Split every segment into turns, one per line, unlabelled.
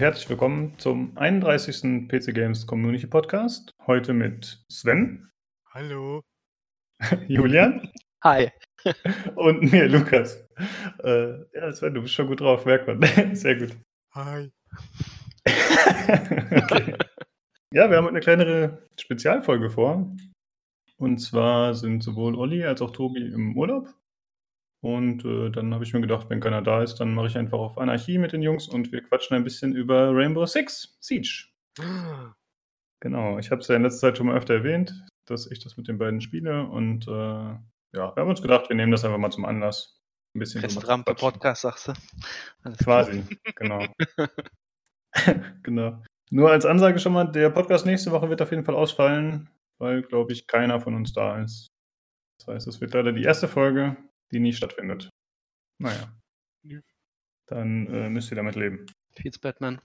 und herzlich willkommen zum 31. PC Games Community Podcast. Heute mit Sven.
Hallo.
Julian.
Hi.
Und mir, Lukas. Äh, ja, Sven, du bist schon gut drauf. Merkt man. Sehr gut.
Hi.
okay. Ja, wir haben eine kleinere Spezialfolge vor. Und zwar sind sowohl Olli als auch Tobi im Urlaub. Und äh, dann habe ich mir gedacht, wenn keiner da ist, dann mache ich einfach auf Anarchie mit den Jungs und wir quatschen ein bisschen über Rainbow Six Siege. Genau, ich habe es ja in letzter Zeit schon mal öfter erwähnt, dass ich das mit den beiden spiele. Und äh, ja, wir haben uns gedacht, wir nehmen das einfach mal zum Anlass.
Ein bisschen Restaurant Podcast, sagst du?
Alles Quasi, genau. genau. Nur als Ansage schon mal, der Podcast nächste Woche wird auf jeden Fall ausfallen, weil, glaube ich, keiner von uns da ist. Das heißt, es wird leider die erste Folge die nie stattfindet. Naja. Dann äh, müsst ihr damit leben.
Feeds Batman.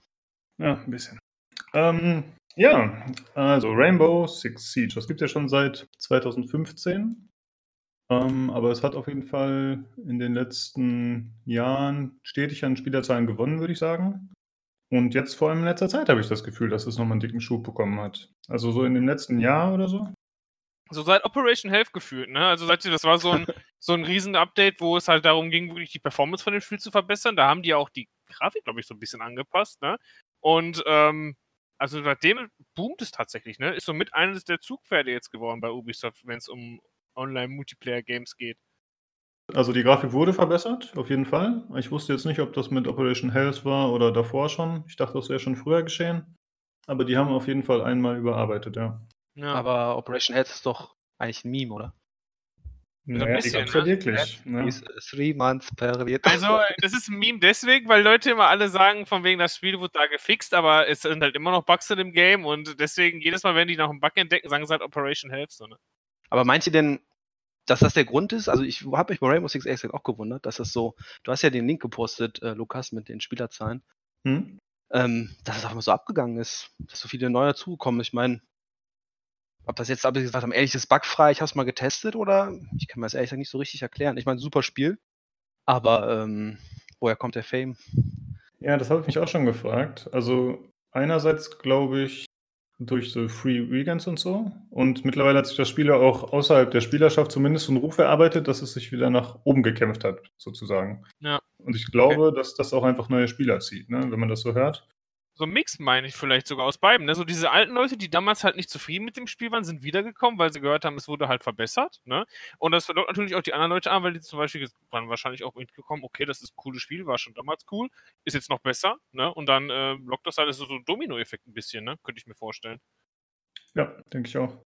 Ja, ein bisschen. Ähm, ja, also Rainbow Six Siege. Das gibt es ja schon seit 2015. Ähm, aber es hat auf jeden Fall in den letzten Jahren stetig an Spielerzahlen gewonnen, würde ich sagen. Und jetzt vor allem in letzter Zeit habe ich das Gefühl, dass es nochmal einen dicken Schub bekommen hat. Also so in dem letzten Jahr oder so
so seit Operation Health gefühlt, ne? Also seit das war so ein, so ein Riesen-Update, wo es halt darum ging, wirklich die Performance von dem Spiel zu verbessern. Da haben die auch die Grafik, glaube ich, so ein bisschen angepasst, ne? Und ähm, also seitdem boomt es tatsächlich, ne? Ist so mit eines der Zugpferde jetzt geworden bei Ubisoft, wenn es um Online-Multiplayer-Games geht.
Also die Grafik wurde verbessert, auf jeden Fall. Ich wusste jetzt nicht, ob das mit Operation Health war oder davor schon. Ich dachte, das wäre schon früher geschehen. Aber die haben auf jeden Fall einmal überarbeitet, ja.
Ja. Aber Operation Health ist doch eigentlich ein Meme, oder?
Naja, die gab's ja wirklich. Ne?
Three months
period. Also, das ist ein Meme deswegen, weil Leute immer alle sagen, von wegen, das Spiel wurde da gefixt, aber es sind halt immer noch Bugs in dem Game und deswegen jedes Mal, wenn die noch einen Bug entdecken, sagen sie halt Operation Health. So, ne?
Aber meint ihr denn, dass das der Grund ist? Also, ich habe mich bei Rainbow Six Exit auch gewundert, dass das so, du hast ja den Link gepostet, äh, Lukas, mit den Spielerzahlen, hm? ähm, dass es auch immer so abgegangen ist, dass so viele neue dazugekommen Ich meine, ob das jetzt, ob ich gesagt haben, ehrlich, ist bugfrei, ich habe es mal getestet oder ich kann mir das ehrlich gesagt nicht so richtig erklären. Ich meine, super Spiel, aber ähm, woher kommt der Fame?
Ja, das habe ich mich auch schon gefragt. Also einerseits glaube ich durch so Free Weekends und so und mittlerweile hat sich das Spiel ja auch außerhalb der Spielerschaft zumindest so einen Ruf erarbeitet, dass es sich wieder nach oben gekämpft hat, sozusagen. Ja. Und ich glaube, okay. dass das auch einfach neue Spieler zieht, ne? wenn man das so hört
so ein Mix, meine ich vielleicht sogar aus beiden. Ne? So diese alten Leute, die damals halt nicht zufrieden mit dem Spiel waren, sind wiedergekommen, weil sie gehört haben, es wurde halt verbessert. Ne? Und das verlockt natürlich auch die anderen Leute an, weil die zum Beispiel waren wahrscheinlich auch mitgekommen, okay, das ist ein cooles Spiel, war schon damals cool, ist jetzt noch besser. Ne? Und dann äh, lockt das halt so, so ein Domino-Effekt ein bisschen, ne? könnte ich mir vorstellen.
Ja, denke ich auch.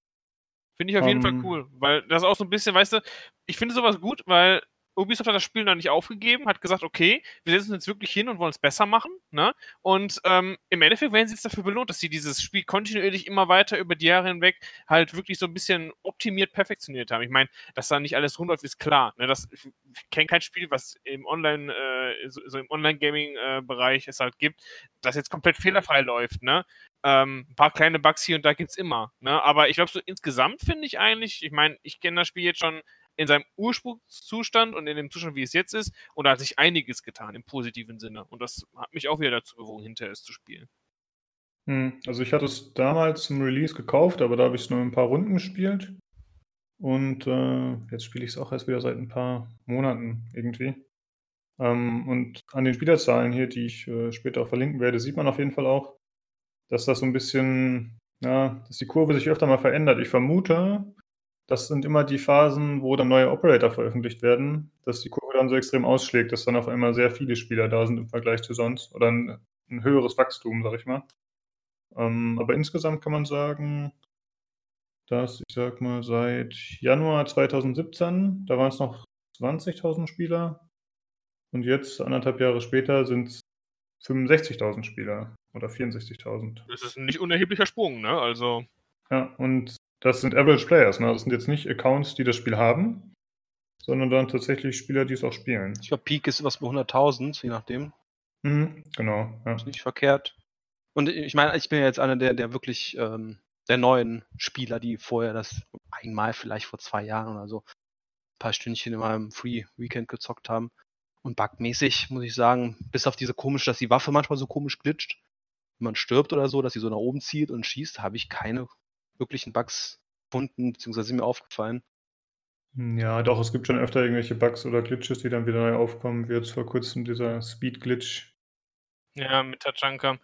Finde ich auf um, jeden Fall ähm. cool, weil das auch so ein bisschen, weißt du, ich finde sowas gut, weil Ubisoft hat das Spiel noch nicht aufgegeben, hat gesagt, okay, wir setzen uns jetzt wirklich hin und wollen es besser machen. Ne? Und ähm, im Endeffekt werden sie jetzt dafür belohnt, dass sie dieses Spiel kontinuierlich immer weiter über die Jahre hinweg halt wirklich so ein bisschen optimiert, perfektioniert haben. Ich meine, dass da nicht alles rund läuft, ist klar. Ne? Das, ich kenne kein Spiel, was im Online, äh, so, so, im Online-Gaming-Bereich äh, es halt gibt, das jetzt komplett fehlerfrei läuft. Ne? Ähm, ein paar kleine Bugs hier und da gibt es immer. Ne? Aber ich glaube, so insgesamt finde ich eigentlich, ich meine, ich kenne das Spiel jetzt schon in seinem Ursprungszustand und in dem Zustand, wie es jetzt ist. Und da hat sich einiges getan im positiven Sinne. Und das hat mich auch wieder dazu bewogen, hinterher es zu spielen.
Hm, also ich hatte es damals zum Release gekauft, aber da habe ich es nur ein paar Runden gespielt. Und äh, jetzt spiele ich es auch erst wieder seit ein paar Monaten irgendwie. Ähm, und an den Spielerzahlen hier, die ich äh, später auch verlinken werde, sieht man auf jeden Fall auch, dass das so ein bisschen, ja, dass die Kurve sich öfter mal verändert. Ich vermute, das sind immer die Phasen, wo dann neue Operator veröffentlicht werden, dass die Kurve dann so extrem ausschlägt, dass dann auf einmal sehr viele Spieler da sind im Vergleich zu sonst oder ein, ein höheres Wachstum, sag ich mal. Ähm, aber insgesamt kann man sagen, dass ich sag mal seit Januar 2017, da waren es noch 20.000 Spieler und jetzt anderthalb Jahre später sind es 65.000 Spieler oder 64.000.
Das ist ein nicht unerheblicher Sprung, ne? Also.
Ja, und das sind Average Players, ne? Das sind jetzt nicht Accounts, die das Spiel haben, sondern dann tatsächlich Spieler, die es auch spielen.
Ich glaube, Peak ist was bei 100.000, je nachdem.
Mhm, genau.
Ja. Ist nicht verkehrt. Und ich meine, ich bin ja jetzt einer der, der wirklich ähm, der neuen Spieler, die vorher das einmal vielleicht vor zwei Jahren oder so ein paar Stündchen in meinem Free Weekend gezockt haben. Und bugmäßig muss ich sagen, bis auf diese komisch, dass die Waffe manchmal so komisch glitscht, wenn man stirbt oder so, dass sie so nach oben zieht und schießt, habe ich keine wirklichen Bugs gefunden, beziehungsweise sind mir aufgefallen.
Ja, doch, es gibt schon öfter irgendwelche Bugs oder Glitches, die dann wieder neu aufkommen, wie jetzt vor kurzem dieser Speed-Glitch.
Ja, mit Tachanka.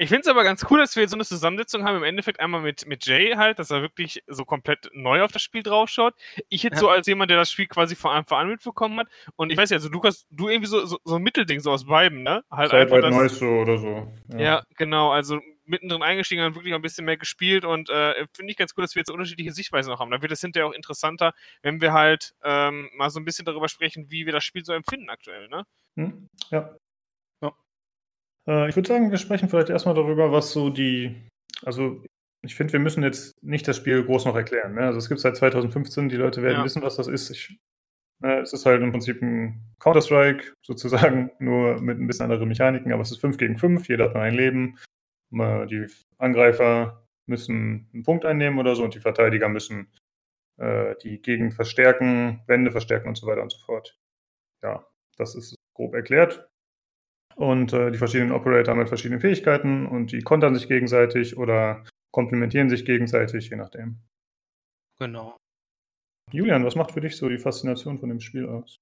Ich finde es aber ganz cool, dass wir jetzt so eine Zusammensetzung haben. Im Endeffekt einmal mit, mit Jay halt, dass er wirklich so komplett neu auf das Spiel draufschaut. Ich jetzt ja. so als jemand, der das Spiel quasi von Anfang an mitbekommen hat. Und ich weiß ja, also Lukas, du irgendwie so, so, so ein Mittelding so aus beiden, ne?
Halt einfach das, so oder so.
Ja. ja. genau. Also mittendrin eingestiegen, haben wirklich ein bisschen mehr gespielt und äh, finde ich ganz cool, dass wir jetzt unterschiedliche Sichtweisen noch haben. Da wird es hinterher auch interessanter, wenn wir halt ähm, mal so ein bisschen darüber sprechen, wie wir das Spiel so empfinden aktuell, ne?
Hm, ja. Äh, ich würde sagen, wir sprechen vielleicht erstmal darüber, was so die, also ich finde, wir müssen jetzt nicht das Spiel groß noch erklären. Ne? Also es gibt seit 2015, die Leute werden ja. wissen, was das ist. Ich, ne, es ist halt im Prinzip ein Counter-Strike sozusagen, nur mit ein bisschen anderen Mechaniken, aber es ist 5 gegen 5, jeder hat nur ein Leben. Die Angreifer müssen einen Punkt einnehmen oder so und die Verteidiger müssen äh, die Gegend verstärken, Wände verstärken und so weiter und so fort. Ja, das ist grob erklärt. Und äh, die verschiedenen Operator haben halt verschiedene Fähigkeiten und die kontern sich gegenseitig oder komplementieren sich gegenseitig, je nachdem.
Genau.
Julian, was macht für dich so die Faszination von dem Spiel aus?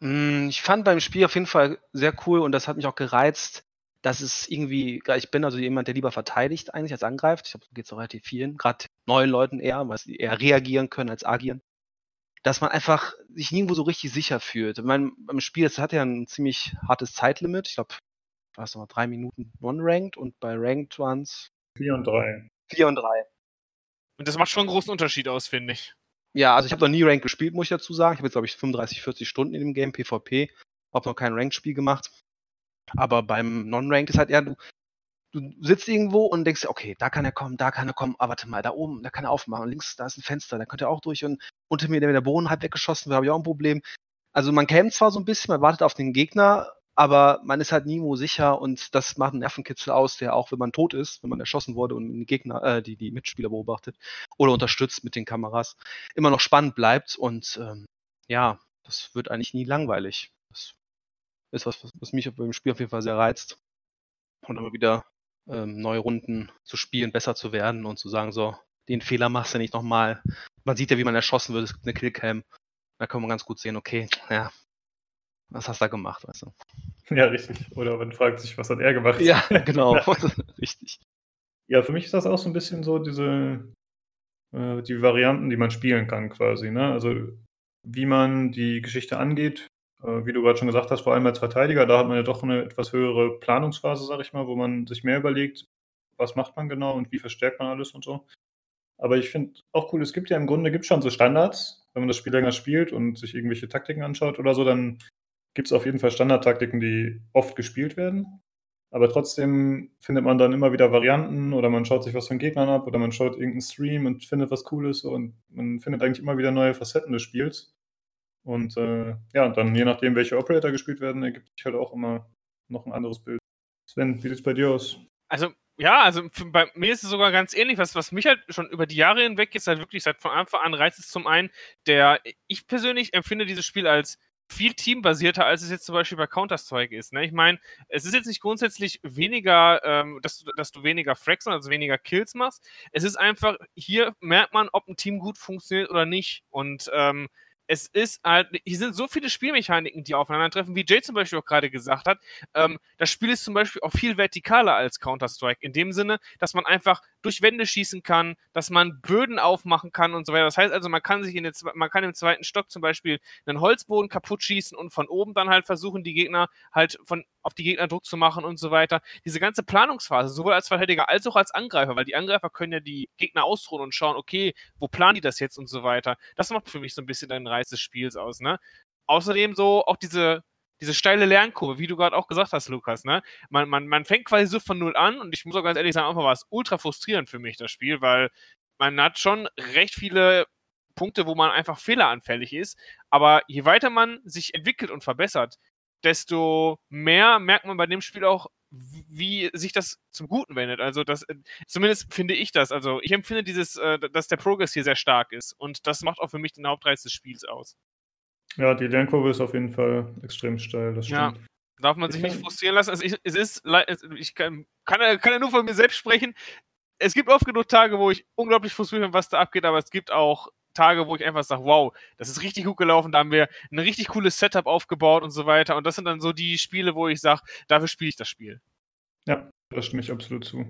Mm, ich fand beim Spiel auf jeden Fall sehr cool und das hat mich auch gereizt, dass es irgendwie, ich bin also jemand, der lieber verteidigt eigentlich als angreift. Ich glaube, so geht es auch relativ vielen, gerade neuen Leuten eher, weil sie eher reagieren können als agieren dass man einfach sich nirgendwo so richtig sicher fühlt. Ich meine, beim Spiel, es hat ja ein ziemlich hartes Zeitlimit. Ich glaube, was noch drei Minuten non-ranked und bei ranked waren es
vier und drei.
Vier und drei.
Und das macht schon einen großen Unterschied aus, finde ich.
Ja, also ich habe noch nie Ranked gespielt, muss ich dazu sagen. Ich habe jetzt, glaube ich, 35, 40 Stunden in dem Game PvP. Habe noch kein Ranked-Spiel gemacht. Aber beim Non-Ranked ist halt eher, du, du sitzt irgendwo und denkst, okay, da kann er kommen, da kann er kommen, aber ah, warte mal, da oben, da kann er aufmachen, links, da ist ein Fenster, da könnte er auch durch und unter mir, der Boden halb weggeschossen wird, habe ich auch ein Problem. Also man kämpft zwar so ein bisschen, man wartet auf den Gegner, aber man ist halt niemals sicher und das macht einen Nervenkitzel aus, der auch, wenn man tot ist, wenn man erschossen wurde und die Gegner, äh, die, die Mitspieler beobachtet oder unterstützt mit den Kameras, immer noch spannend bleibt und ähm, ja, das wird eigentlich nie langweilig. Ist was, was mich beim Spiel auf jeden Fall sehr reizt. Und immer wieder ähm, neue Runden zu spielen, besser zu werden und zu sagen, so, den Fehler machst du nicht nochmal. Man sieht ja, wie man erschossen wird, es gibt eine Killcam. Da kann man ganz gut sehen, okay, ja, was hast du da gemacht, weißt du?
Ja, richtig. Oder man fragt sich, was hat er gemacht?
Ja, genau, richtig.
Ja, für mich ist das auch so ein bisschen so diese, äh, die Varianten, die man spielen kann quasi, ne? Also, wie man die Geschichte angeht, wie du gerade schon gesagt hast, vor allem als Verteidiger, da hat man ja doch eine etwas höhere Planungsphase, sag ich mal, wo man sich mehr überlegt, was macht man genau und wie verstärkt man alles und so. Aber ich finde auch cool, es gibt ja im Grunde gibt schon so Standards, wenn man das Spiel länger spielt und sich irgendwelche Taktiken anschaut oder so, dann gibt es auf jeden Fall Standardtaktiken, die oft gespielt werden. Aber trotzdem findet man dann immer wieder Varianten oder man schaut sich was von Gegnern ab oder man schaut irgendeinen Stream und findet was Cooles und man findet eigentlich immer wieder neue Facetten des Spiels. Und äh, ja, dann je nachdem, welche Operator gespielt werden, ergibt sich halt auch immer noch ein anderes Bild. Sven, wie sieht es bei dir aus?
Also, ja, also bei mir ist es sogar ganz ähnlich. Was, was mich halt schon über die Jahre hinweg ist, halt wirklich seit von Anfang an reizt es zum einen, der, ich persönlich empfinde dieses Spiel als viel teambasierter, als es jetzt zum Beispiel bei Counter-Strike ist. Ne? Ich meine, es ist jetzt nicht grundsätzlich weniger, ähm, dass, du, dass du weniger Fracks, also weniger Kills machst. Es ist einfach, hier merkt man, ob ein Team gut funktioniert oder nicht. Und ähm, es ist halt, hier sind so viele Spielmechaniken, die aufeinandertreffen, wie Jay zum Beispiel auch gerade gesagt hat. Ähm, das Spiel ist zum Beispiel auch viel vertikaler als Counter-Strike, in dem Sinne, dass man einfach durch Wände schießen kann, dass man Böden aufmachen kann und so weiter. Das heißt also, man kann sich in den, man kann im zweiten Stock zum Beispiel einen Holzboden kaputt schießen und von oben dann halt versuchen, die Gegner halt von auf die Gegner Druck zu machen und so weiter. Diese ganze Planungsphase, sowohl als Verteidiger als auch als Angreifer, weil die Angreifer können ja die Gegner ausruhen und schauen, okay, wo planen die das jetzt und so weiter. Das macht für mich so ein bisschen den Reiz des Spiels aus, ne? Außerdem so auch diese diese steile Lernkurve, wie du gerade auch gesagt hast, Lukas, ne? Man, man, man fängt quasi so von null an und ich muss auch ganz ehrlich sagen, einfach war es ultra frustrierend für mich, das Spiel, weil man hat schon recht viele Punkte, wo man einfach fehleranfällig ist. Aber je weiter man sich entwickelt und verbessert, desto mehr merkt man bei dem Spiel auch, wie sich das zum Guten wendet. Also das, zumindest finde ich das. Also ich empfinde dieses, äh, dass der Progress hier sehr stark ist und das macht auch für mich den Hauptreiz des Spiels aus.
Ja, die Lernkurve ist auf jeden Fall extrem steil, das stimmt. Ja.
Darf man sich nicht frustrieren lassen. Also ich, es ist, ich kann, kann, kann ja nur von mir selbst sprechen. Es gibt oft genug Tage, wo ich unglaublich frustriert bin, was da abgeht, aber es gibt auch Tage, wo ich einfach sage, wow, das ist richtig gut gelaufen, da haben wir ein richtig cooles Setup aufgebaut und so weiter. Und das sind dann so die Spiele, wo ich sage, dafür spiele ich das Spiel.
Ja, da stimme ich absolut zu.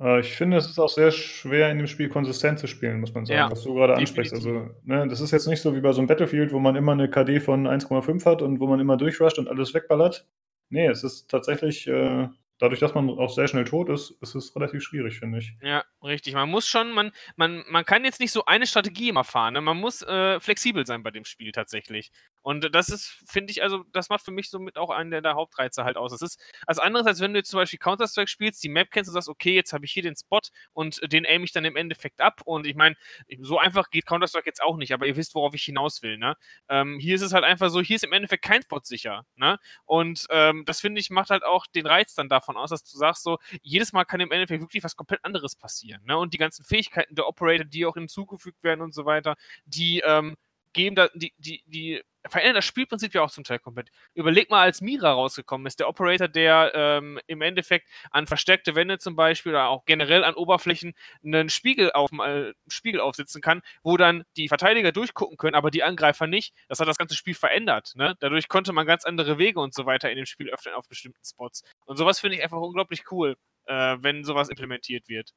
Äh, ich finde, es ist auch sehr schwer, in dem Spiel konsistent zu spielen, muss man sagen, ja, was du gerade ansprichst. Also, ne, das ist jetzt nicht so wie bei so einem Battlefield, wo man immer eine KD von 1,5 hat und wo man immer durchrusht und alles wegballert. Nee, es ist tatsächlich äh, dadurch, dass man auch sehr schnell tot ist, ist es relativ schwierig, finde ich.
Ja, richtig. Man muss schon, man, man, man kann jetzt nicht so eine Strategie immer fahren. Ne? Man muss äh, flexibel sein bei dem Spiel tatsächlich. Und das ist, finde ich, also, das macht für mich somit auch einen der, der Hauptreize halt aus. Das ist als anderes, als wenn du jetzt zum Beispiel Counter-Strike spielst, die Map kennst und sagst, okay, jetzt habe ich hier den Spot und den aim ich dann im Endeffekt ab. Und ich meine, so einfach geht Counter-Strike jetzt auch nicht, aber ihr wisst, worauf ich hinaus will. Ne? Ähm, hier ist es halt einfach so, hier ist im Endeffekt kein Spot sicher. Ne? Und ähm, das finde ich, macht halt auch den Reiz dann davon aus, dass du sagst, so, jedes Mal kann im Endeffekt wirklich was komplett anderes passieren. Ne? Und die ganzen Fähigkeiten der Operator, die auch hinzugefügt werden und so weiter, die ähm, geben da, die, die, die verändern das Spielprinzip ja auch zum Teil komplett. Überleg mal, als Mira rausgekommen ist, der Operator, der ähm, im Endeffekt an versteckte Wände zum Beispiel oder auch generell an Oberflächen einen Spiegel, auf, äh, Spiegel aufsitzen kann, wo dann die Verteidiger durchgucken können, aber die Angreifer nicht. Das hat das ganze Spiel verändert. Ne? Dadurch konnte man ganz andere Wege und so weiter in dem Spiel öffnen auf bestimmten Spots. Und sowas finde ich einfach unglaublich cool, äh, wenn sowas implementiert wird.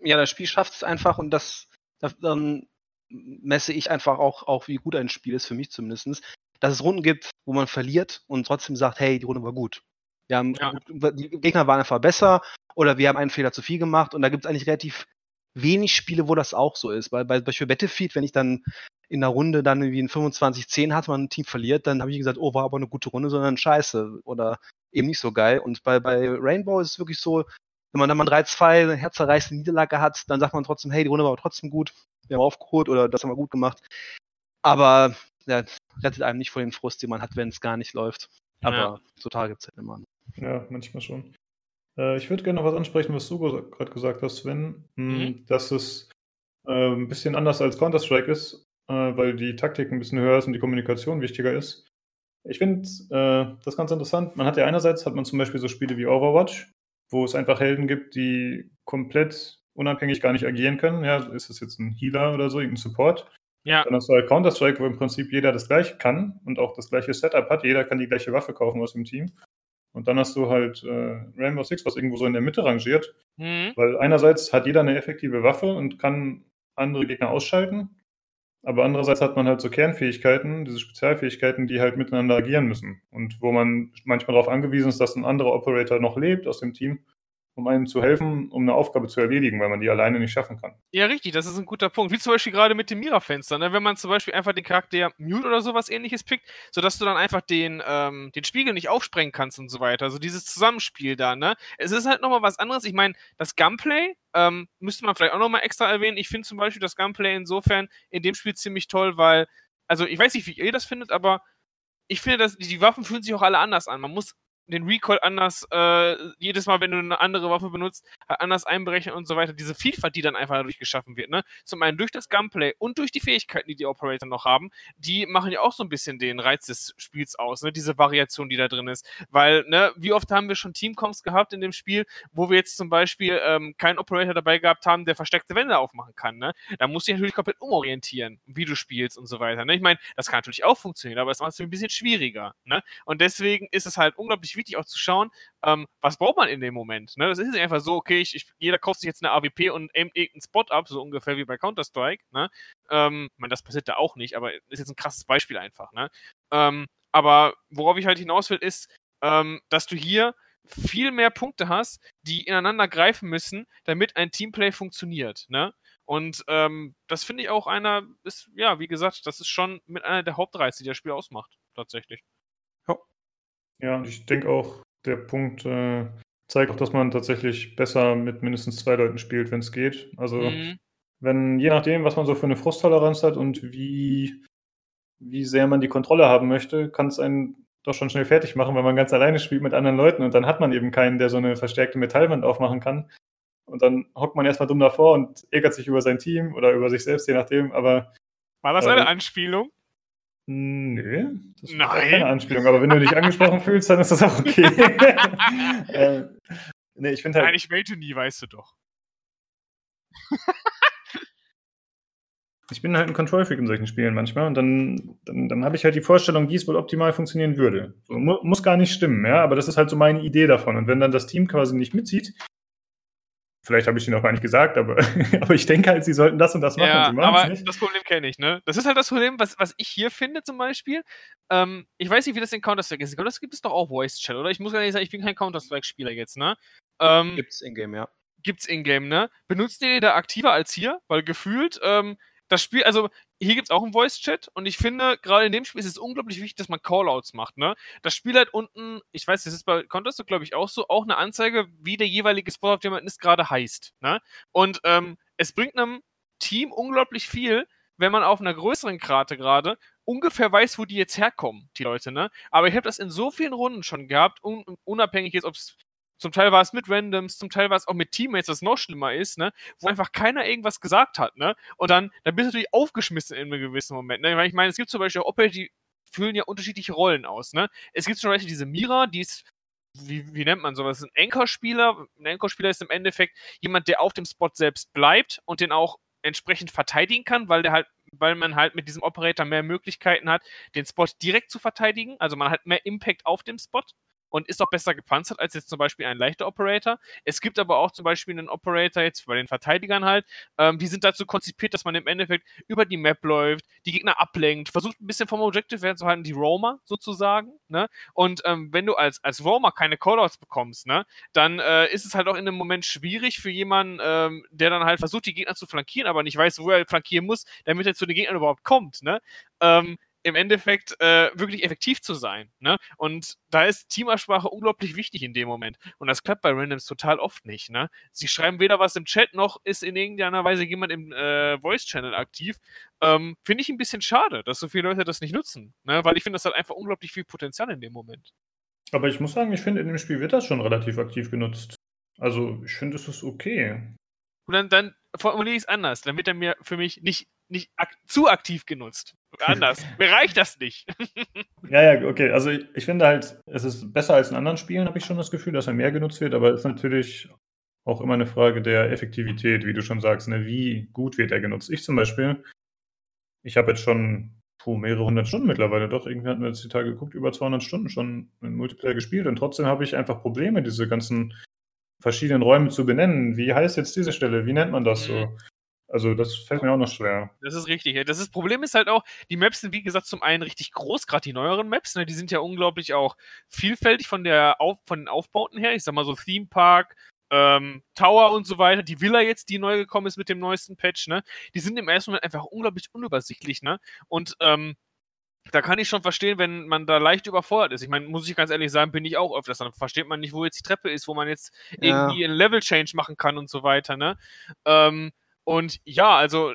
Ja, das Spiel schafft es einfach und das, das dann messe ich einfach auch, auch, wie gut ein Spiel ist, für mich zumindest, dass es Runden gibt, wo man verliert und trotzdem sagt, hey, die Runde war gut. Wir haben, ja. Die Gegner waren einfach besser oder wir haben einen Fehler zu viel gemacht und da gibt es eigentlich relativ wenig Spiele, wo das auch so ist. Weil bei Beispiel Battlefield, wenn ich dann in der Runde dann irgendwie ein 25-10 hat, man ein Team verliert, dann habe ich gesagt, oh, war aber eine gute Runde, sondern scheiße oder eben nicht so geil. Und bei, bei Rainbow ist es wirklich so, wenn man dann mal 3-2 eine herzerreißende Niederlage hat, dann sagt man trotzdem, hey, die Runde war aber trotzdem gut wir haben aufgeholt oder das haben wir gut gemacht. Aber ja, rettet einem nicht vor den Frust, den man hat, wenn es gar nicht läuft. Aber ja. total gibt es halt immer.
Ja, manchmal schon. Äh, ich würde gerne noch was ansprechen, was du gerade gesagt hast, Sven, hm, mhm. dass es äh, ein bisschen anders als Counter-Strike ist, äh, weil die Taktik ein bisschen höher ist und die Kommunikation wichtiger ist. Ich finde äh, das ganz interessant. Man hat ja einerseits hat man zum Beispiel so Spiele wie Overwatch, wo es einfach Helden gibt, die komplett unabhängig gar nicht agieren können. Ja, ist das jetzt ein Healer oder so, irgendein Support? Ja. Dann hast du halt Counter-Strike, wo im Prinzip jeder das gleiche kann und auch das gleiche Setup hat. Jeder kann die gleiche Waffe kaufen aus dem Team. Und dann hast du halt äh, Rainbow Six, was irgendwo so in der Mitte rangiert. Mhm. Weil einerseits hat jeder eine effektive Waffe und kann andere Gegner ausschalten. Aber andererseits hat man halt so Kernfähigkeiten, diese Spezialfähigkeiten, die halt miteinander agieren müssen. Und wo man manchmal darauf angewiesen ist, dass ein anderer Operator noch lebt aus dem Team um einem zu helfen, um eine Aufgabe zu erledigen, weil man die alleine nicht schaffen kann.
Ja, richtig, das ist ein guter Punkt. Wie zum Beispiel gerade mit dem Mira-Fenster, ne? wenn man zum Beispiel einfach den Charakter Mute oder sowas ähnliches pickt, sodass du dann einfach den, ähm, den Spiegel nicht aufsprengen kannst und so weiter. Also dieses Zusammenspiel da, ne? Es ist halt nochmal was anderes. Ich meine, das Gunplay ähm, müsste man vielleicht auch nochmal extra erwähnen. Ich finde zum Beispiel das Gunplay insofern in dem Spiel ziemlich toll, weil, also ich weiß nicht, wie ihr das findet, aber ich finde, dass die Waffen fühlen sich auch alle anders an. Man muss den Recoil anders, äh, jedes Mal, wenn du eine andere Waffe benutzt, anders einberechnen und so weiter. Diese Vielfalt, die dann einfach dadurch geschaffen wird, ne? Zum einen durch das Gunplay und durch die Fähigkeiten, die die Operator noch haben, die machen ja auch so ein bisschen den Reiz des Spiels aus, ne? Diese Variation, die da drin ist. Weil, ne, wie oft haben wir schon Teamcoms gehabt in dem Spiel, wo wir jetzt zum Beispiel ähm, keinen Operator dabei gehabt haben, der versteckte Wände aufmachen kann, ne? Da musst du dich natürlich komplett umorientieren, wie du spielst und so weiter, ne? Ich meine, das kann natürlich auch funktionieren, aber es macht es ein bisschen schwieriger, ne? Und deswegen ist es halt unglaublich wichtig auch zu schauen, ähm, was braucht man in dem Moment. Ne? Das ist nicht einfach so, okay, ich, ich, jeder kauft sich jetzt eine AWP und aimt irgendeinen Spot ab, so ungefähr wie bei Counter-Strike. Ne? Ähm, meine, das passiert da auch nicht, aber ist jetzt ein krasses Beispiel einfach. Ne? Ähm, aber worauf ich halt hinaus will, ist, ähm, dass du hier viel mehr Punkte hast, die ineinander greifen müssen, damit ein Teamplay funktioniert. Ne? Und ähm, das finde ich auch einer, ist, ja, wie gesagt, das ist schon mit einer der Hauptreize, die das Spiel ausmacht, tatsächlich.
Ja, und ich denke auch, der Punkt äh, zeigt auch, dass man tatsächlich besser mit mindestens zwei Leuten spielt, wenn es geht. Also, mhm. wenn, je nachdem, was man so für eine Frusttoleranz hat und wie, wie sehr man die Kontrolle haben möchte, kann es einen doch schon schnell fertig machen, wenn man ganz alleine spielt mit anderen Leuten und dann hat man eben keinen, der so eine verstärkte Metallwand aufmachen kann. Und dann hockt man erstmal dumm davor und ärgert sich über sein Team oder über sich selbst, je nachdem. Aber
war das eine äh, Anspielung?
Nö,
das ist Nein.
keine Anspielung, aber wenn du dich angesprochen fühlst, dann ist das auch okay. äh, nee, ich finde halt.
Nein, ich melde nie, weißt du doch.
ich bin halt ein Control-Freak in solchen Spielen manchmal und dann, dann, dann habe ich halt die Vorstellung, wie es wohl optimal funktionieren würde. So, mu muss gar nicht stimmen, ja, aber das ist halt so meine Idee davon. Und wenn dann das Team quasi nicht mitzieht, vielleicht habe ich ihnen auch gar nicht gesagt, aber, aber ich denke halt, sie sollten das und das machen.
Ja, aber nicht. das Problem kenne ich, ne? Das ist halt das Problem, was, was ich hier finde zum Beispiel. Ähm, ich weiß nicht, wie das in Counter-Strike ist. In Counter-Strike gibt es doch auch Voice-Chat, oder? Ich muss gar nicht sagen, ich bin kein Counter-Strike-Spieler jetzt, ne?
Ähm, gibt's in-game, ja.
Gibt's in-game, ne? Benutzt ihr da aktiver als hier? Weil gefühlt, ähm, das Spiel, also hier gibt es auch einen Voice-Chat und ich finde, gerade in dem Spiel ist es unglaublich wichtig, dass man Callouts macht, ne? Das Spiel hat unten, ich weiß, das ist bei Contest, glaube ich, auch so, auch eine Anzeige, wie der jeweilige Spot, auf man ist, gerade heißt, ne? Und ähm, es bringt einem Team unglaublich viel, wenn man auf einer größeren Karte gerade ungefähr weiß, wo die jetzt herkommen, die Leute, ne? Aber ich habe das in so vielen Runden schon gehabt, un unabhängig jetzt, ob es zum Teil war es mit Randoms, zum Teil war es auch mit Teammates, was noch schlimmer ist, ne? Wo einfach keiner irgendwas gesagt hat, ne? Und dann, dann bist du natürlich aufgeschmissen in einem gewissen Moment, ne? Weil ich meine, es gibt zum Beispiel auch Operator, die füllen ja unterschiedliche Rollen aus, ne? Es gibt zum Beispiel diese Mira, die ist wie, wie nennt man sowas? Ein Anchor-Spieler. Ein Anchor-Spieler ist im Endeffekt jemand, der auf dem Spot selbst bleibt und den auch entsprechend verteidigen kann, weil der halt, weil man halt mit diesem Operator mehr Möglichkeiten hat, den Spot direkt zu verteidigen. Also man hat mehr Impact auf dem Spot und ist auch besser gepanzert als jetzt zum Beispiel ein leichter Operator. Es gibt aber auch zum Beispiel einen Operator jetzt bei den Verteidigern halt, ähm, die sind dazu konzipiert, dass man im Endeffekt über die Map läuft, die Gegner ablenkt, versucht ein bisschen vom Objective fernzuhalten, die Roamer sozusagen, ne? Und ähm, wenn du als, als Roamer keine Callouts bekommst, ne, dann äh, ist es halt auch in dem Moment schwierig für jemanden, ähm, der dann halt versucht, die Gegner zu flankieren, aber nicht weiß, wo er flankieren muss, damit er zu den Gegnern überhaupt kommt, ne? Ähm, im Endeffekt äh, wirklich effektiv zu sein. Ne? Und da ist Teamabsprache unglaublich wichtig in dem Moment. Und das klappt bei Randoms total oft nicht. Ne? Sie schreiben weder was im Chat, noch ist in irgendeiner Weise jemand im äh, Voice-Channel aktiv. Ähm, finde ich ein bisschen schade, dass so viele Leute das nicht nutzen. Ne? Weil ich finde, das hat einfach unglaublich viel Potenzial in dem Moment.
Aber ich muss sagen, ich finde, in dem Spiel wird das schon relativ aktiv genutzt. Also, ich finde, es ist okay.
Und dann, dann formuliere ich es anders. Dann wird er mir für mich nicht, nicht ak zu aktiv genutzt. Anders. mir reicht das nicht.
ja, ja, okay. Also ich, ich, finde halt, es ist besser als in anderen Spielen, habe ich schon das Gefühl, dass er mehr genutzt wird, aber es ist natürlich auch immer eine Frage der Effektivität, wie du schon sagst. Ne? Wie gut wird er genutzt? Ich zum Beispiel, ich habe jetzt schon puh, mehrere hundert Stunden mittlerweile, doch, irgendwie hatten wir jetzt die Tage geguckt, über 200 Stunden schon in Multiplayer gespielt und trotzdem habe ich einfach Probleme, diese ganzen verschiedenen Räume zu benennen. Wie heißt jetzt diese Stelle? Wie nennt man das so? Also das fällt mir auch noch schwer.
Das ist richtig. Das, ist, Problem ist halt auch, die Maps sind wie gesagt zum einen richtig groß, gerade die neueren Maps, ne, die sind ja unglaublich auch vielfältig von, der Auf, von den Aufbauten her. Ich sag mal so Theme Park, ähm, Tower und so weiter, die Villa jetzt, die neu gekommen ist mit dem neuesten Patch, ne, die sind im ersten Moment einfach unglaublich unübersichtlich, ne? Und ähm, da kann ich schon verstehen, wenn man da leicht überfordert ist. Ich meine, muss ich ganz ehrlich sagen, bin ich auch öfters. Dann versteht man nicht, wo jetzt die Treppe ist, wo man jetzt ja. irgendwie einen Level-Change machen kann und so weiter, ne? Ähm, und ja, also,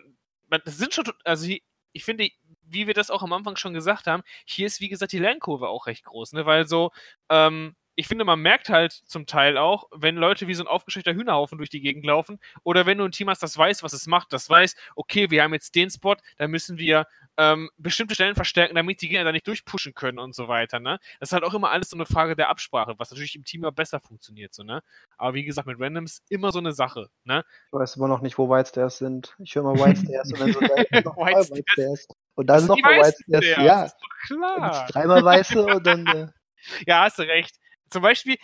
das sind schon, also ich finde, wie wir das auch am Anfang schon gesagt haben, hier ist, wie gesagt, die Lernkurve auch recht groß, ne? Weil so, ähm, ich finde, man merkt halt zum Teil auch, wenn Leute wie so ein aufgeschreckter Hühnerhaufen durch die Gegend laufen oder wenn du ein Team hast, das weiß, was es macht, das weiß, okay, wir haben jetzt den Spot, da müssen wir ähm, bestimmte Stellen verstärken, damit die Gegner da nicht durchpushen können und so weiter, ne? Das ist halt auch immer alles so eine Frage der Absprache, was natürlich im Team ja besser funktioniert, so, ne? Aber wie gesagt, mit Randoms immer so eine Sache, ne?
Ich weiß immer noch nicht, wo Whitestairs sind. Ich höre mal Whitestairs und dann so, da Whitestairs. Und da sind noch mal Whitestairs, ja. Klar. Dreimal weiße und dann... Äh,
ja, hast du recht zum Beispiel,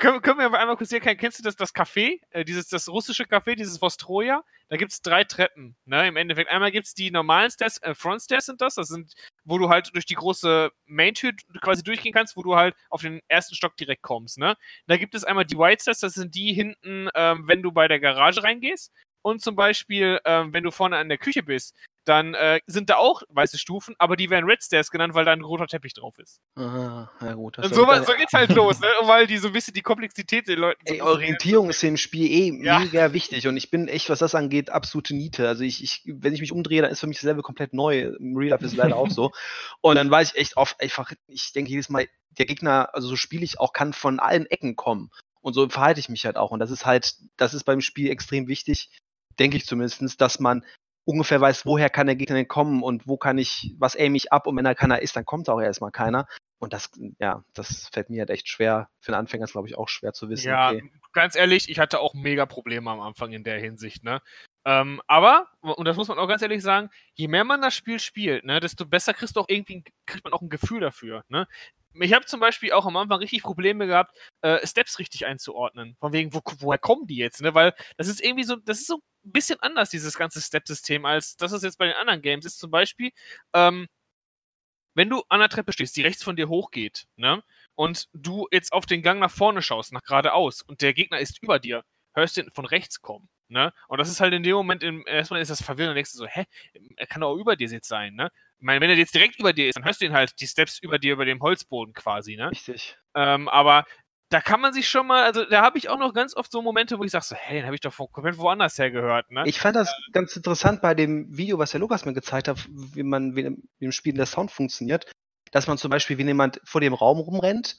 können, können wir einmal kurz hier, kennst du das, das Café, äh, dieses, das russische Café, dieses Vostroja? Da gibt es drei Treppen, ne, im Endeffekt. Einmal gibt es die normalen Stairs, äh, Front Stairs sind das, das sind, wo du halt durch die große Main-Tür quasi durchgehen kannst, wo du halt auf den ersten Stock direkt kommst, ne. Da gibt es einmal die White Stairs, das sind die hinten, ähm, wenn du bei der Garage reingehst. Und zum Beispiel, ähm, wenn du vorne an der Küche bist, dann äh, sind da auch weiße Stufen, aber die werden Red Stairs genannt, weil da ein roter Teppich drauf ist.
Aha, ja gut.
Und so, so geht's halt los, ne? weil die so ein bisschen die Komplexität den Leuten.
Ey, Orientierung ist im Spiel eh ja. mega wichtig und ich bin echt, was das angeht, absolute Niete. Also ich, ich, wenn ich mich umdrehe, dann ist für mich das Level komplett neu. Im Real Life ist es leider auch so. Und dann weiß ich echt oft einfach, ich denke jedes Mal, der Gegner, also so spiele ich auch, kann von allen Ecken kommen. Und so verhalte ich mich halt auch. Und das ist halt, das ist beim Spiel extrem wichtig, denke ich zumindest, dass man ungefähr weiß, woher kann der Gegner denn kommen und wo kann ich, was aim ich ab und wenn da keiner ist, dann kommt auch erstmal keiner. Und das, ja, das fällt mir halt echt schwer. Für einen Anfänger ist, glaube ich, auch schwer zu wissen.
Ja, okay. ganz ehrlich, ich hatte auch mega Probleme am Anfang in der Hinsicht, ne? Ähm, aber, und das muss man auch ganz ehrlich sagen, je mehr man das Spiel spielt, ne, desto besser kriegst du auch irgendwie, kriegt man auch ein Gefühl dafür, ne? Ich habe zum Beispiel auch am Anfang richtig Probleme gehabt, äh, Steps richtig einzuordnen. Von wegen, wo, woher kommen die jetzt, ne? Weil das ist irgendwie so, das ist so ein bisschen anders, dieses ganze Step-System, als das ist jetzt bei den anderen Games ist. Zum Beispiel, ähm, wenn du an der Treppe stehst, die rechts von dir hochgeht, ne? Und du jetzt auf den Gang nach vorne schaust, nach geradeaus, und der Gegner ist über dir, hörst du ihn von rechts kommen. Ne? Und das ist halt in dem Moment, im, erstmal ist das verwirrend und denkst du so, hä, er kann doch über dir jetzt sein, ne? Ich meine, wenn er jetzt direkt über dir ist, dann hörst du ihn halt die Steps über dir, über dem Holzboden quasi, ne?
Richtig.
Ähm, aber da kann man sich schon mal, also da habe ich auch noch ganz oft so Momente, wo ich sage so, hey, den habe ich doch komplett woanders her gehört, ne?
Ich fand das äh, ganz interessant bei dem Video, was der Lukas mir gezeigt hat, wie man, wie im Spiel der Sound funktioniert, dass man zum Beispiel, wenn jemand vor dem Raum rumrennt,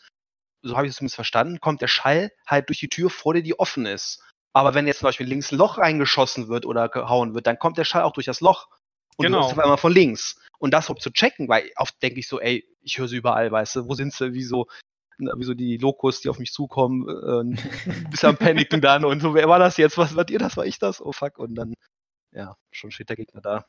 so habe ich es zumindest verstanden, kommt der Schall halt durch die Tür vor dir, die offen ist. Aber wenn jetzt zum Beispiel links ein Loch reingeschossen wird oder gehauen wird, dann kommt der Schall auch durch das Loch. Und genau. du auf einmal von links. Und das um zu checken, weil oft denke ich so, ey, ich höre sie überall, weißt du, wo sind sie, wieso, wieso die Lokos, die auf mich zukommen, äh, bis am Paniken dann und so, wer war das jetzt? Was wart ihr das? War ich das? Oh fuck. Und dann, ja, schon steht der Gegner da.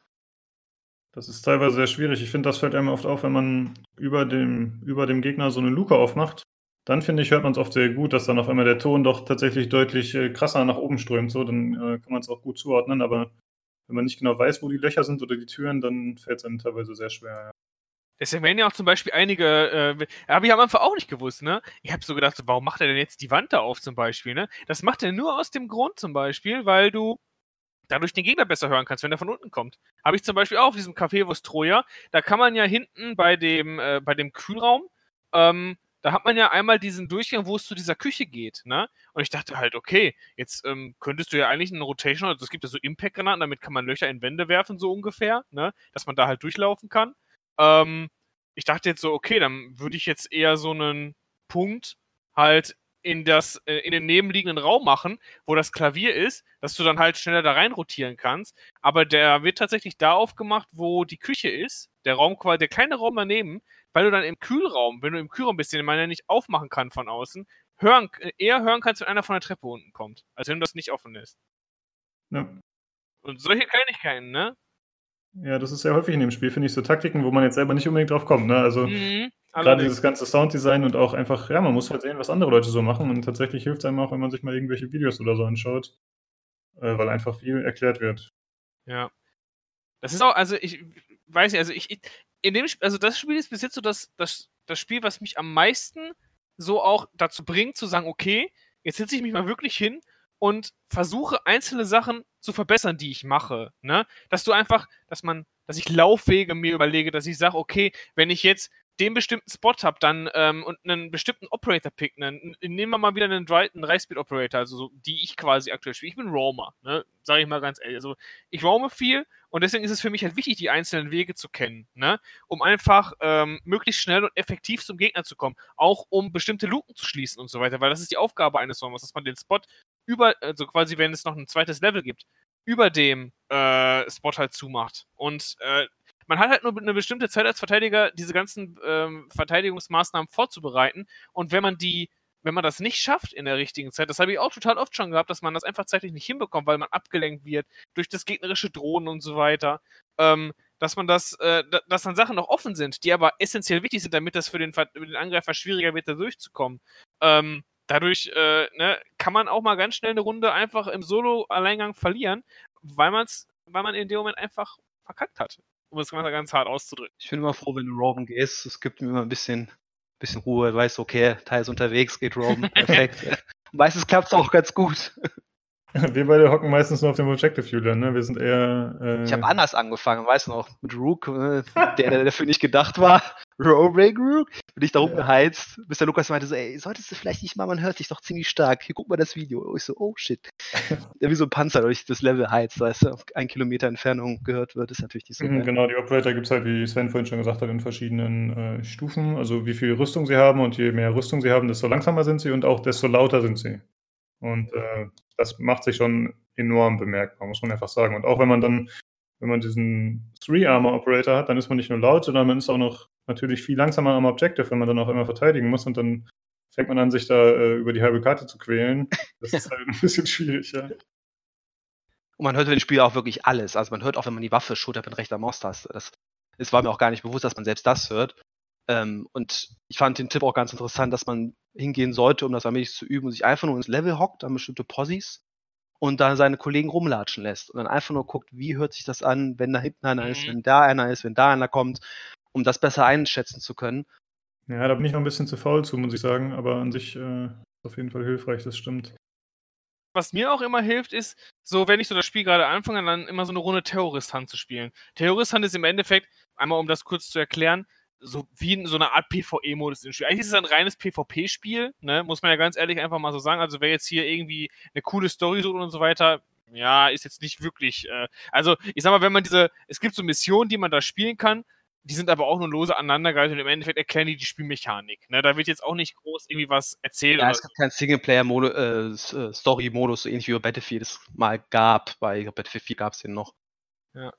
Das ist teilweise sehr schwierig. Ich finde, das fällt einem oft auf, wenn man über dem, über dem Gegner so eine Luke aufmacht dann finde ich, hört man es oft sehr gut, dass dann auf einmal der Ton doch tatsächlich deutlich äh, krasser nach oben strömt. So, dann äh, kann man es auch gut zuordnen. Aber wenn man nicht genau weiß, wo die Löcher sind oder die Türen, dann fällt es einem teilweise sehr schwer. Ja.
Deswegen werden ja auch zum Beispiel einige, äh, habe ich am Anfang auch nicht gewusst, ne? Ich habe so gedacht, warum macht er denn jetzt die Wand da auf zum Beispiel, ne? Das macht er nur aus dem Grund zum Beispiel, weil du dadurch den Gegner besser hören kannst, wenn er von unten kommt. Habe ich zum Beispiel auch auf diesem Café Wurst Troja, da kann man ja hinten bei dem, äh, bei dem Kühlraum, ähm, da hat man ja einmal diesen Durchgang, wo es zu dieser Küche geht, ne? Und ich dachte halt, okay, jetzt ähm, könntest du ja eigentlich einen Rotation, also es gibt ja so Impact-Granaten, damit kann man Löcher in Wände werfen, so ungefähr, ne? Dass man da halt durchlaufen kann. Ähm, ich dachte jetzt so, okay, dann würde ich jetzt eher so einen Punkt halt in das, äh, in den nebenliegenden Raum machen, wo das Klavier ist, dass du dann halt schneller da rein rotieren kannst. Aber der wird tatsächlich da aufgemacht, wo die Küche ist. Der Raum quasi, der kleine Raum daneben, weil du dann im Kühlraum, wenn du im Kühlraum bist, den man ja nicht aufmachen kann von außen, hören, eher hören kannst, wenn einer von der Treppe unten kommt, als wenn das nicht offen ist. Ja. Und solche Kleinigkeiten, ne?
Ja, das ist sehr häufig in dem Spiel, finde ich, so Taktiken, wo man jetzt selber nicht unbedingt drauf kommt. Ne? Also mhm, gerade dieses ganze Sounddesign und auch einfach, ja, man muss halt sehen, was andere Leute so machen. Und tatsächlich hilft es einem auch, wenn man sich mal irgendwelche Videos oder so anschaut, äh, weil einfach viel erklärt wird.
Ja. Das ist auch, also ich weiß nicht, also ich, in dem Spiel, also das Spiel ist bis jetzt so das, das, das Spiel, was mich am meisten so auch dazu bringt, zu sagen, okay, jetzt setze ich mich mal wirklich hin und versuche einzelne Sachen zu verbessern, die ich mache. Ne? Dass du einfach, dass man, dass ich Laufwege mir überlege, dass ich sage, okay, wenn ich jetzt den bestimmten Spot habe, dann ähm, und einen bestimmten Operator pick, nehmen wir mal wieder einen, einen Dreispeed Operator, also so, die ich quasi aktuell spiele. Ich bin Roamer, ne? Sage ich mal ganz ehrlich. Also ich roame viel und deswegen ist es für mich halt wichtig, die einzelnen Wege zu kennen, ne? Um einfach ähm, möglichst schnell und effektiv zum Gegner zu kommen. Auch um bestimmte Luken zu schließen und so weiter, weil das ist die Aufgabe eines Roamers, dass man den Spot über, also quasi, wenn es noch ein zweites Level gibt, über dem äh, Spot halt zumacht. Und äh, man hat halt nur eine bestimmte Zeit als Verteidiger, diese ganzen ähm, Verteidigungsmaßnahmen vorzubereiten. Und wenn man die, wenn man das nicht schafft in der richtigen Zeit, das habe ich auch total oft schon gehabt, dass man das einfach zeitlich nicht hinbekommt, weil man abgelenkt wird durch das gegnerische Drohnen und so weiter. Ähm, dass man das, äh, dass dann Sachen noch offen sind, die aber essentiell wichtig sind, damit das für den, für den Angreifer schwieriger wird, da durchzukommen. Ähm, dadurch äh, ne, kann man auch mal ganz schnell eine Runde einfach im Solo-Alleingang verlieren, weil man's, weil man in dem Moment einfach verkackt hat um es mal ganz hart auszudrücken.
Ich bin immer froh, wenn du Robin gehst. Es gibt mir immer ein bisschen, bisschen Ruhe. Du weißt, okay, Teil ist unterwegs, geht Robin, perfekt. Meistens klappt es auch ganz gut.
Wir beide hocken meistens nur auf dem Objective Fueler, ne? Wir sind eher.
Äh ich habe anders angefangen, weißt du noch, mit Rook, äh, der, der dafür nicht gedacht war. Rogue Rook, bin ich da rumgeheizt, bis der Lukas meinte so, ey, solltest du vielleicht nicht mal, man hört dich doch ziemlich stark. Hier guck mal das Video. Und ich so, oh shit. der wie so ein Panzer durch das Level heizt, weißt du, auf ein Kilometer Entfernung gehört wird, ist natürlich nicht so.
Mhm, genau, die Operator gibt es halt, wie Sven vorhin schon gesagt hat, in verschiedenen äh, Stufen. Also wie viel Rüstung sie haben und je mehr Rüstung sie haben, desto langsamer sind sie und auch desto lauter sind sie. Und äh, das macht sich schon enorm bemerkbar, muss man einfach sagen. Und auch wenn man dann wenn man diesen Three-Armor-Operator hat, dann ist man nicht nur laut, sondern man ist auch noch natürlich viel langsamer am Objective, wenn man dann auch immer verteidigen muss und dann fängt man an, sich da äh, über die halbe Karte zu quälen. Das ist halt ein bisschen schwierig, ja.
Und man hört in dem Spiel auch wirklich alles. Also man hört auch, wenn man die Waffe schultert mit rechter Maustaste. Das, das war mir auch gar nicht bewusst, dass man selbst das hört. Ähm, und ich fand den Tipp auch ganz interessant, dass man hingehen sollte, um das allmählich zu üben und sich einfach nur ins Level hockt, an bestimmte Possis und dann seine Kollegen rumlatschen lässt und dann einfach nur guckt, wie hört sich das an, wenn da hinten einer mhm. ist, wenn da einer ist, wenn da einer kommt, um das besser einschätzen zu können.
Ja, da bin ich noch ein bisschen zu faul zu, muss ich sagen, aber an sich äh, ist auf jeden Fall hilfreich, das stimmt.
Was mir auch immer hilft, ist, so wenn ich so das Spiel gerade anfange, dann immer so eine Runde Terrorist-Hand zu spielen. Terrorist-Hand ist im Endeffekt, einmal um das kurz zu erklären, so wie in so einer Art PvE-Modus im Spiel. Eigentlich ist es ein reines PvP-Spiel, ne? muss man ja ganz ehrlich einfach mal so sagen. Also wer jetzt hier irgendwie eine coole Story sucht und so weiter, ja, ist jetzt nicht wirklich. Äh, also ich sag mal, wenn man diese, es gibt so Missionen, die man da spielen kann, die sind aber auch nur lose aneinandergereiht und im Endeffekt erklären die die Spielmechanik. Ne? Da wird jetzt auch nicht groß irgendwie was erzählt.
Ja, es gibt keinen Singleplayer-Story-Modus, äh, so ähnlich wie bei Battlefield es mal gab. Bei Battlefield 4 gab es den noch. Ja.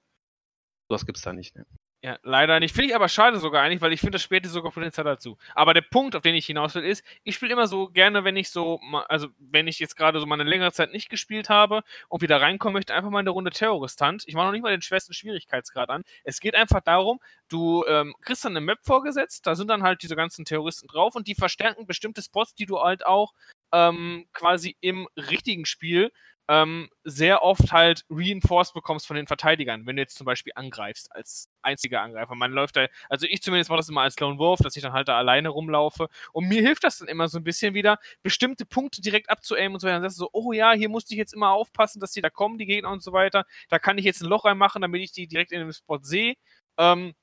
Sowas gibt es da nicht. Ne?
Ja, leider nicht. Finde ich aber schade sogar eigentlich, weil ich finde, das später sogar Potenzial dazu. Aber der Punkt, auf den ich hinaus will, ist, ich spiele immer so gerne, wenn ich so, also wenn ich jetzt gerade so mal eine längere Zeit nicht gespielt habe und wieder reinkommen möchte, einfach mal in der Runde Terroristant. Ich mache noch nicht mal den schwersten Schwierigkeitsgrad an. Es geht einfach darum, du ähm, kriegst dann eine Map vorgesetzt, da sind dann halt diese ganzen Terroristen drauf und die verstärken bestimmte Spots, die du halt auch ähm, quasi im richtigen Spiel ähm, sehr oft halt reinforced bekommst von den Verteidigern, wenn du jetzt zum Beispiel angreifst als einziger Angreifer. Man läuft da, also ich zumindest mache das immer als Lone Wolf, dass ich dann halt da alleine rumlaufe. Und mir hilft das dann immer so ein bisschen wieder, bestimmte Punkte direkt abzuaimen und so weiter. Dann sagst du so, oh ja, hier musste ich jetzt immer aufpassen, dass die da kommen, die Gegner und so weiter. Da kann ich jetzt ein Loch reinmachen, damit ich die direkt in dem Spot sehe. Ähm,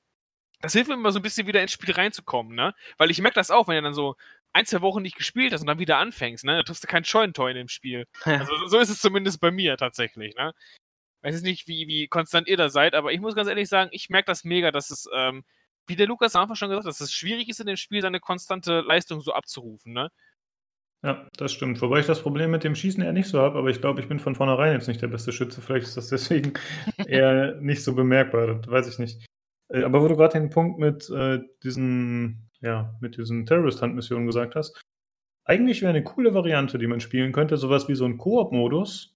das hilft mir immer so ein bisschen wieder ins Spiel reinzukommen, ne? Weil ich merke das auch, wenn ihr dann so ein, zwei Wochen nicht gespielt hast und dann wieder anfängst, ne? Da triffst du kein Scheunentor in dem Spiel. Also so ist es zumindest bei mir tatsächlich, ne? Ich weiß nicht, wie, wie konstant ihr da seid, aber ich muss ganz ehrlich sagen, ich merke das mega, dass es, ähm, wie der Lukas am Anfang schon gesagt hat, dass es schwierig ist, in dem Spiel seine konstante Leistung so abzurufen, ne?
Ja, das stimmt. Wobei ich das Problem mit dem Schießen eher nicht so habe, aber ich glaube, ich bin von vornherein jetzt nicht der beste Schütze. Vielleicht ist das deswegen eher nicht so bemerkbar. Das weiß ich nicht. Äh, aber wo du gerade den Punkt mit äh, diesen ja, mit diesen Terrorist-Hunt-Missionen gesagt hast. Eigentlich wäre eine coole Variante, die man spielen könnte, sowas wie so ein Koop-Modus,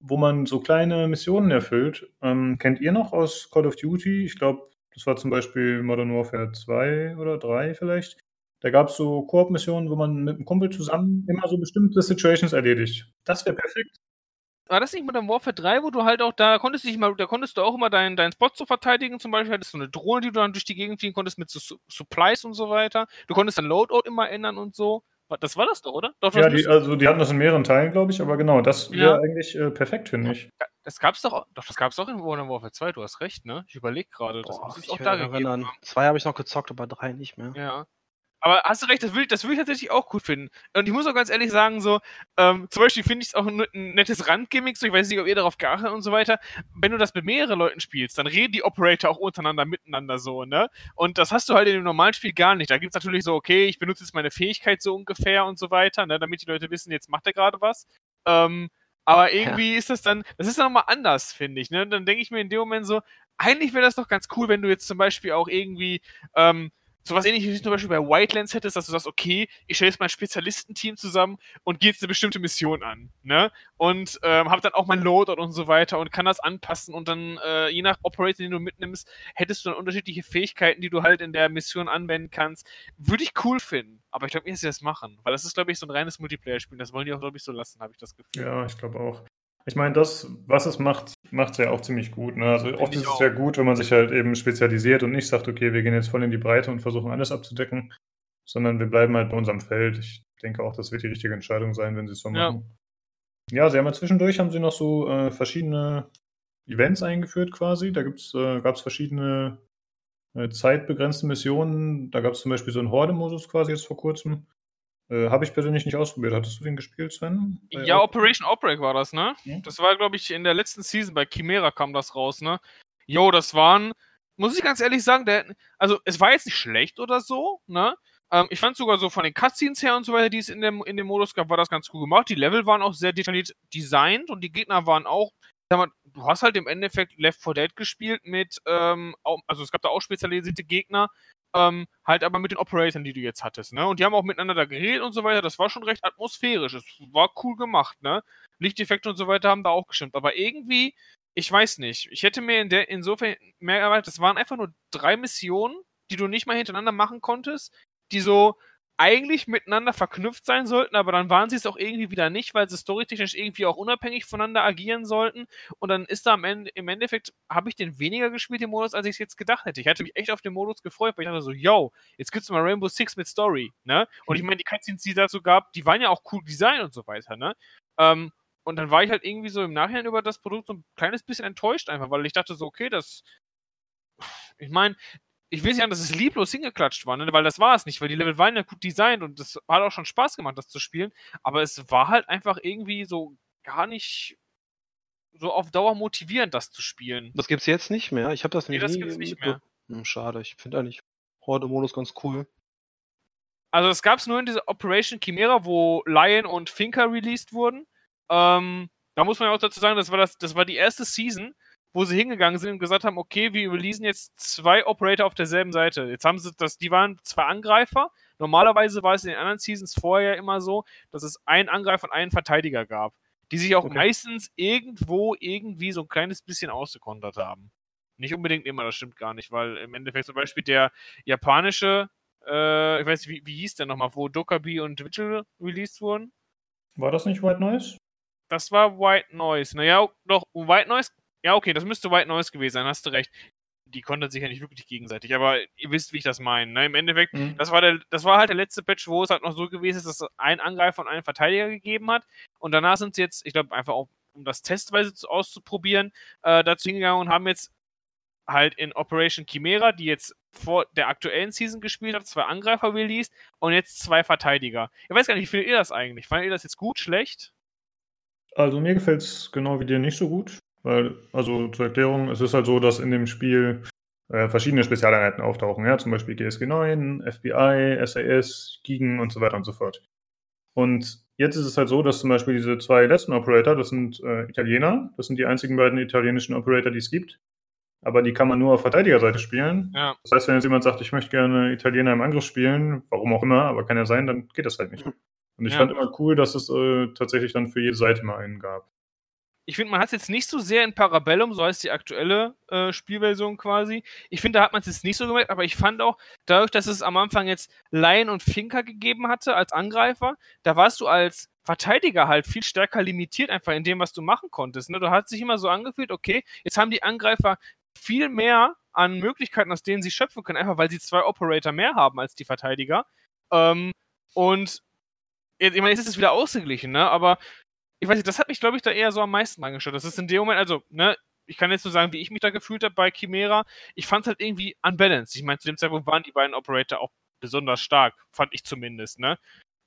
wo man so kleine Missionen erfüllt. Ähm, kennt ihr noch aus Call of Duty? Ich glaube, das war zum Beispiel Modern Warfare 2 oder 3 vielleicht. Da gab es so Koop-Missionen, wo man mit einem Kumpel zusammen immer so bestimmte Situations erledigt. Das wäre perfekt
war das nicht mit dem Warfare 3, wo du halt auch, da konntest du dich mal, da konntest du auch immer deinen dein Spot zu verteidigen, zum Beispiel hattest du eine Drohne, die du dann durch die Gegend fliegen konntest mit so Supplies und so weiter. Du konntest dein Loadout immer ändern und so. Das war das doch, oder? Doch,
ja, die, also die hatten das in mehreren Teilen, glaube ich, aber genau, das wäre ja. eigentlich äh, perfekt, finde ich.
Das gab's doch, doch, das gab's doch in Modern Warfare 2, du hast recht, ne? Ich überlege gerade, das
muss es auch da erinnern. Zwei habe ich noch gezockt, aber drei nicht mehr.
Ja. Aber hast du recht, das würde das will ich tatsächlich auch gut finden. Und ich muss auch ganz ehrlich sagen, so, ähm, zum Beispiel finde ich es auch ein, ein, nettes Randgimmick, so, ich weiß nicht, ob ihr darauf geachtet und so weiter. Wenn du das mit mehreren Leuten spielst, dann reden die Operator auch untereinander miteinander so, ne? Und das hast du halt in dem normalen Spiel gar nicht. Da gibt es natürlich so, okay, ich benutze jetzt meine Fähigkeit so ungefähr und so weiter, ne? Damit die Leute wissen, jetzt macht er gerade was. Ähm, aber irgendwie ja. ist das dann, das ist dann nochmal anders, finde ich, ne? Dann denke ich mir in dem Moment so, eigentlich wäre das doch ganz cool, wenn du jetzt zum Beispiel auch irgendwie, ähm, sowas ähnliches wie zum Beispiel bei Wildlands hättest, dass du sagst, okay, ich stelle jetzt mein Spezialistenteam zusammen und gehe jetzt eine bestimmte Mission an, ne? Und ähm, habe dann auch mein Loadout und so weiter und kann das anpassen und dann, äh, je nach Operator, den du mitnimmst, hättest du dann unterschiedliche Fähigkeiten, die du halt in der Mission anwenden kannst. Würde ich cool finden, aber ich glaube nicht, dass sie das machen, weil das ist, glaube ich, so ein reines Multiplayer-Spiel. Das wollen die auch, glaube ich, so lassen, habe ich das Gefühl.
Ja, ich glaube auch. Ich meine, das, was es macht, macht es ja auch ziemlich gut. Ne? Also oft ist es ja gut, wenn man sich halt eben spezialisiert und nicht sagt, okay, wir gehen jetzt voll in die Breite und versuchen alles abzudecken, sondern wir bleiben halt bei unserem Feld. Ich denke auch, das wird die richtige Entscheidung sein, wenn sie es so machen. Ja, ja sie haben ja zwischendurch haben sie noch so äh, verschiedene Events eingeführt quasi. Da äh, gab es verschiedene äh, zeitbegrenzte Missionen. Da gab es zum Beispiel so einen Horde-Modus quasi jetzt vor kurzem. Äh, Habe ich persönlich nicht ausprobiert. Hattest du den gespielt, Sven?
Bei ja, Operation Outbreak war das, ne? Ja. Das war, glaube ich, in der letzten Season bei Chimera kam das raus, ne? Jo, das waren, muss ich ganz ehrlich sagen, der, also es war jetzt nicht schlecht oder so, ne? Ähm, ich fand sogar so von den Cutscenes her und so weiter, die es in dem, in dem Modus gab, war das ganz cool gemacht. Die Level waren auch sehr detailliert designt und die Gegner waren auch, sag mal, du hast halt im Endeffekt Left 4 Dead gespielt mit, ähm, also es gab da auch spezialisierte Gegner, ähm, halt aber mit den Operatoren, die du jetzt hattest, ne? Und die haben auch miteinander geredet und so weiter. Das war schon recht atmosphärisch. Es war cool gemacht, ne? Lichteffekte und so weiter haben da auch gestimmt. Aber irgendwie, ich weiß nicht. Ich hätte mir in der, insofern mehr erwartet, das waren einfach nur drei Missionen, die du nicht mal hintereinander machen konntest, die so eigentlich miteinander verknüpft sein sollten, aber dann waren sie es auch irgendwie wieder nicht, weil sie storytechnisch irgendwie auch unabhängig voneinander agieren sollten. Und dann ist da am Ende, im Endeffekt, habe ich den weniger gespielt, den Modus, als ich es jetzt gedacht hätte. Ich hatte mich echt auf den Modus gefreut, weil ich dachte so, yo, jetzt gibt's mal Rainbow Six mit Story, ne? Und ich meine, die Cutscenes, die es dazu gab, die waren ja auch cool design und so weiter, ne? Ähm, und dann war ich halt irgendwie so im Nachhinein über das Produkt so ein kleines bisschen enttäuscht einfach, weil ich dachte so, okay, das ich meine, ich will nicht sagen, dass es lieblos hingeklatscht war, ne? weil das war es nicht, weil die Level waren ja gut designt und das hat auch schon Spaß gemacht, das zu spielen, aber es war halt einfach irgendwie so gar nicht so auf Dauer motivierend, das zu spielen.
Das gibt's jetzt nicht mehr. Ich habe das
nee, das gibt's nicht mehr.
Hm, schade, ich finde eigentlich Horde-Modus ganz cool.
Also es gab's nur in dieser Operation Chimera, wo Lion und Finker released wurden. Ähm, da muss man ja auch dazu sagen, das war das, das war die erste Season, wo sie hingegangen sind und gesagt haben, okay, wir releasen jetzt zwei Operator auf derselben Seite. Jetzt haben sie das, die waren zwei Angreifer. Normalerweise war es in den anderen Seasons vorher immer so, dass es einen Angreifer und einen Verteidiger gab, die sich auch okay. meistens irgendwo irgendwie so ein kleines bisschen ausgekontert haben. Nicht unbedingt immer, das stimmt gar nicht, weil im Endeffekt zum Beispiel der japanische, äh, ich weiß nicht, wie, wie hieß der nochmal, wo Dokabi und Vigil released wurden?
War das nicht White Noise?
Das war White Noise. Naja, doch, White Noise ja, okay, das müsste White Noise gewesen sein, hast du recht. Die konnten sich ja nicht wirklich gegenseitig, aber ihr wisst, wie ich das meine. Ne? Im Endeffekt, mhm. das, war der, das war halt der letzte Patch, wo es halt noch so gewesen ist, dass es einen Angreifer und einen Verteidiger gegeben hat. Und danach sind sie jetzt, ich glaube, einfach auch, um das testweise auszuprobieren, äh, dazu hingegangen und haben jetzt halt in Operation Chimera, die jetzt vor der aktuellen Season gespielt hat, zwei Angreifer released und jetzt zwei Verteidiger. Ich weiß gar nicht, wie findet ihr das eigentlich? Fandet ihr das jetzt gut, schlecht?
Also mir gefällt es genau wie dir nicht so gut. Weil, also zur Erklärung, es ist halt so, dass in dem Spiel äh, verschiedene Spezialeinheiten auftauchen, ja, zum Beispiel GSG 9, FBI, SAS, Gigen und so weiter und so fort. Und jetzt ist es halt so, dass zum Beispiel diese zwei letzten Operator, das sind äh, Italiener, das sind die einzigen beiden italienischen Operator, die es gibt. Aber die kann man nur auf Verteidigerseite spielen. Ja. Das heißt, wenn jetzt jemand sagt, ich möchte gerne Italiener im Angriff spielen, warum auch immer, aber kann ja sein, dann geht das halt nicht. Und ich ja. fand immer cool, dass es äh, tatsächlich dann für jede Seite mal einen gab
ich finde, man hat es jetzt nicht so sehr in Parabellum, so heißt die aktuelle äh, Spielversion quasi. Ich finde, da hat man es jetzt nicht so gemerkt, aber ich fand auch, dadurch, dass es am Anfang jetzt Lion und Finker gegeben hatte als Angreifer, da warst du als Verteidiger halt viel stärker limitiert einfach in dem, was du machen konntest. Ne? Du hast sich immer so angefühlt, okay, jetzt haben die Angreifer viel mehr an Möglichkeiten, aus denen sie schöpfen können, einfach weil sie zwei Operator mehr haben als die Verteidiger. Ähm, und ich meine, jetzt ist es wieder ausgeglichen, ne? Aber ich weiß nicht, das hat mich, glaube ich, da eher so am meisten angeschaut. Das ist in dem Moment, also, ne, ich kann jetzt nur sagen, wie ich mich da gefühlt habe bei Chimera. Ich fand es halt irgendwie unbalanced. Ich meine, zu dem Zeitpunkt waren die beiden Operator auch besonders stark, fand ich zumindest, ne?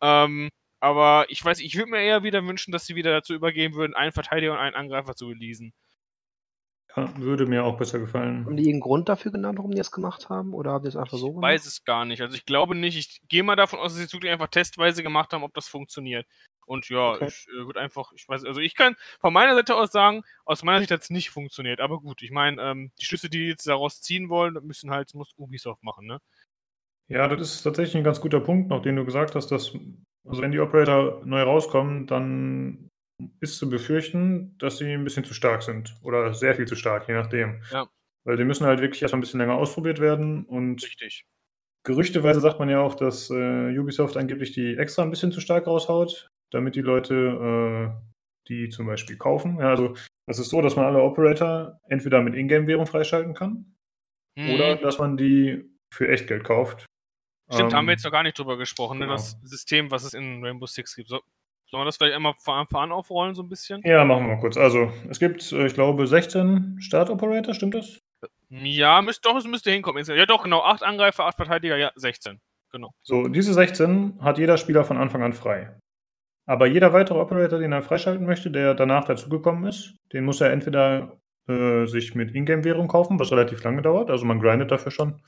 Ähm, aber ich weiß, ich würde mir eher wieder wünschen, dass sie wieder dazu übergehen würden, einen Verteidiger und einen Angreifer zu releasen.
Ja, würde mir auch besser gefallen.
Haben die einen Grund dafür genannt, warum die das gemacht haben? Oder haben die es einfach so
gemacht? Ich weiß es gar nicht. Also ich glaube nicht. Ich gehe mal davon aus, dass sie es wirklich einfach testweise gemacht haben, ob das funktioniert. Und ja, okay. ich äh, würde einfach, ich weiß, also ich kann von meiner Seite aus sagen, aus meiner Sicht hat es nicht funktioniert. Aber gut, ich meine, ähm, die Schlüsse, die jetzt daraus ziehen wollen, müssen halt, muss Ubisoft machen, ne?
Ja, das ist tatsächlich ein ganz guter Punkt, noch den du gesagt hast, dass, also wenn die Operator neu rauskommen, dann ist zu befürchten, dass sie ein bisschen zu stark sind. Oder sehr viel zu stark, je nachdem. Ja. Weil die müssen halt wirklich erstmal ein bisschen länger ausprobiert werden und
Richtig.
Gerüchteweise sagt man ja auch, dass äh, Ubisoft angeblich die extra ein bisschen zu stark raushaut damit die Leute äh, die zum Beispiel kaufen. Ja, also das ist so, dass man alle Operator entweder mit Ingame-Währung freischalten kann mhm. oder dass man die für Echtgeld kauft.
Stimmt, ähm, haben wir jetzt noch gar nicht drüber gesprochen, ne, genau. ne, das System, was es in Rainbow Six gibt. So, sollen wir das vielleicht einmal von Anfang an aufrollen, so ein bisschen?
Ja, machen wir mal kurz. Also, es gibt, äh, ich glaube, 16 Start-Operator, stimmt das?
Ja, müsst, doch, es müsste hinkommen. Ja, doch, genau. 8 Angreifer, 8 Verteidiger, ja, 16. Genau.
So, diese 16 hat jeder Spieler von Anfang an frei. Aber jeder weitere Operator, den er freischalten möchte, der danach dazugekommen ist, den muss er entweder äh, sich mit Ingame-Währung kaufen, was relativ lange dauert. Also man grindet dafür schon,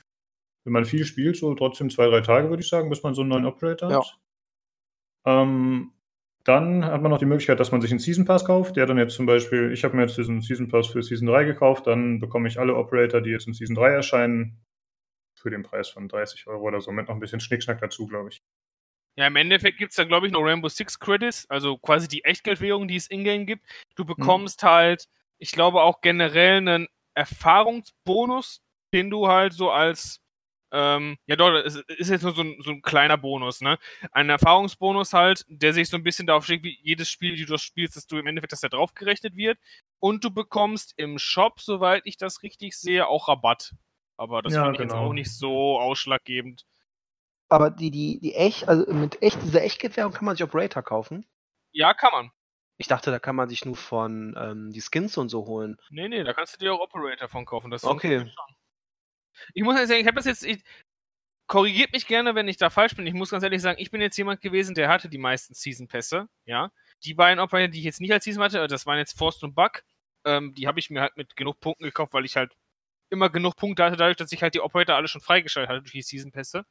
wenn man viel spielt, so trotzdem zwei, drei Tage, würde ich sagen, bis man so einen neuen Operator ja. hat. Ähm, Dann hat man noch die Möglichkeit, dass man sich einen Season Pass kauft, der dann jetzt zum Beispiel, ich habe mir jetzt diesen Season Pass für Season 3 gekauft, dann bekomme ich alle Operator, die jetzt in Season 3 erscheinen, für den Preis von 30 Euro oder so, mit noch ein bisschen Schnickschnack dazu, glaube ich.
Ja, im Endeffekt gibt es da, glaube ich, noch Rainbow Six Credits, also quasi die Echtgeldwährung, die es in-game gibt. Du hm. bekommst hm. halt, ich glaube, auch generell einen Erfahrungsbonus, den du halt so als ähm, ja doch, es ist jetzt nur so ein, so ein kleiner Bonus, ne? Ein Erfahrungsbonus halt, der sich so ein bisschen darauf schlägt, wie jedes Spiel, die du spielst, dass du im Endeffekt, dass der draufgerechnet wird. Und du bekommst im Shop, soweit ich das richtig sehe, auch Rabatt. Aber das ja, finde ich genau. jetzt auch nicht so ausschlaggebend.
Aber die, die, die echt, also mit echt, dieser Echtgeldwährung kann man sich Operator kaufen?
Ja, kann man.
Ich dachte, da kann man sich nur von ähm, die Skins und so holen.
Nee, nee, da kannst du dir auch Operator von kaufen. Das
okay.
Ich muss sagen, ich habe das jetzt. Ich, korrigiert mich gerne, wenn ich da falsch bin. Ich muss ganz ehrlich sagen, ich bin jetzt jemand gewesen, der hatte die meisten Season-Pässe. Ja. Die beiden Operator, die ich jetzt nicht als Season hatte, das waren jetzt Forst und Buck. Ähm, die habe ich mir halt mit genug Punkten gekauft, weil ich halt immer genug Punkte hatte, dadurch, dass ich halt die Operator alle schon freigeschaltet hatte durch die Season-Pässe.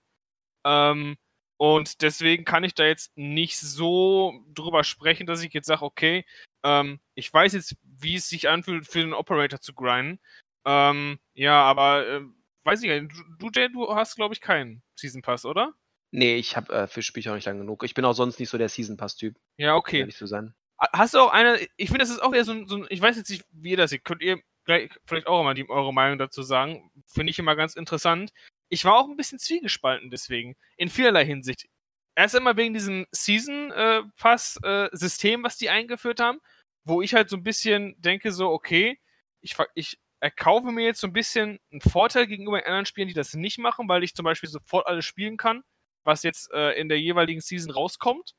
Ähm, und deswegen kann ich da jetzt nicht so drüber sprechen, dass ich jetzt sage, okay, ähm, ich weiß jetzt, wie es sich anfühlt, für den Operator zu grinden. Ähm, ja, aber äh, weiß ich nicht. Du, Jay, du hast, glaube ich, keinen Season Pass, oder?
Nee, ich habe äh, für Spiel auch nicht lang genug. Ich bin auch sonst nicht so der Season Pass-Typ.
Ja, okay.
Zu sein.
Hast du auch eine, ich finde, das ist auch eher so ein, so ein, ich weiß jetzt nicht, wie ihr das seht. Könnt ihr vielleicht auch mal die, eure Meinung dazu sagen? Finde ich immer ganz interessant. Ich war auch ein bisschen zwiegespalten deswegen. In vielerlei Hinsicht. Erst einmal wegen diesem Season äh, Pass äh, System, was die eingeführt haben, wo ich halt so ein bisschen denke, so, okay, ich, ich erkaufe mir jetzt so ein bisschen einen Vorteil gegenüber anderen Spielen, die das nicht machen, weil ich zum Beispiel sofort alles spielen kann, was jetzt äh, in der jeweiligen Season rauskommt.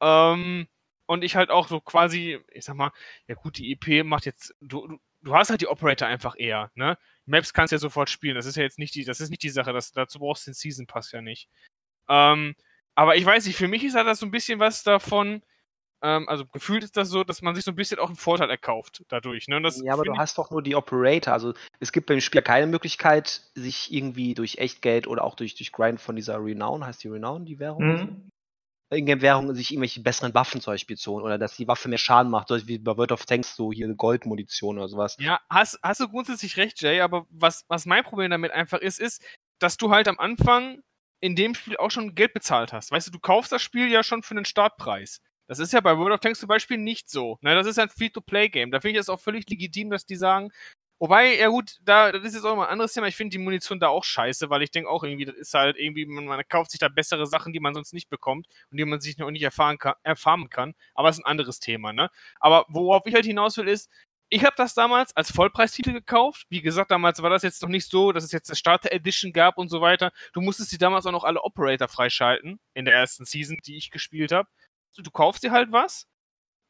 Ähm, und ich halt auch so quasi, ich sag mal, ja gut, die EP macht jetzt, du, du hast halt die Operator einfach eher, ne? Maps kannst du ja sofort spielen, das ist ja jetzt nicht die, das ist nicht die Sache, das, dazu brauchst du den Season Pass ja nicht. Ähm, aber ich weiß nicht, für mich ist halt das so ein bisschen was davon, ähm, also gefühlt ist das so, dass man sich so ein bisschen auch einen Vorteil erkauft dadurch. Ne?
ja, aber du hast doch nur die Operator. Also es gibt beim Spieler keine Möglichkeit, sich irgendwie durch Echtgeld oder auch durch, durch Grind von dieser Renown, heißt die Renown, die Währung? Mhm. Ingame-Währung sich irgendwelche besseren Waffen zum Beispiel zu holen oder dass die Waffe mehr Schaden macht, so wie bei World of Tanks so hier Goldmunition oder sowas.
Ja, hast, hast du grundsätzlich recht, Jay, aber was, was mein Problem damit einfach ist, ist, dass du halt am Anfang in dem Spiel auch schon Geld bezahlt hast. Weißt du, du kaufst das Spiel ja schon für den Startpreis. Das ist ja bei World of Tanks zum Beispiel nicht so. Ne? Das ist ein Free-to-Play-Game. Da finde ich es auch völlig legitim, dass die sagen, Wobei, ja gut, da, das ist jetzt auch mal ein anderes Thema. Ich finde die Munition da auch scheiße, weil ich denke auch irgendwie, das ist halt irgendwie, man, man, kauft sich da bessere Sachen, die man sonst nicht bekommt und die man sich noch nicht erfahren kann, erfahren kann. Aber das ist ein anderes Thema, ne? Aber worauf ich halt hinaus will, ist, ich habe das damals als Vollpreistitel gekauft. Wie gesagt, damals war das jetzt noch nicht so, dass es jetzt eine Starter Edition gab und so weiter. Du musstest die damals auch noch alle Operator freischalten in der ersten Season, die ich gespielt habe du kaufst dir halt was,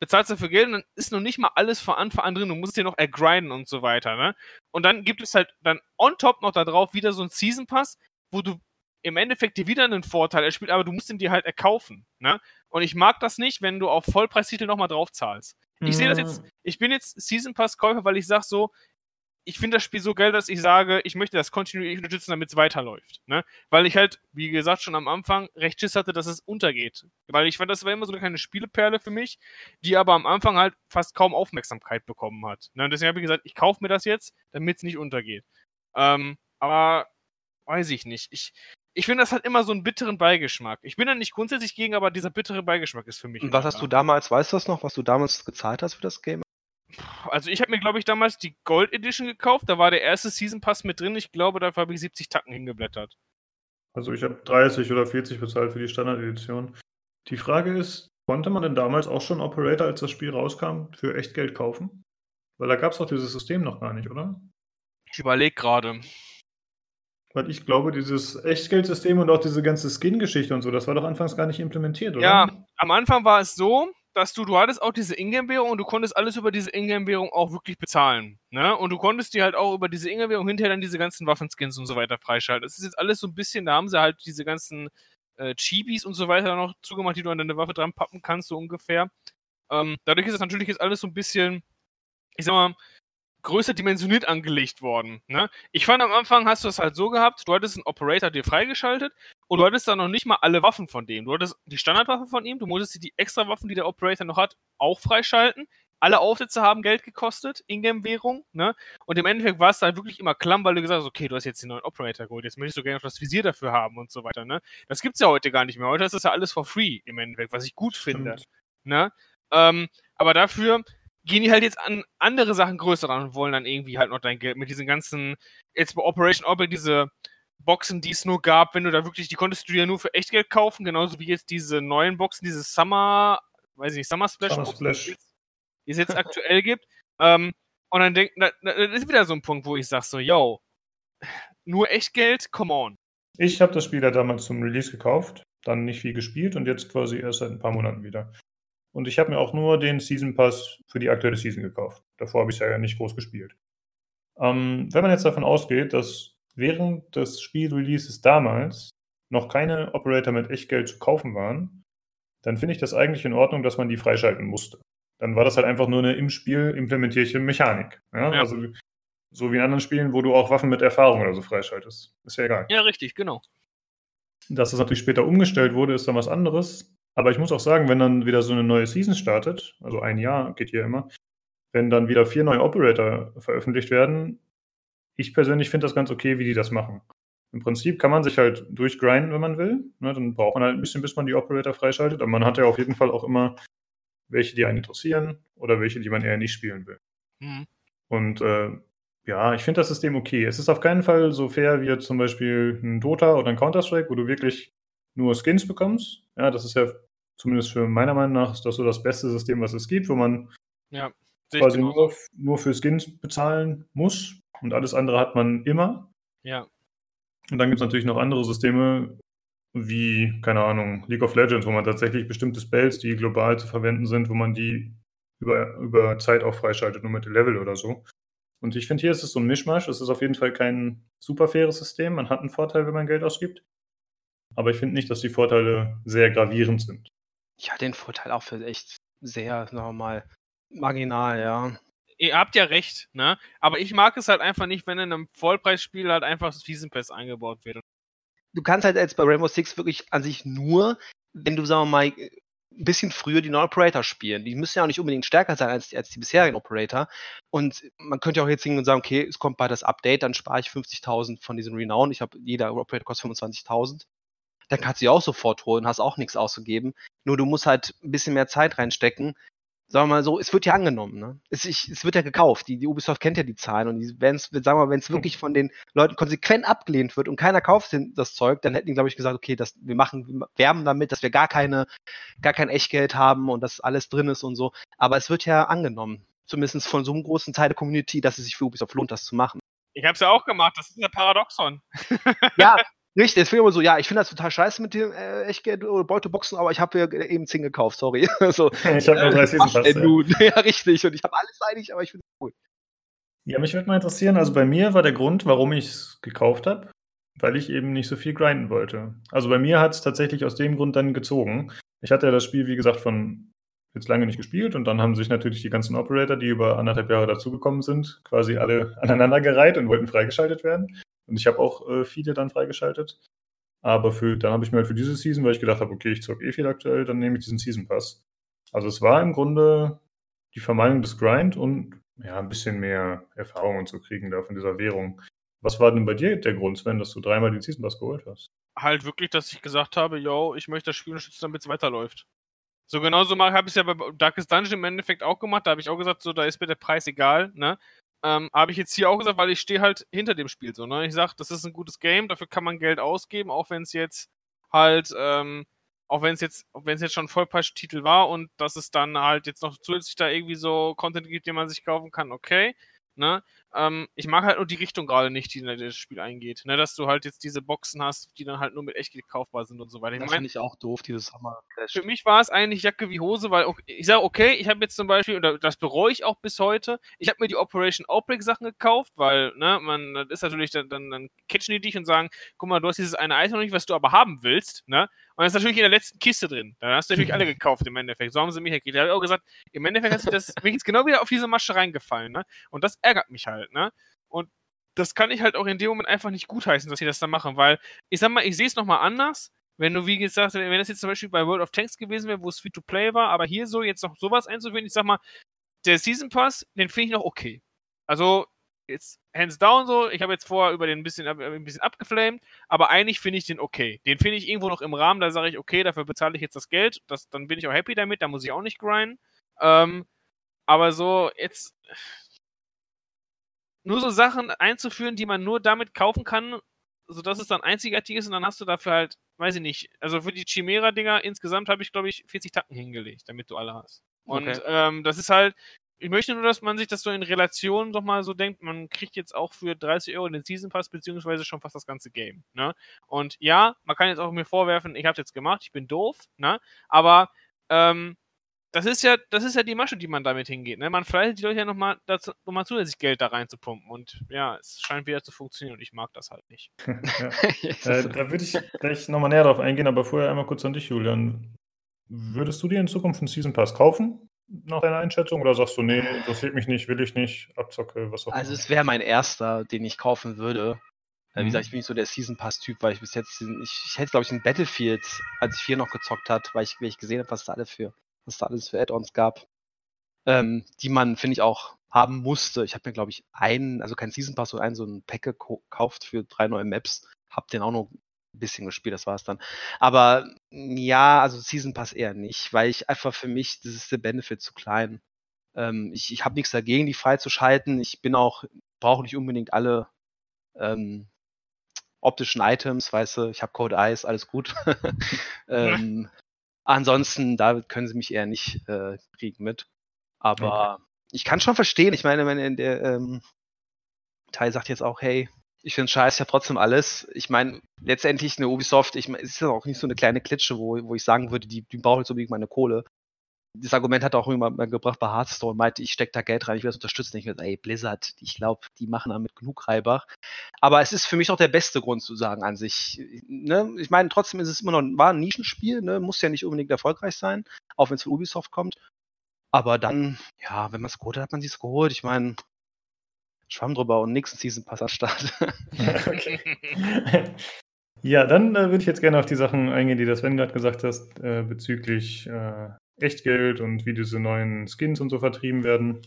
bezahlst dafür Geld und dann ist noch nicht mal alles von Anfang an drin. Du musst dir noch ergrinden und so weiter, ne? Und dann gibt es halt dann on top noch da drauf wieder so ein Season Pass, wo du im Endeffekt dir wieder einen Vorteil erspielt, aber du musst ihn dir halt erkaufen, ne? Und ich mag das nicht, wenn du auf Vollpreistitel nochmal drauf zahlst. Ich sehe das jetzt, ich bin jetzt Season Pass Käufer, weil ich sag so, ich finde das Spiel so geil, dass ich sage, ich möchte das kontinuierlich unterstützen, damit es weiterläuft. Ne? Weil ich halt, wie gesagt, schon am Anfang recht Schiss hatte, dass es untergeht. Weil ich fand, das war immer so eine kleine Spieleperle für mich, die aber am Anfang halt fast kaum Aufmerksamkeit bekommen hat. Ne? Und deswegen habe ich gesagt, ich kaufe mir das jetzt, damit es nicht untergeht. Ähm, aber weiß ich nicht. Ich, ich finde, das hat immer so einen bitteren Beigeschmack. Ich bin da nicht grundsätzlich gegen, aber dieser bittere Beigeschmack ist für mich.
Und was hast du damals, weißt du das noch, was du damals gezahlt hast für das Game?
Also ich habe mir, glaube ich, damals die Gold Edition gekauft. Da war der erste Season Pass mit drin. Ich glaube, dafür habe ich 70 Tacken hingeblättert.
Also ich habe 30 oder 40 bezahlt für die Standard Edition. Die Frage ist, konnte man denn damals auch schon Operator, als das Spiel rauskam, für echt Geld kaufen? Weil da gab es doch dieses System noch gar nicht, oder?
Ich überlege gerade.
Weil ich glaube, dieses Echtgeldsystem und auch diese ganze Skin-Geschichte und so, das war doch anfangs gar nicht implementiert, oder?
Ja, am Anfang war es so, dass du, du hattest auch diese Ingame-Währung und du konntest alles über diese Ingame-Währung auch wirklich bezahlen. Ne? Und du konntest dir halt auch über diese Ingame-Währung hinterher dann diese ganzen Waffenskins und so weiter freischalten. Das ist jetzt alles so ein bisschen, da haben sie halt diese ganzen äh, Chibis und so weiter noch zugemacht, die du an deine Waffe dran pappen kannst, so ungefähr. Ähm, dadurch ist es natürlich jetzt alles so ein bisschen, ich sag mal, größer dimensioniert angelegt worden. Ne? Ich fand am Anfang hast du es halt so gehabt, du hattest einen Operator dir freigeschaltet und du hattest dann noch nicht mal alle Waffen von dem. Du hattest die Standardwaffe von ihm, du musstest die extra Waffen, die der Operator noch hat, auch freischalten. Alle Aufsätze haben Geld gekostet, Ingame-Währung, ne? Und im Endeffekt war es dann wirklich immer klamm, weil du gesagt hast, okay, du hast jetzt den neuen Operator geholt, jetzt möchtest du gerne noch das Visier dafür haben und so weiter, ne? Das gibt's ja heute gar nicht mehr. Heute ist das ja alles for free im Endeffekt, was ich gut finde. Ne? Ähm, aber dafür gehen die halt jetzt an andere Sachen größer ran und wollen dann irgendwie halt noch dein Geld mit diesen ganzen, jetzt bei Operation Opel, diese Boxen, die es nur gab, wenn du da wirklich, die konntest du ja nur für Echtgeld kaufen, genauso wie jetzt diese neuen Boxen, diese Summer, weiß ich nicht, Summer Splash, Summer Splash. die es jetzt aktuell gibt. Ähm, und dann denkt, das ist wieder so ein Punkt, wo ich sag so, yo, nur Echtgeld, come on.
Ich habe das Spiel ja damals zum Release gekauft, dann nicht viel gespielt und jetzt quasi erst seit ein paar Monaten wieder. Und ich habe mir auch nur den Season Pass für die aktuelle Season gekauft. Davor habe ich ja nicht groß gespielt. Ähm, wenn man jetzt davon ausgeht, dass während des Spielreleases damals noch keine Operator mit Echtgeld zu kaufen waren, dann finde ich das eigentlich in Ordnung, dass man die freischalten musste. Dann war das halt einfach nur eine im Spiel implementierte Mechanik. Ja? Ja. Also so wie in anderen Spielen, wo du auch Waffen mit Erfahrung oder so freischaltest. Ist ja egal.
Ja, richtig, genau.
Dass das natürlich später umgestellt wurde, ist dann was anderes. Aber ich muss auch sagen, wenn dann wieder so eine neue Season startet, also ein Jahr geht hier immer, wenn dann wieder vier neue Operator veröffentlicht werden, ich persönlich finde das ganz okay, wie die das machen. Im Prinzip kann man sich halt durchgrinden, wenn man will. Ne, dann braucht man halt ein bisschen, bis man die Operator freischaltet. Aber man hat ja auf jeden Fall auch immer welche, die einen interessieren oder welche, die man eher nicht spielen will. Mhm. Und äh, ja, ich finde das System okay. Es ist auf keinen Fall so fair wie jetzt zum Beispiel ein Dota oder ein Counter-Strike, wo du wirklich nur Skins bekommst. Ja, das ist ja zumindest für meiner Meinung nach das so das beste System, was es gibt, wo man
ja,
quasi nur, nur für Skins bezahlen muss und alles andere hat man immer.
Ja.
Und dann gibt es natürlich noch andere Systeme, wie, keine Ahnung, League of Legends, wo man tatsächlich bestimmte Spells, die global zu verwenden sind, wo man die über, über Zeit auch freischaltet, nur mit Level oder so. Und ich finde, hier ist es so ein Mischmasch. Es ist auf jeden Fall kein super faires System. Man hat einen Vorteil, wenn man Geld ausgibt. Aber ich finde nicht, dass die Vorteile sehr gravierend sind.
Ich halte den Vorteil auch für echt sehr, sagen wir mal, marginal, ja.
Ihr habt ja recht, ne? Aber ich mag es halt einfach nicht, wenn in einem Vollpreisspiel halt einfach das Season Pass eingebaut wird.
Du kannst halt jetzt bei Rainbow Six wirklich an sich nur, wenn du, sagen wir mal, ein bisschen früher die neuen Operator spielen. Die müssen ja auch nicht unbedingt stärker sein als, als die bisherigen Operator. Und man könnte ja auch jetzt hingehen und sagen, okay, es kommt bald das Update, dann spare ich 50.000 von diesen Renown. Ich habe, jeder Operator kostet 25.000 dann kannst du die auch sofort holen, hast auch nichts ausgegeben. Nur du musst halt ein bisschen mehr Zeit reinstecken. Sagen wir mal so, es wird ja angenommen, ne? Es, ich, es wird ja gekauft. Die, die, Ubisoft kennt ja die Zahlen und die, wenn's, sagen wir wenn es hm. wirklich von den Leuten konsequent abgelehnt wird und keiner kauft das Zeug, dann hätten die, glaube ich, gesagt, okay, das, wir machen, wir werben damit, dass wir gar keine, gar kein Echtgeld haben und dass alles drin ist und so. Aber es wird ja angenommen. Zumindest von so einem großen Teil der Community, dass es sich für Ubisoft lohnt, das zu machen.
Ich habe es ja auch gemacht, das ist ja Paradoxon.
ja, Richtig, deswegen immer so, ja, ich finde das total scheiße mit dem äh, Echtgeld oder Beuteboxen, aber ich habe ja eben 10 gekauft, sorry. so,
ich habe nur 30 Season
Pass. Ja. ja, richtig, und ich habe alles einig, aber ich finde es cool.
Ja, mich würde mal interessieren, also bei mir war der Grund, warum ich es gekauft habe, weil ich eben nicht so viel grinden wollte. Also bei mir hat es tatsächlich aus dem Grund dann gezogen. Ich hatte ja das Spiel, wie gesagt, von jetzt lange nicht gespielt und dann haben sich natürlich die ganzen Operator, die über anderthalb Jahre dazugekommen sind, quasi alle aneinandergereiht und wollten freigeschaltet werden. Und ich habe auch äh, viele dann freigeschaltet. Aber für, dann habe ich mir halt für diese Season, weil ich gedacht habe, okay, ich zocke eh viel aktuell, dann nehme ich diesen Season Pass. Also es war im Grunde die Vermeidung des Grind und ja, ein bisschen mehr Erfahrungen zu kriegen da von dieser Währung. Was war denn bei dir der Grund, Sven, dass du dreimal den Season Pass geholt hast?
Halt wirklich, dass ich gesagt habe, yo, ich möchte das Spiel unterstützen, damit es weiterläuft. So genauso habe ich es ja bei Darkest Dungeon im Endeffekt auch gemacht. Da habe ich auch gesagt, so, da ist mir der Preis egal, ne? Ähm, habe ich jetzt hier auch gesagt, weil ich stehe halt hinter dem Spiel so. Ne? Ich sage, das ist ein gutes Game, dafür kann man Geld ausgeben, auch wenn es jetzt halt, ähm, auch wenn es jetzt, wenn es jetzt schon Vollpreistitel war und dass es dann halt jetzt noch zusätzlich da irgendwie so Content gibt, den man sich kaufen kann, okay. Ne? Ähm, ich mag halt nur die Richtung gerade nicht, die in das Spiel eingeht. Ne? Dass du halt jetzt diese Boxen hast, die dann halt nur mit Echtgeld kaufbar sind und so weiter.
Ich das finde ich auch doof, dieses Summer
Crash. Für mich war es eigentlich Jacke wie Hose, weil ich sage, okay, ich habe jetzt zum Beispiel, und das bereue ich auch bis heute, ich habe mir die Operation Outbreak Sachen gekauft, weil, ne, man, das ist natürlich, dann, dann, dann catchen die dich und sagen, guck mal, du hast dieses eine Item noch nicht, was du aber haben willst, ne? Und das ist natürlich in der letzten Kiste drin. Dann hast du natürlich alle gekauft im Endeffekt. So haben sie mich gekriegt. Da habe ich auch gesagt, im Endeffekt hat sich das, bin ich jetzt genau wieder auf diese Masche reingefallen, ne? Und das ärgert mich halt, ne? Und das kann ich halt auch in dem Moment einfach nicht gutheißen, dass sie das da machen, weil ich sag mal, ich sehe es nochmal anders. Wenn du, wie gesagt, wenn das jetzt zum Beispiel bei World of Tanks gewesen wäre, wo es Free-to-Play war, aber hier so jetzt noch sowas einzuführen, ich sag mal, der Season Pass, den finde ich noch okay. Also, jetzt hands down so, ich habe jetzt vorher über den ein bisschen, ein bisschen abgeflamed, aber eigentlich finde ich den okay. Den finde ich irgendwo noch im Rahmen, da sage ich, okay, dafür bezahle ich jetzt das Geld, das, dann bin ich auch happy damit, da muss ich auch nicht grinden. Ähm, aber so, jetzt nur so Sachen einzuführen, die man nur damit kaufen kann, sodass es dann einzigartig ist und dann hast du dafür halt, weiß ich nicht, also für die Chimera-Dinger insgesamt habe ich, glaube ich, 40 Tacken hingelegt, damit du alle hast. Und okay. ähm, das ist halt, ich möchte nur, dass man sich das so in Relation doch mal so denkt, man kriegt jetzt auch für 30 Euro den Season Pass, beziehungsweise schon fast das ganze Game. Ne? Und ja, man kann jetzt auch mir vorwerfen, ich habe jetzt gemacht, ich bin doof, ne? aber ähm, das ist ja, das ist ja die Masche, die man damit hingeht. Ne? Man verleitet die Leute ja nochmal dazu, nochmal zusätzlich Geld da reinzupumpen. Und ja, es scheint wieder zu funktionieren und ich mag das halt nicht.
äh, da würde ich gleich nochmal näher drauf eingehen, aber vorher einmal kurz an dich, Julian. Würdest du dir in Zukunft einen Season Pass kaufen? Nach deiner Einschätzung? Oder sagst du, nee, interessiert mich nicht, will ich nicht, Abzocke, was
auch immer? Also, es wäre mein erster, den ich kaufen würde. Äh, wie mhm. gesagt, ich bin nicht so der Season Pass-Typ, weil ich bis jetzt, ich, ich hätte, glaube ich, ein Battlefield, als ich vier noch gezockt hat, weil ich, weil ich gesehen habe, was da alle für was da alles für Add-ons gab, ähm, die man, finde ich, auch haben musste. Ich habe mir, glaube ich, einen, also kein Season Pass, sondern einen so ein Pack gekauft für drei neue Maps. Hab den auch noch ein bisschen gespielt, das war es dann. Aber ja, also Season Pass eher nicht, weil ich einfach für mich, das ist der Benefit zu klein. Ähm, ich ich habe nichts dagegen, die freizuschalten. Ich bin auch, brauche nicht unbedingt alle ähm, optischen Items, weißt du, ich habe Code Eyes, alles gut. ähm, Ansonsten, da können sie mich eher nicht äh, kriegen mit. Aber okay. ich kann schon verstehen. Ich meine, wenn der ähm, Teil sagt jetzt auch, hey, ich finde scheiße, habe trotzdem alles. Ich meine, letztendlich eine Ubisoft, ich mein, es ist ja auch nicht so eine kleine Klitsche, wo, wo ich sagen würde, die, die braucht jetzt unbedingt meine Kohle das Argument hat auch mal gebracht bei Hearthstone, meinte, ich stecke da Geld rein, ich will das unterstützen. Ich würde, ey, Blizzard, ich glaube, die machen damit genug Reibach. Aber es ist für mich auch der beste Grund zu sagen an sich. Ne? Ich meine, trotzdem ist es immer noch war ein Nischenspiel, ne? muss ja nicht unbedingt erfolgreich sein, auch wenn es von Ubisoft kommt. Aber dann, ja, wenn man es geholt hat, hat man sich geholt. Ich meine, Schwamm drüber und nächsten Season Pass an Start.
Ja, dann äh, würde ich jetzt gerne auf die Sachen eingehen, die das Sven gerade gesagt hast, äh, bezüglich äh, Echtgeld und wie diese neuen Skins und so vertrieben werden.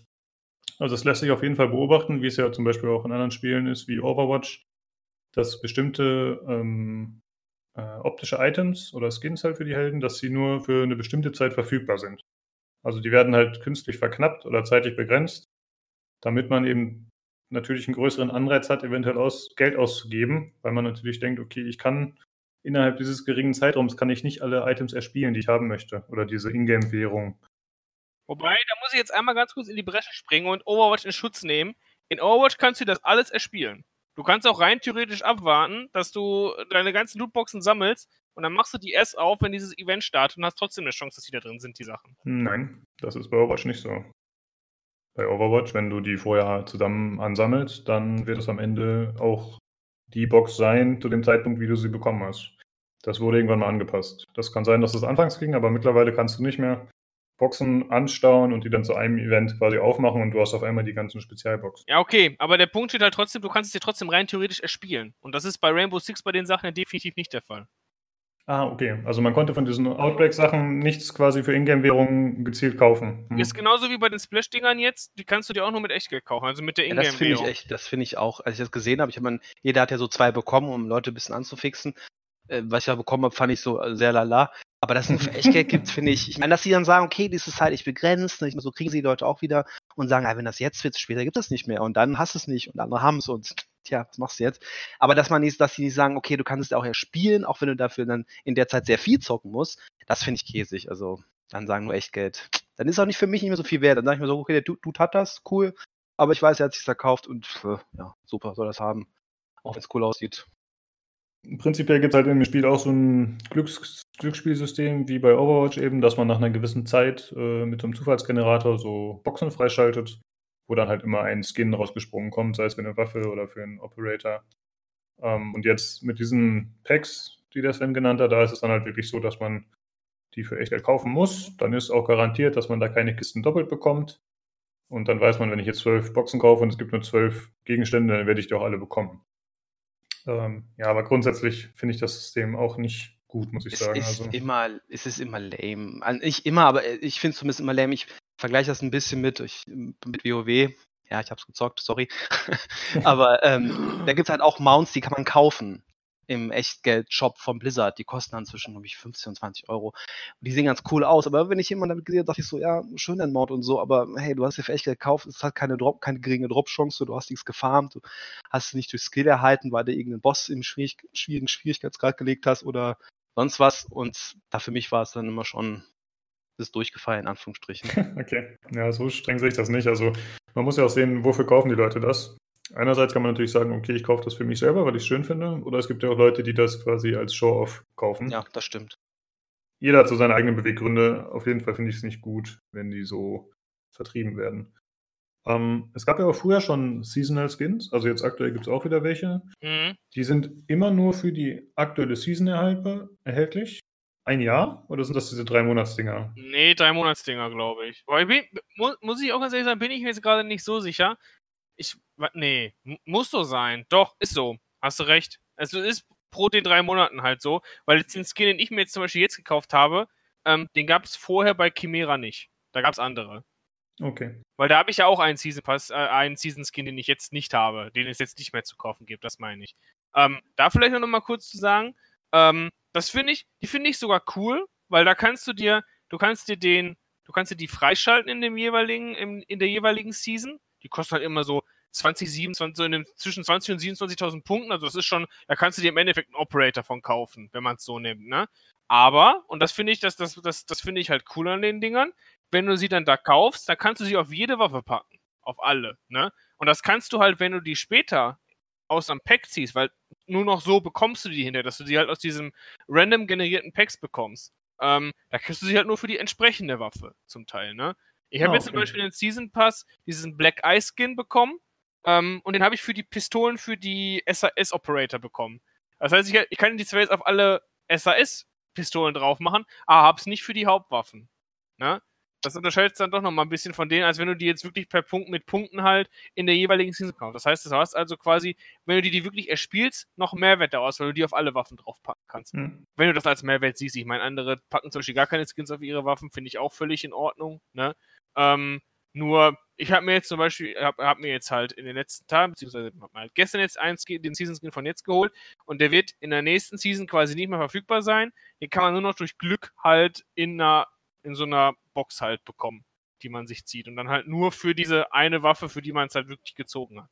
Also das lässt sich auf jeden Fall beobachten, wie es ja zum Beispiel auch in anderen Spielen ist, wie Overwatch, dass bestimmte ähm, äh, optische Items oder Skins halt für die Helden, dass sie nur für eine bestimmte Zeit verfügbar sind. Also die werden halt künstlich verknappt oder zeitlich begrenzt, damit man eben natürlich einen größeren Anreiz hat, eventuell aus, Geld auszugeben, weil man natürlich denkt, okay, ich kann innerhalb dieses geringen Zeitraums kann ich nicht alle Items erspielen, die ich haben möchte. Oder diese Ingame-Währung.
Wobei, da muss ich jetzt einmal ganz kurz in die Bresche springen und Overwatch in Schutz nehmen. In Overwatch kannst du das alles erspielen. Du kannst auch rein theoretisch abwarten, dass du deine ganzen Lootboxen sammelst und dann machst du die erst auf, wenn dieses Event startet und hast trotzdem eine Chance, dass die da drin sind, die Sachen.
Nein, das ist bei Overwatch nicht so. Bei Overwatch, wenn du die vorher zusammen ansammelst, dann wird es am Ende auch die Box sein zu dem Zeitpunkt, wie du sie bekommen hast. Das wurde irgendwann mal angepasst. Das kann sein, dass es das anfangs ging, aber mittlerweile kannst du nicht mehr Boxen anstauen und die dann zu einem Event quasi aufmachen und du hast auf einmal die ganzen Spezialboxen.
Ja, okay, aber der Punkt steht halt trotzdem, du kannst es dir trotzdem rein theoretisch erspielen. Und das ist bei Rainbow Six bei den Sachen definitiv nicht der Fall.
Ah, okay. Also man konnte von diesen Outbreak-Sachen nichts quasi für Ingame-Währung gezielt kaufen.
Hm. Ist genauso wie bei den Splash-Dingern jetzt, die kannst du dir auch nur mit Echtgeld kaufen, also mit der Ingame-Währung. Ja,
das finde ich echt, das finde ich auch, als ich das gesehen habe, ich habe jeder hat ja so zwei bekommen, um Leute ein bisschen anzufixen äh, was ich da bekommen habe, fand ich so äh, sehr lala. Aber dass es nur für Echtgeld gibt, finde ich, ich meine, dass sie dann sagen, okay, das ist halt begrenzt, ne, so kriegen sie die Leute auch wieder und sagen, ah, wenn das jetzt wird, später gibt es nicht mehr und dann hast du es nicht und andere haben es und tja, was machst du jetzt? Aber dass man nicht, dass sie nicht sagen, okay, du kannst es auch ja spielen, auch wenn du dafür dann in der Zeit sehr viel zocken musst, das finde ich käsig. Also dann sagen nur Echtgeld. Dann ist auch nicht für mich nicht mehr so viel wert. Dann sage ich mir so, okay, der Dude hat das, cool, aber ich weiß, er hat sich verkauft und ja, super, soll das haben. Auch wenn es cool aussieht.
Prinzipiell gibt es halt im Spiel auch so ein Glücks Glücksspielsystem wie bei Overwatch eben, dass man nach einer gewissen Zeit äh, mit so einem Zufallsgenerator so Boxen freischaltet, wo dann halt immer ein Skin rausgesprungen kommt, sei es für eine Waffe oder für einen Operator. Ähm, und jetzt mit diesen Packs, die der Sven genannt hat, da ist es dann halt wirklich so, dass man die für echt kaufen muss. Dann ist auch garantiert, dass man da keine Kisten doppelt bekommt. Und dann weiß man, wenn ich jetzt zwölf Boxen kaufe und es gibt nur zwölf Gegenstände, dann werde ich die auch alle bekommen. Ähm, ja, aber grundsätzlich finde ich das System auch nicht gut, muss ich
es
sagen.
Ist
also.
immer, es ist immer lame. Nicht immer, aber ich finde es zumindest immer lame. Ich vergleiche das ein bisschen mit, ich, mit WoW. Ja, ich habe es gezockt, sorry. aber ähm, da gibt es halt auch Mounts, die kann man kaufen im Echtgeld-Shop von Blizzard. Die kosten dann zwischen, glaube ich, 15 und 20 Euro. Und die sehen ganz cool aus. Aber wenn ich jemanden damit gesehen habe, dachte ich so, ja, schön dein Mount und so, aber hey, du hast ja für Echtgeld gekauft, es hat keine, Drop, keine geringe Drop-Chance, du hast nichts gefarmt, du hast es nicht durch Skill erhalten, weil du irgendeinen Boss im schwierig, schwierigen Schwierigkeitsgrad gelegt hast oder sonst was. Und da für mich war es dann immer schon das durchgefallen, in Anführungsstrichen.
okay. Ja, so streng sehe ich das nicht. Also man muss ja auch sehen, wofür kaufen die Leute das. Einerseits kann man natürlich sagen, okay, ich kaufe das für mich selber, weil ich es schön finde. Oder es gibt ja auch Leute, die das quasi als Show-off kaufen.
Ja, das stimmt.
Jeder hat so seine eigenen Beweggründe. Auf jeden Fall finde ich es nicht gut, wenn die so vertrieben werden. Ähm, es gab ja auch früher schon Seasonal Skins, also jetzt aktuell gibt es auch wieder welche. Mhm. Die sind immer nur für die aktuelle Season erhältlich. Ein Jahr? Oder sind das diese drei Monatsdinger?
Nee, drei Monatsdinger, glaube ich. Aber ich bin, mu muss ich auch ganz ehrlich sagen, bin ich mir jetzt gerade nicht so sicher. Ich, nee, muss so sein. Doch, ist so. Hast du recht. Also ist pro den drei Monaten halt so, weil jetzt den Skin, den ich mir jetzt zum Beispiel jetzt gekauft habe, ähm, den gab es vorher bei Chimera nicht. Da gab es andere.
Okay.
Weil da habe ich ja auch einen Season Pass, äh, einen Season Skin, den ich jetzt nicht habe, den es jetzt nicht mehr zu kaufen gibt, das meine ich. Ähm, da vielleicht noch mal kurz zu sagen, ähm, das finde ich, die finde ich sogar cool, weil da kannst du dir, du kannst dir den, du kannst dir die freischalten in dem jeweiligen, in, in der jeweiligen Season die kosten halt immer so 20, 27, so in den, zwischen 20 und 27.000 Punkten. Also das ist schon, da kannst du dir im Endeffekt einen Operator von kaufen, wenn man es so nimmt, ne? Aber, und das finde ich, das, das, das, das finde ich halt cool an den Dingern, wenn du sie dann da kaufst, dann kannst du sie auf jede Waffe packen. Auf alle, ne? Und das kannst du halt, wenn du die später aus einem Pack ziehst, weil nur noch so bekommst du die hinterher, dass du sie halt aus diesem random generierten Packs bekommst. Ähm, da kriegst du sie halt nur für die entsprechende Waffe zum Teil, ne? Ich habe oh, jetzt zum Beispiel den Season Pass, diesen Black Eye Skin bekommen. Ähm, und den habe ich für die Pistolen für die SAS Operator bekommen. Das heißt, ich, ich kann die zwar jetzt auf alle SAS Pistolen drauf machen, aber habe es nicht für die Hauptwaffen. Ne? Das unterscheidet es dann doch nochmal ein bisschen von denen, als wenn du die jetzt wirklich per Punkt mit Punkten halt in der jeweiligen Season kaufst. Das heißt, du hast also quasi, wenn du die, die wirklich erspielst, noch Mehrwert daraus, weil du die auf alle Waffen draufpacken kannst. Mhm. Wenn du das als Mehrwert siehst. Ich meine, andere packen zum Beispiel gar keine Skins auf ihre Waffen, finde ich auch völlig in Ordnung. Ne? Ähm, nur, ich habe mir jetzt zum Beispiel, habe hab mir jetzt halt in den letzten Tagen, beziehungsweise mal gestern jetzt eins, den Season Skin von jetzt geholt und der wird in der nächsten Season quasi nicht mehr verfügbar sein. Den kann man nur noch durch Glück halt in einer, in so einer Box halt bekommen, die man sich zieht. Und dann halt nur für diese eine Waffe, für die man es halt wirklich gezogen hat.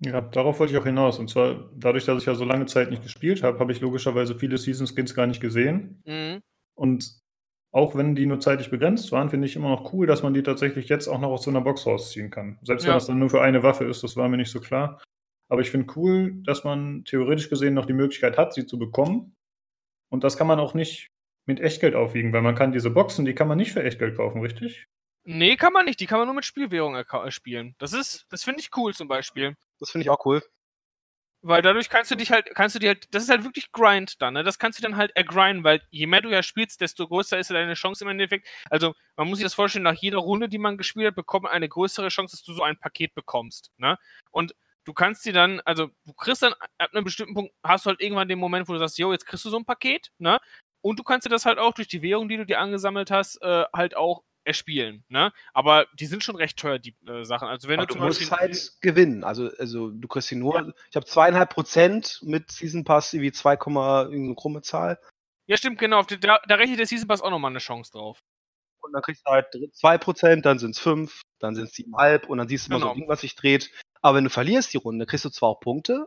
Ja, darauf wollte ich auch hinaus. Und zwar dadurch, dass ich ja so lange Zeit nicht gespielt habe, habe ich logischerweise viele Season Skins gar nicht gesehen. Mhm. Und auch wenn die nur zeitlich begrenzt waren, finde ich immer noch cool, dass man die tatsächlich jetzt auch noch aus so einer Box rausziehen kann. Selbst ja. wenn das dann nur für eine Waffe ist, das war mir nicht so klar. Aber ich finde cool, dass man theoretisch gesehen noch die Möglichkeit hat, sie zu bekommen. Und das kann man auch nicht mit Echtgeld aufwiegen, weil man kann diese Boxen, die kann man nicht für Echtgeld kaufen, richtig?
Nee, kann man nicht. Die kann man nur mit Spielwährung äh, spielen. Das ist, das finde ich cool zum Beispiel.
Das finde ich auch cool.
Weil dadurch kannst du dich halt, kannst du dir halt, das ist halt wirklich Grind dann, ne? Das kannst du dann halt ergrinden, weil je mehr du ja spielst, desto größer ist deine Chance im Endeffekt. Also, man muss sich das vorstellen, nach jeder Runde, die man gespielt hat, bekommt man eine größere Chance, dass du so ein Paket bekommst, ne? Und du kannst dir dann, also, du kriegst dann ab einem bestimmten Punkt, hast du halt irgendwann den Moment, wo du sagst, yo, jetzt kriegst du so ein Paket, ne? Und du kannst dir das halt auch durch die Währung, die du dir angesammelt hast, äh, halt auch erspielen. Ne? Aber die sind schon recht teuer, die äh, Sachen. Also wenn
Aber du, du musst Beispiel, halt gewinnen. Also, also du kriegst sie nur. Ja. Ich habe zweieinhalb Prozent mit Season Pass wie 2, irgendeine krumme Zahl.
Ja, stimmt, genau. Da, da rechnet der Season Pass auch nochmal eine Chance drauf.
Und dann kriegst du halt 2%, dann sind es 5, dann sind es 7,5 und dann siehst du mal genau. so ein Ding, was sich dreht. Aber wenn du verlierst die Runde, kriegst du zwar auch Punkte,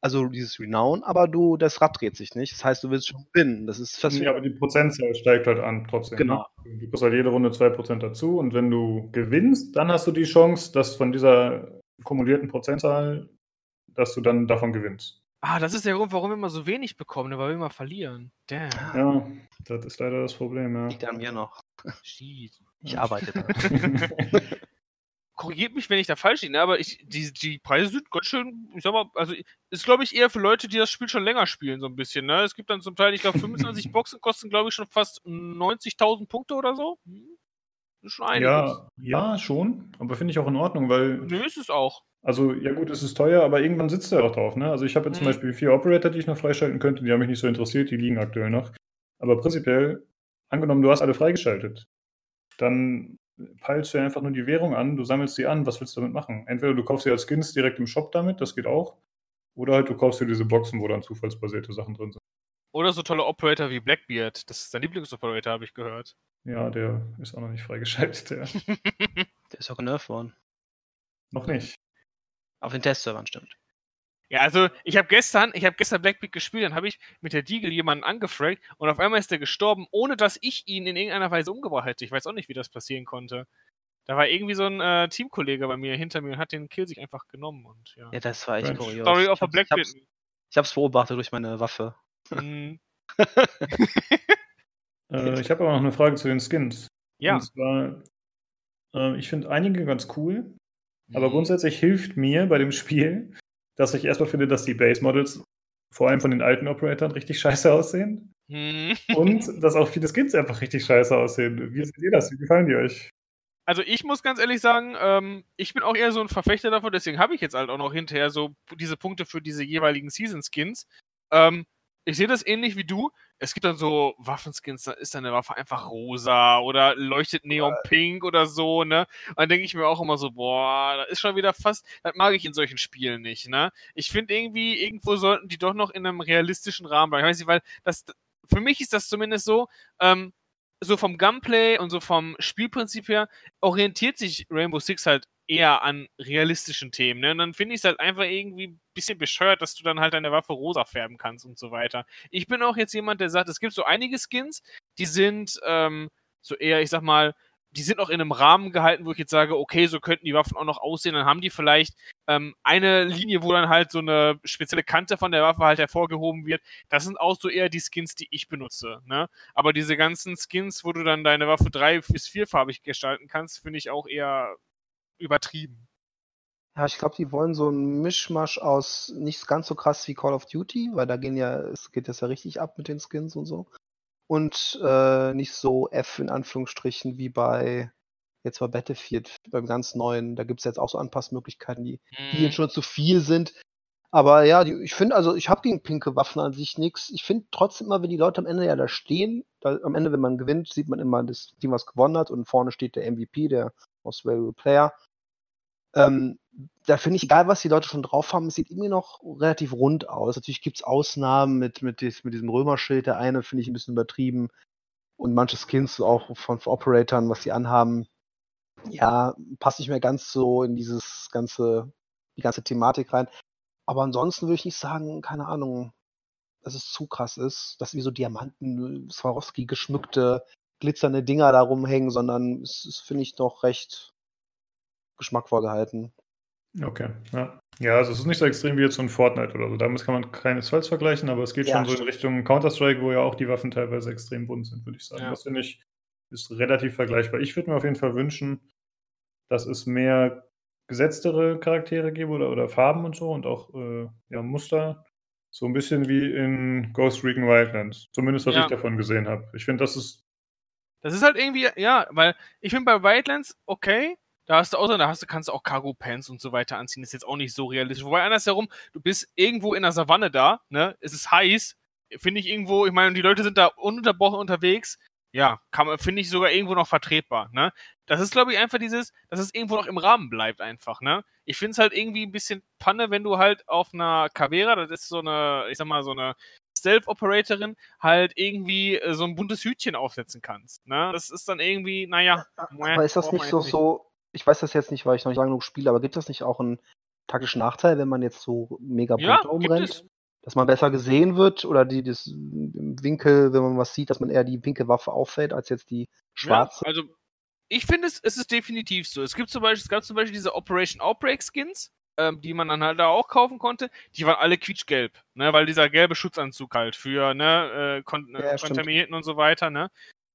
also dieses Renown, aber du, das Rad dreht sich nicht. Das heißt, du willst schon gewinnen. Das ist
fast. Ja, aber die Prozentzahl steigt halt an trotzdem.
Genau.
Ne? Du kriegst halt jede Runde 2% dazu und wenn du gewinnst, dann hast du die Chance, dass von dieser kumulierten Prozentzahl, dass du dann davon gewinnst.
Ah, das ist der Grund, warum wir immer so wenig bekommen, ne? weil wir immer verlieren. Damn.
Ja, das ist leider das Problem, ja.
Liegt an mir noch.
Shit.
Ich arbeite da.
korrigiert mich, wenn ich da falsch liege, aber ich, die, die Preise sind ganz schön, ich sag mal, also ist glaube ich eher für Leute, die das Spiel schon länger spielen, so ein bisschen, ne? Es gibt dann zum Teil, ich glaube, 25 Boxen kosten, glaube ich, schon fast 90.000 Punkte oder so. schon einiges.
Ja, ja, schon. Aber finde ich auch in Ordnung, weil.
Nö, ist es auch.
Also, ja gut, es ist teuer, aber irgendwann sitzt er auch drauf, ne? Also ich habe jetzt mhm. zum Beispiel vier Operator, die ich noch freischalten könnte, die haben mich nicht so interessiert, die liegen aktuell noch. Aber prinzipiell, angenommen, du hast alle freigeschaltet, dann peilst du ja einfach nur die Währung an, du sammelst sie an, was willst du damit machen? Entweder du kaufst sie als Skins direkt im Shop damit, das geht auch, oder halt du kaufst dir diese Boxen, wo dann zufallsbasierte Sachen drin sind.
Oder so tolle Operator wie Blackbeard, das ist dein Lieblingsoperator, habe ich gehört.
Ja, der ist auch noch nicht freigeschaltet,
der. der ist auch genervt worden.
Noch nicht.
Auf den Testservern stimmt.
Ja, also ich habe gestern, ich habe gestern Blackbeard gespielt, dann habe ich mit der Deagle jemanden angefragt und auf einmal ist der gestorben, ohne dass ich ihn in irgendeiner Weise umgebracht hätte. Ich weiß auch nicht, wie das passieren konnte. Da war irgendwie so ein äh, Teamkollege bei mir hinter mir und hat den Kill sich einfach genommen und ja.
Ja, das war echt
kurios. Story of a Blackbeard.
Ich hab's, ich hab's beobachtet durch meine Waffe.
Mhm.
äh, ich habe aber noch eine Frage zu den Skins.
Ja.
Und zwar, äh, ich finde einige ganz cool, aber mhm. grundsätzlich hilft mir bei dem Spiel, dass ich erstmal finde, dass die Base Models vor allem von den alten Operatoren richtig scheiße aussehen.
Hm.
Und dass auch viele Skins einfach richtig scheiße aussehen. Wie seht ihr das? Wie gefallen die euch?
Also ich muss ganz ehrlich sagen, ähm, ich bin auch eher so ein Verfechter davon, deswegen habe ich jetzt halt auch noch hinterher so diese Punkte für diese jeweiligen Season-Skins. Ähm, ich sehe das ähnlich wie du. Es gibt dann so Waffenskins, da ist deine Waffe einfach rosa oder leuchtet neonpink oder so, ne? Und dann denke ich mir auch immer so, boah, da ist schon wieder fast, das mag ich in solchen Spielen nicht, ne? Ich finde irgendwie, irgendwo sollten die doch noch in einem realistischen Rahmen bleiben. Ich weiß nicht, weil das, für mich ist das zumindest so, ähm, so vom Gunplay und so vom Spielprinzip her orientiert sich Rainbow Six halt eher an realistischen Themen. Ne? Und dann finde ich es halt einfach irgendwie ein bisschen bescheuert, dass du dann halt deine Waffe rosa färben kannst und so weiter. Ich bin auch jetzt jemand, der sagt, es gibt so einige Skins, die sind ähm, so eher, ich sag mal, die sind auch in einem Rahmen gehalten, wo ich jetzt sage, okay, so könnten die Waffen auch noch aussehen. Dann haben die vielleicht ähm, eine Linie, wo dann halt so eine spezielle Kante von der Waffe halt hervorgehoben wird. Das sind auch so eher die Skins, die ich benutze. Ne? Aber diese ganzen Skins, wo du dann deine Waffe drei bis vierfarbig gestalten kannst, finde ich auch eher übertrieben.
Ja, ich glaube, die wollen so einen Mischmasch aus nicht ganz so krass wie Call of Duty, weil da gehen ja, es geht das ja richtig ab mit den Skins und so. Und äh, nicht so F in Anführungsstrichen wie bei jetzt bei Battlefield, beim ganz neuen. Da gibt es jetzt auch so Anpassmöglichkeiten, die, die jetzt mhm. schon zu viel sind. Aber ja, die, ich finde, also ich habe gegen pinke Waffen an sich nichts. Ich finde trotzdem immer, wenn die Leute am Ende ja da stehen, da, am Ende, wenn man gewinnt, sieht man immer das Team, was gewonnen hat und vorne steht der MVP, der Most Valuable Player. Ähm, da finde ich, egal was die Leute schon drauf haben, es sieht irgendwie noch relativ rund aus. Natürlich gibt es Ausnahmen mit, mit, dies, mit diesem Römerschild. Der eine finde ich ein bisschen übertrieben. Und manche Skins auch von, von Operatoren, was sie anhaben, ja, passt nicht mehr ganz so in dieses ganze, die ganze Thematik rein. Aber ansonsten würde ich nicht sagen, keine Ahnung, dass es zu krass ist, dass wie so Diamanten, Swarovski geschmückte, glitzernde Dinger da rumhängen, sondern es ist, finde ich, doch recht geschmackvoll gehalten.
Okay, ja. Ja, also es ist nicht so extrem wie jetzt so ein Fortnite oder so. Damit kann man keinesfalls vergleichen, aber es geht ja, schon so in Richtung Counter-Strike, wo ja auch die Waffen teilweise extrem bunt sind, würde ich sagen. Ja. Das finde ich ist relativ vergleichbar. Ich würde mir auf jeden Fall wünschen, dass es mehr gesetztere Charaktere gäbe oder, oder Farben und so und auch äh, ja, Muster. So ein bisschen wie in Ghost Recon Wildlands. Zumindest was ja. ich davon gesehen habe. Ich finde, das ist.
Das ist halt irgendwie, ja, weil ich finde bei Wildlands okay, da hast du auch, da hast du, kannst du auch Cargo Pants und so weiter anziehen. Ist jetzt auch nicht so realistisch. Wobei andersherum, du bist irgendwo in der Savanne da, ne? Es ist heiß. Finde ich irgendwo, ich meine, die Leute sind da ununterbrochen unterwegs. Ja, finde ich sogar irgendwo noch vertretbar, ne? Das ist, glaube ich, einfach dieses, dass es irgendwo noch im Rahmen bleibt, einfach, ne? Ich finde es halt irgendwie ein bisschen Panne, wenn du halt auf einer Cavera, das ist so eine, ich sag mal, so eine Stealth-Operatorin halt irgendwie äh, so ein buntes Hütchen aufsetzen kannst. Ne? Das ist dann irgendwie, naja.
Aber ist das nicht so, nicht. so, ich weiß das jetzt nicht, weil ich noch nicht lange genug spiele, aber gibt das nicht auch einen taktischen Nachteil, wenn man jetzt so mega
bunt ja,
umrennt? Dass man besser gesehen wird oder die das Winkel, wenn man was sieht, dass man eher die pinke Waffe auffällt als jetzt die schwarze?
Ja, also ich finde es, es ist definitiv so. Es gibt zum Beispiel, es gab zum Beispiel diese Operation Outbreak Skins, ähm, die man dann halt da auch kaufen konnte. Die waren alle quietschgelb, ne, weil dieser gelbe Schutzanzug halt für ne, äh, Kon ja, Kontaminierten und so weiter, ne.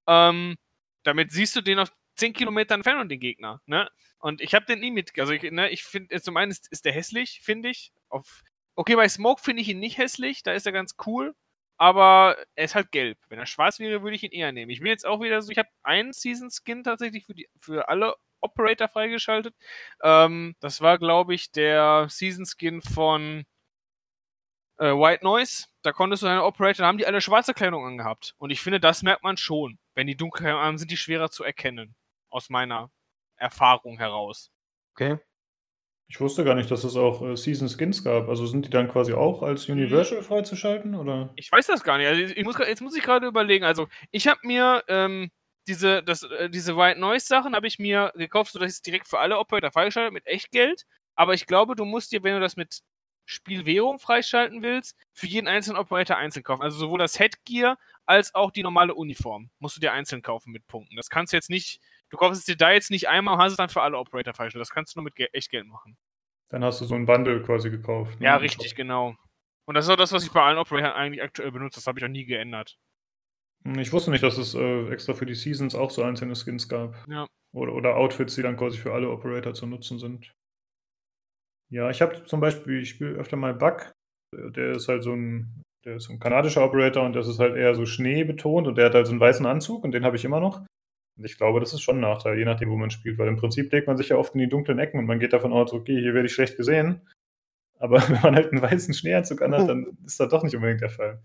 Ähm, damit siehst du den auf 10 Kilometer entfernt den Gegner, ne? Und ich habe den nie mit, also ich, ne, ich finde, zum einen ist, ist der hässlich, finde ich. Auf, okay, bei Smoke finde ich ihn nicht hässlich, da ist er ganz cool. aber er ist halt gelb. Wenn er schwarz wäre, würde ich ihn eher nehmen. Ich bin jetzt auch wieder so, ich habe einen Season-Skin tatsächlich für, die, für alle Operator freigeschaltet. Ähm, das war, glaube ich, der Season-Skin von äh, White Noise. Da konntest du deine Operator, da haben die alle schwarze Kleidung angehabt. Und ich finde, das merkt man schon. Wenn die dunkel haben, sind die schwerer zu erkennen. Aus meiner Erfahrung heraus.
Okay. Ich wusste gar nicht, dass es auch äh, Season Skins gab. Also sind die dann quasi auch als mhm. Universal freizuschalten, oder?
Ich weiß das gar nicht. Also ich muss, jetzt muss ich gerade überlegen. Also ich habe mir ähm, diese, das, äh, diese White Noise Sachen habe ich mir gekauft, sodass ich es direkt für alle Operator freigeschaltet mit Echtgeld. Aber ich glaube, du musst dir, wenn du das mit Spielwährung freischalten willst, für jeden einzelnen Operator einzeln kaufen. Also sowohl das Headgear als auch die normale Uniform musst du dir einzeln kaufen mit Punkten. Das kannst du jetzt nicht Du kaufst es dir da jetzt nicht einmal und hast es dann für alle Operator freigestellt. Das kannst du nur mit Ge Echtgeld machen.
Dann hast du so ein Bundle quasi gekauft.
Ne? Ja, richtig, genau. Und das ist auch das, was ich bei allen Operatoren eigentlich aktuell benutze. Das habe ich auch nie geändert.
Ich wusste nicht, dass es äh, extra für die Seasons auch so einzelne Skins gab. Ja. Oder, oder Outfits, die dann quasi für alle Operator zu nutzen sind. Ja, ich habe zum Beispiel, ich spiele öfter mal Bug. Der ist halt so ein, der ist ein kanadischer Operator und das ist halt eher so schneebetont und der hat halt so einen weißen Anzug und den habe ich immer noch. Und ich glaube, das ist schon ein Nachteil, je nachdem, wo man spielt, weil im Prinzip legt man sich ja oft in die dunklen Ecken und man geht davon aus, okay, hier werde ich schlecht gesehen. Aber wenn man halt einen weißen Schneeanzug anhat, dann ist das doch nicht unbedingt der Fall.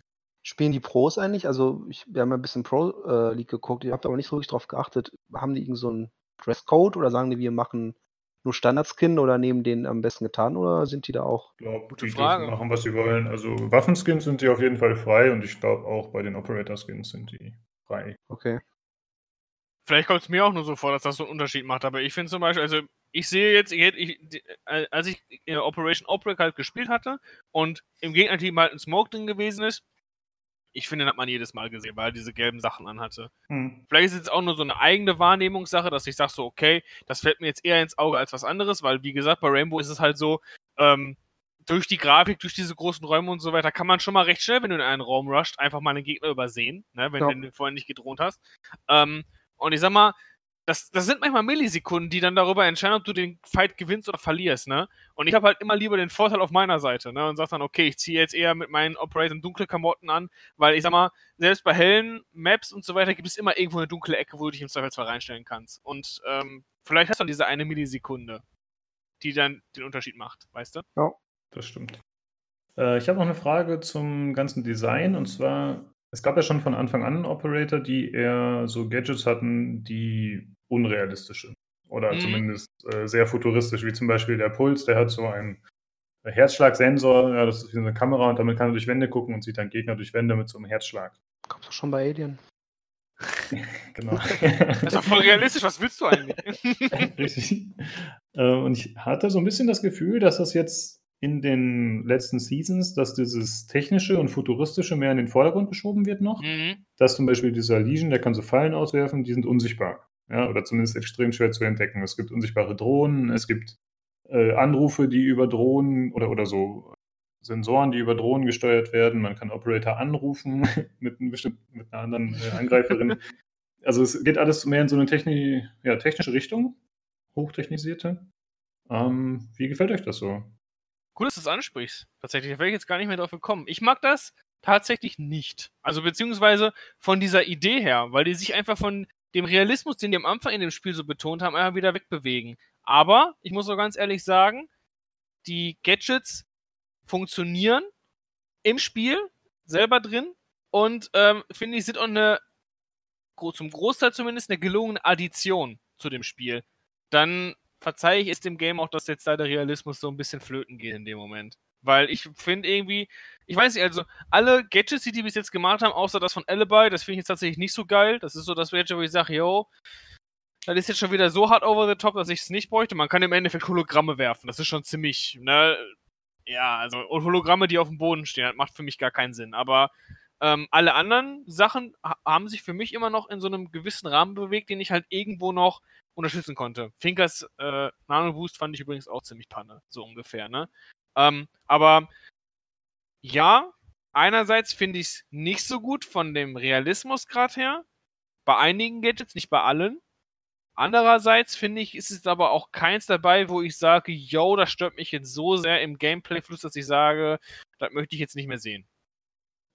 Spielen die Pros eigentlich? Also, ich, wir haben ja ein bisschen Pro äh, League geguckt, ich habe aber nicht so wirklich drauf geachtet. Haben die irgend so einen Dresscode oder sagen die, wir machen nur Standardskin oder nehmen den am besten getan oder sind die da auch?
Ich glaube, die Frage. machen, was sie wollen. Also Waffenskins sind sie auf jeden Fall frei und ich glaube auch bei den Operator-Skins sind die frei.
Okay.
Vielleicht kommt es mir auch nur so vor, dass das so einen Unterschied macht, aber ich finde zum Beispiel, also ich sehe jetzt, ich, ich, als ich Operation Outbreak halt gespielt hatte und im Gegnerteam halt ein Smoke drin gewesen ist, ich finde, das hat man jedes Mal gesehen, weil er diese gelben Sachen anhatte. Hm. Vielleicht ist es jetzt auch nur so eine eigene Wahrnehmungssache, dass ich sage so, okay, das fällt mir jetzt eher ins Auge als was anderes, weil wie gesagt, bei Rainbow ist es halt so, ähm, durch die Grafik, durch diese großen Räume und so weiter, kann man schon mal recht schnell, wenn du in einen Raum rusht, einfach mal einen Gegner übersehen, ne, wenn ja. du den vorher nicht gedroht hast. Ähm, und ich sag mal, das, das sind manchmal Millisekunden, die dann darüber entscheiden, ob du den Fight gewinnst oder verlierst, ne? Und ich habe halt immer lieber den Vorteil auf meiner Seite, ne? Und sag dann, okay, ich ziehe jetzt eher mit meinen Operators dunkle Klamotten an, weil ich sag mal, selbst bei hellen Maps und so weiter gibt es immer irgendwo eine dunkle Ecke, wo du dich im Zweifelsfall reinstellen kannst. Und ähm, vielleicht hast du dann diese eine Millisekunde, die dann den Unterschied macht, weißt du?
Ja, das stimmt. Äh, ich habe noch eine Frage zum ganzen Design und zwar es gab ja schon von Anfang an Operator, die eher so Gadgets hatten, die unrealistisch sind. Oder mhm. zumindest äh, sehr futuristisch, wie zum Beispiel der Puls, der hat so einen Herzschlagsensor, ja, das ist wie eine Kamera und damit kann er durch Wände gucken und sieht dann Gegner durch Wände mit so einem Herzschlag.
Kommst du schon bei Alien?
genau. Das ist doch voll realistisch, was willst du eigentlich?
Richtig. Äh, und ich hatte so ein bisschen das Gefühl, dass das jetzt in den letzten Seasons, dass dieses Technische und Futuristische mehr in den Vordergrund geschoben wird noch. Mhm. Dass zum Beispiel dieser Legion, der kann so Fallen auswerfen, die sind unsichtbar. Ja, oder zumindest extrem schwer zu entdecken. Es gibt unsichtbare Drohnen, es gibt äh, Anrufe, die über Drohnen oder, oder so Sensoren, die über Drohnen gesteuert werden. Man kann Operator anrufen mit, mit einer anderen äh, Angreiferin. also es geht alles mehr in so eine Techni ja, technische Richtung, hochtechnisierte. Ähm, wie gefällt euch das so?
Gut, dass du es ansprichst. Tatsächlich, da wäre ich jetzt gar nicht mehr drauf gekommen. Ich mag das tatsächlich nicht. Also beziehungsweise von dieser Idee her, weil die sich einfach von dem Realismus, den die am Anfang in dem Spiel so betont haben, einfach wieder wegbewegen. Aber ich muss auch ganz ehrlich sagen, die Gadgets funktionieren im Spiel selber drin und ähm, finde ich sind auch eine zum Großteil zumindest eine gelungene Addition zu dem Spiel. Dann verzeihe ich es dem Game auch, dass jetzt da der Realismus so ein bisschen flöten geht in dem Moment. Weil ich finde irgendwie, ich weiß nicht, also alle Gadgets, die die bis jetzt gemacht haben, außer das von Alibi, das finde ich jetzt tatsächlich nicht so geil. Das ist so das Gadget, wo ich sage, yo, das ist jetzt schon wieder so hart over the top, dass ich es nicht bräuchte. Man kann im Endeffekt Hologramme werfen. Das ist schon ziemlich, ne? Ja, also Hologramme, die auf dem Boden stehen, das macht für mich gar keinen Sinn. Aber ähm, alle anderen Sachen haben sich für mich immer noch in so einem gewissen Rahmen bewegt, den ich halt irgendwo noch unterstützen konnte. Finkers äh, Nano Boost fand ich übrigens auch ziemlich panne, so ungefähr, ne? Ähm, aber ja, einerseits finde ich es nicht so gut von dem Realismusgrad her. Bei einigen Gadgets, nicht bei allen. Andererseits finde ich, ist es aber auch keins dabei, wo ich sage, yo, das stört mich jetzt so sehr im Gameplay-Fluss, dass ich sage, das möchte ich jetzt nicht mehr sehen.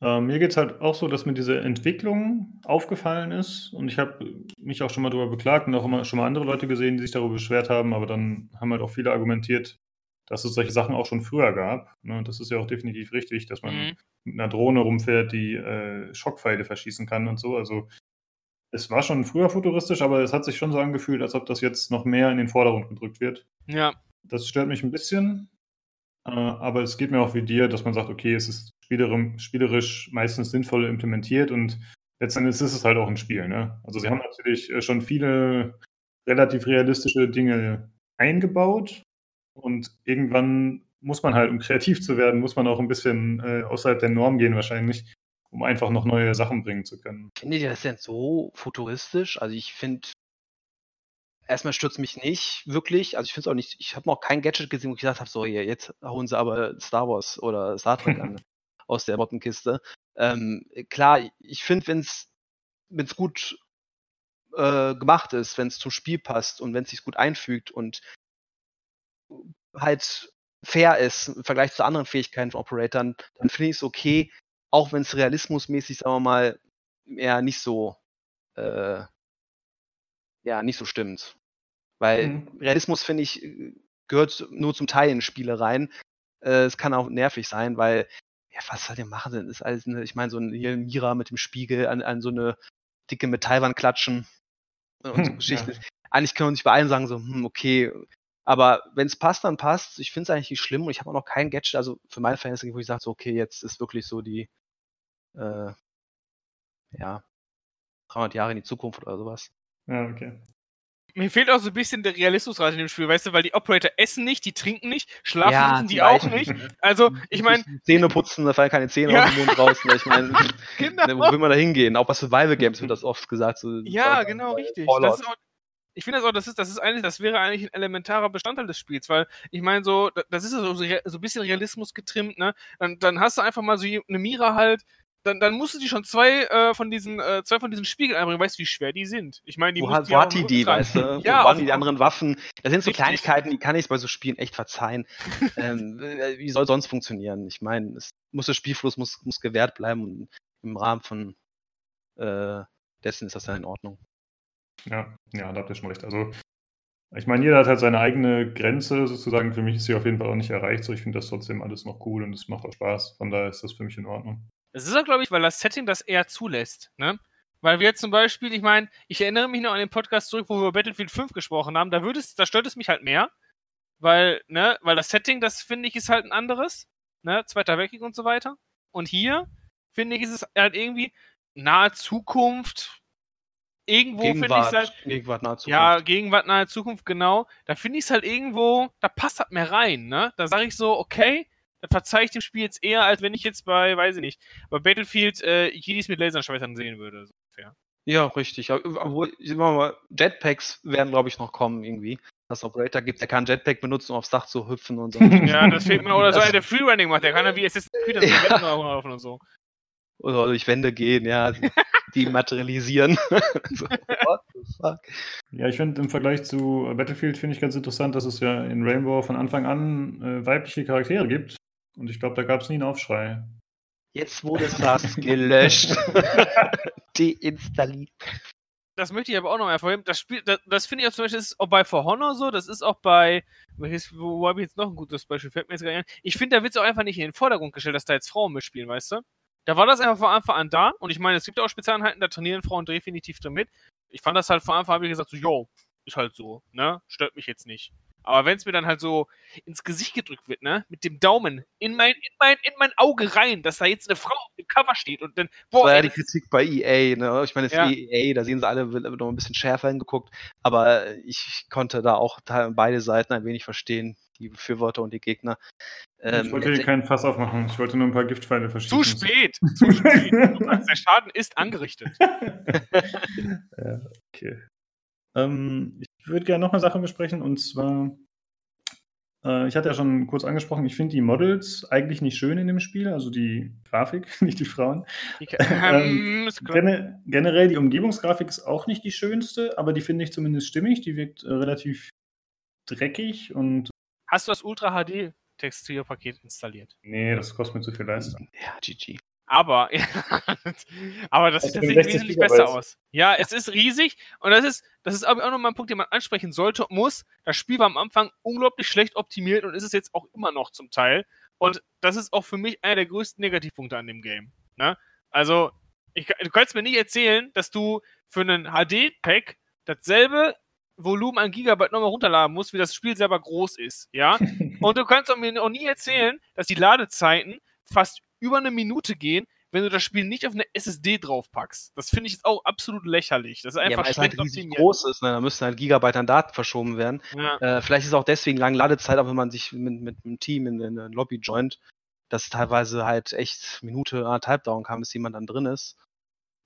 Äh, mir geht es halt auch so, dass mir diese Entwicklung aufgefallen ist und ich habe mich auch schon mal darüber beklagt und auch immer schon mal andere Leute gesehen, die sich darüber beschwert haben, aber dann haben halt auch viele argumentiert, dass es solche Sachen auch schon früher gab. Ne? Das ist ja auch definitiv richtig, dass man mhm. mit einer Drohne rumfährt, die äh, Schockpfeile verschießen kann und so. Also es war schon früher futuristisch, aber es hat sich schon so angefühlt, als ob das jetzt noch mehr in den Vordergrund gedrückt wird.
Ja.
Das stört mich ein bisschen. Äh, aber es geht mir auch wie dir, dass man sagt, okay, es ist spielerisch meistens sinnvoll implementiert und letztendlich ist es halt auch ein Spiel. Ne? Also sie haben natürlich äh, schon viele relativ realistische Dinge eingebaut und irgendwann muss man halt, um kreativ zu werden, muss man auch ein bisschen äh, außerhalb der Norm gehen wahrscheinlich, um einfach noch neue Sachen bringen zu können.
Findet ihr das denn so futuristisch? Also ich finde, erstmal stürzt mich nicht wirklich. Also ich finde es auch nicht, ich habe noch kein Gadget gesehen, wo ich gesagt habe, so, hier, jetzt hauen sie aber Star Wars oder Star Trek an aus der Mottenkiste. Ähm, klar, ich finde, wenn es gut äh, gemacht ist, wenn es zum Spiel passt und wenn es sich gut einfügt und halt fair ist im Vergleich zu anderen Fähigkeiten von Operatoren, dann finde ich es okay, auch wenn es realismusmäßig, sagen wir mal, eher nicht so äh, ja, nicht so stimmt. Weil mhm. Realismus, finde ich, gehört nur zum Teil in Spiele rein. Äh, es kann auch nervig sein, weil, ja, was soll der machen? Das ist alles, eine, ich meine, so ein hier Mira mit dem Spiegel an, an so eine dicke Metallwand klatschen und so Geschichten. Ja. Eigentlich können wir nicht bei allen sagen, so, hm, okay, aber wenn es passt, dann passt. Ich finde es eigentlich nicht schlimm und ich habe auch noch kein Gadget, also für meine Verhältnisse, wo ich sage, so, okay, jetzt ist wirklich so die, äh, ja, 300 Jahre in die Zukunft oder sowas.
Ja, okay.
Mir fehlt auch so ein bisschen der Realismusrate in dem Spiel, weißt du, weil die Operator essen nicht, die trinken nicht, schlafen ja, die, die auch nicht. Also, ich meine.
Zähne putzen, da fallen keine Zähne ja. aus dem Mund raus. Ne? Ich meine, genau. Wo will man da hingehen? Auch bei Survival Games wird das oft gesagt. So,
ja, genau, richtig. Das auch, ich finde das auch, das ist, das ist eigentlich, das wäre eigentlich ein elementarer Bestandteil des Spiels, weil ich meine, so, das ist so, so ein bisschen Realismus getrimmt, ne? Dann, dann hast du einfach mal so eine Mira halt, dann, dann musst du die schon zwei äh, von diesen äh, zwei von diesen Spiegeln einbringen. Weißt du, wie schwer die sind? Ich meine, die
wo, wo hat die die, weißt du? ja, wo waren die anderen Waffen? Das sind so richtig. Kleinigkeiten, die kann ich bei so Spielen echt verzeihen. ähm, äh, wie soll sonst funktionieren? Ich meine, es muss der Spielfluss muss, muss gewährt bleiben und im Rahmen von äh, dessen ist das dann in Ordnung.
Ja, ja, da habt ihr schon recht. Also ich meine, jeder hat halt seine eigene Grenze sozusagen. Für mich ist sie auf jeden Fall auch nicht erreicht. So, ich finde das trotzdem alles noch cool und es macht auch Spaß. Von daher ist das für mich in Ordnung.
Das ist auch, glaube ich, weil das Setting das eher zulässt. Ne? Weil wir jetzt zum Beispiel, ich meine, ich erinnere mich noch an den Podcast zurück, wo wir über Battlefield 5 gesprochen haben, da, würde es, da stört es mich halt mehr, weil, ne, weil das Setting, das finde ich, ist halt ein anderes, ne, Zweiter Weltkrieg und so weiter. Und hier, finde ich, ist es halt irgendwie nahe Zukunft, irgendwo finde ich es halt.
Gegenwart, nahe Zukunft.
Ja, Gegenwart, nahe Zukunft, genau. Da finde ich es halt irgendwo, da passt halt mehr rein, ne? Da sage ich so, okay, dann verzeihe ich dem Spiel jetzt eher, als wenn ich jetzt bei, weiß ich nicht, bei Battlefield äh, Jedis mit Laserschwertern sehen würde. So ungefähr.
Ja, richtig. Obwohl, mal, Jetpacks werden, glaube ich, noch kommen irgendwie. Dass Operator gibt, der kann Jetpack benutzen, um aufs Dach zu hüpfen und so.
ja, das fehlt mir. Oder so einer, der Freerunning macht, der kann ja wie Assassin's Creed das ja. laufen und so.
Oder durch Wände gehen, ja. die materialisieren. so,
what the fuck? Ja, ich finde im Vergleich zu Battlefield finde ich ganz interessant, dass es ja in Rainbow von Anfang an äh, weibliche Charaktere gibt. Und ich glaube, da gab es nie einen Aufschrei.
Jetzt wurde das gelöscht. Deinstalliert.
Das möchte ich aber auch noch hervorheben. Das Spiel, das, das finde ich auch zum Beispiel, ist auch bei For Honor so, das ist auch bei, wo, wo habe ich jetzt noch ein gutes Beispiel, fällt mir jetzt gar nicht ein. Ich finde, da wird es auch einfach nicht in den Vordergrund gestellt, dass da jetzt Frauen mitspielen, weißt du? Da war das einfach von Anfang an da und ich meine, es gibt auch Spezialeinheiten, da trainieren Frauen definitiv drin mit. Ich fand das halt von Anfang an, habe ich gesagt, so, yo, ist halt so, ne? Stört mich jetzt nicht. Aber wenn es mir dann halt so ins Gesicht gedrückt wird, ne, mit dem Daumen in mein, in mein, in mein Auge rein, dass da jetzt eine Frau auf dem Cover steht und dann,
boah. Das war ja die Kritik bei EA, ne? Ich meine, es ja. ist EA, da sehen sie alle noch ein bisschen schärfer hingeguckt, aber ich konnte da auch beide Seiten ein wenig verstehen, die Befürworter und die Gegner.
Ähm, ich wollte hier keinen Fass aufmachen, ich wollte nur ein paar Giftpfeile verschießen.
Zu spät, zu spät. Der Schaden ist angerichtet.
ja, okay. Ähm, ich würde gerne noch eine Sache besprechen und zwar, äh, ich hatte ja schon kurz angesprochen, ich finde die Models eigentlich nicht schön in dem Spiel, also die Grafik, nicht die Frauen. ähm, gen generell die Umgebungsgrafik ist auch nicht die schönste, aber die finde ich zumindest stimmig, die wirkt äh, relativ dreckig und.
Hast du das Ultra HD Textilpaket installiert?
Nee, das kostet mir zu viel Leistung.
Ja, GG.
Aber, aber das, das sieht tatsächlich wesentlich besser aus. Ja, es ist riesig und das ist, das ist aber auch nochmal ein Punkt, den man ansprechen sollte, muss. Das Spiel war am Anfang unglaublich schlecht optimiert und ist es jetzt auch immer noch zum Teil. Und das ist auch für mich einer der größten Negativpunkte an dem Game. Ne? Also, ich, du kannst mir nicht erzählen, dass du für einen HD-Pack dasselbe Volumen an Gigabyte nochmal runterladen musst, wie das Spiel selber groß ist. Ja? und du kannst mir auch nie erzählen, dass die Ladezeiten fast über eine Minute gehen, wenn du das Spiel nicht auf eine SSD draufpackst. Das finde ich jetzt auch absolut lächerlich. Das ist einfach ja, schlecht
halt riesig groß ist, ne? da müssen halt Gigabyte an Daten verschoben werden. Ja. Äh, vielleicht ist es auch deswegen lange Ladezeit, auch wenn man sich mit, mit einem Team in, in eine Lobby joint, dass teilweise halt echt Minute, anderthalb dauern kann, bis jemand dann drin ist.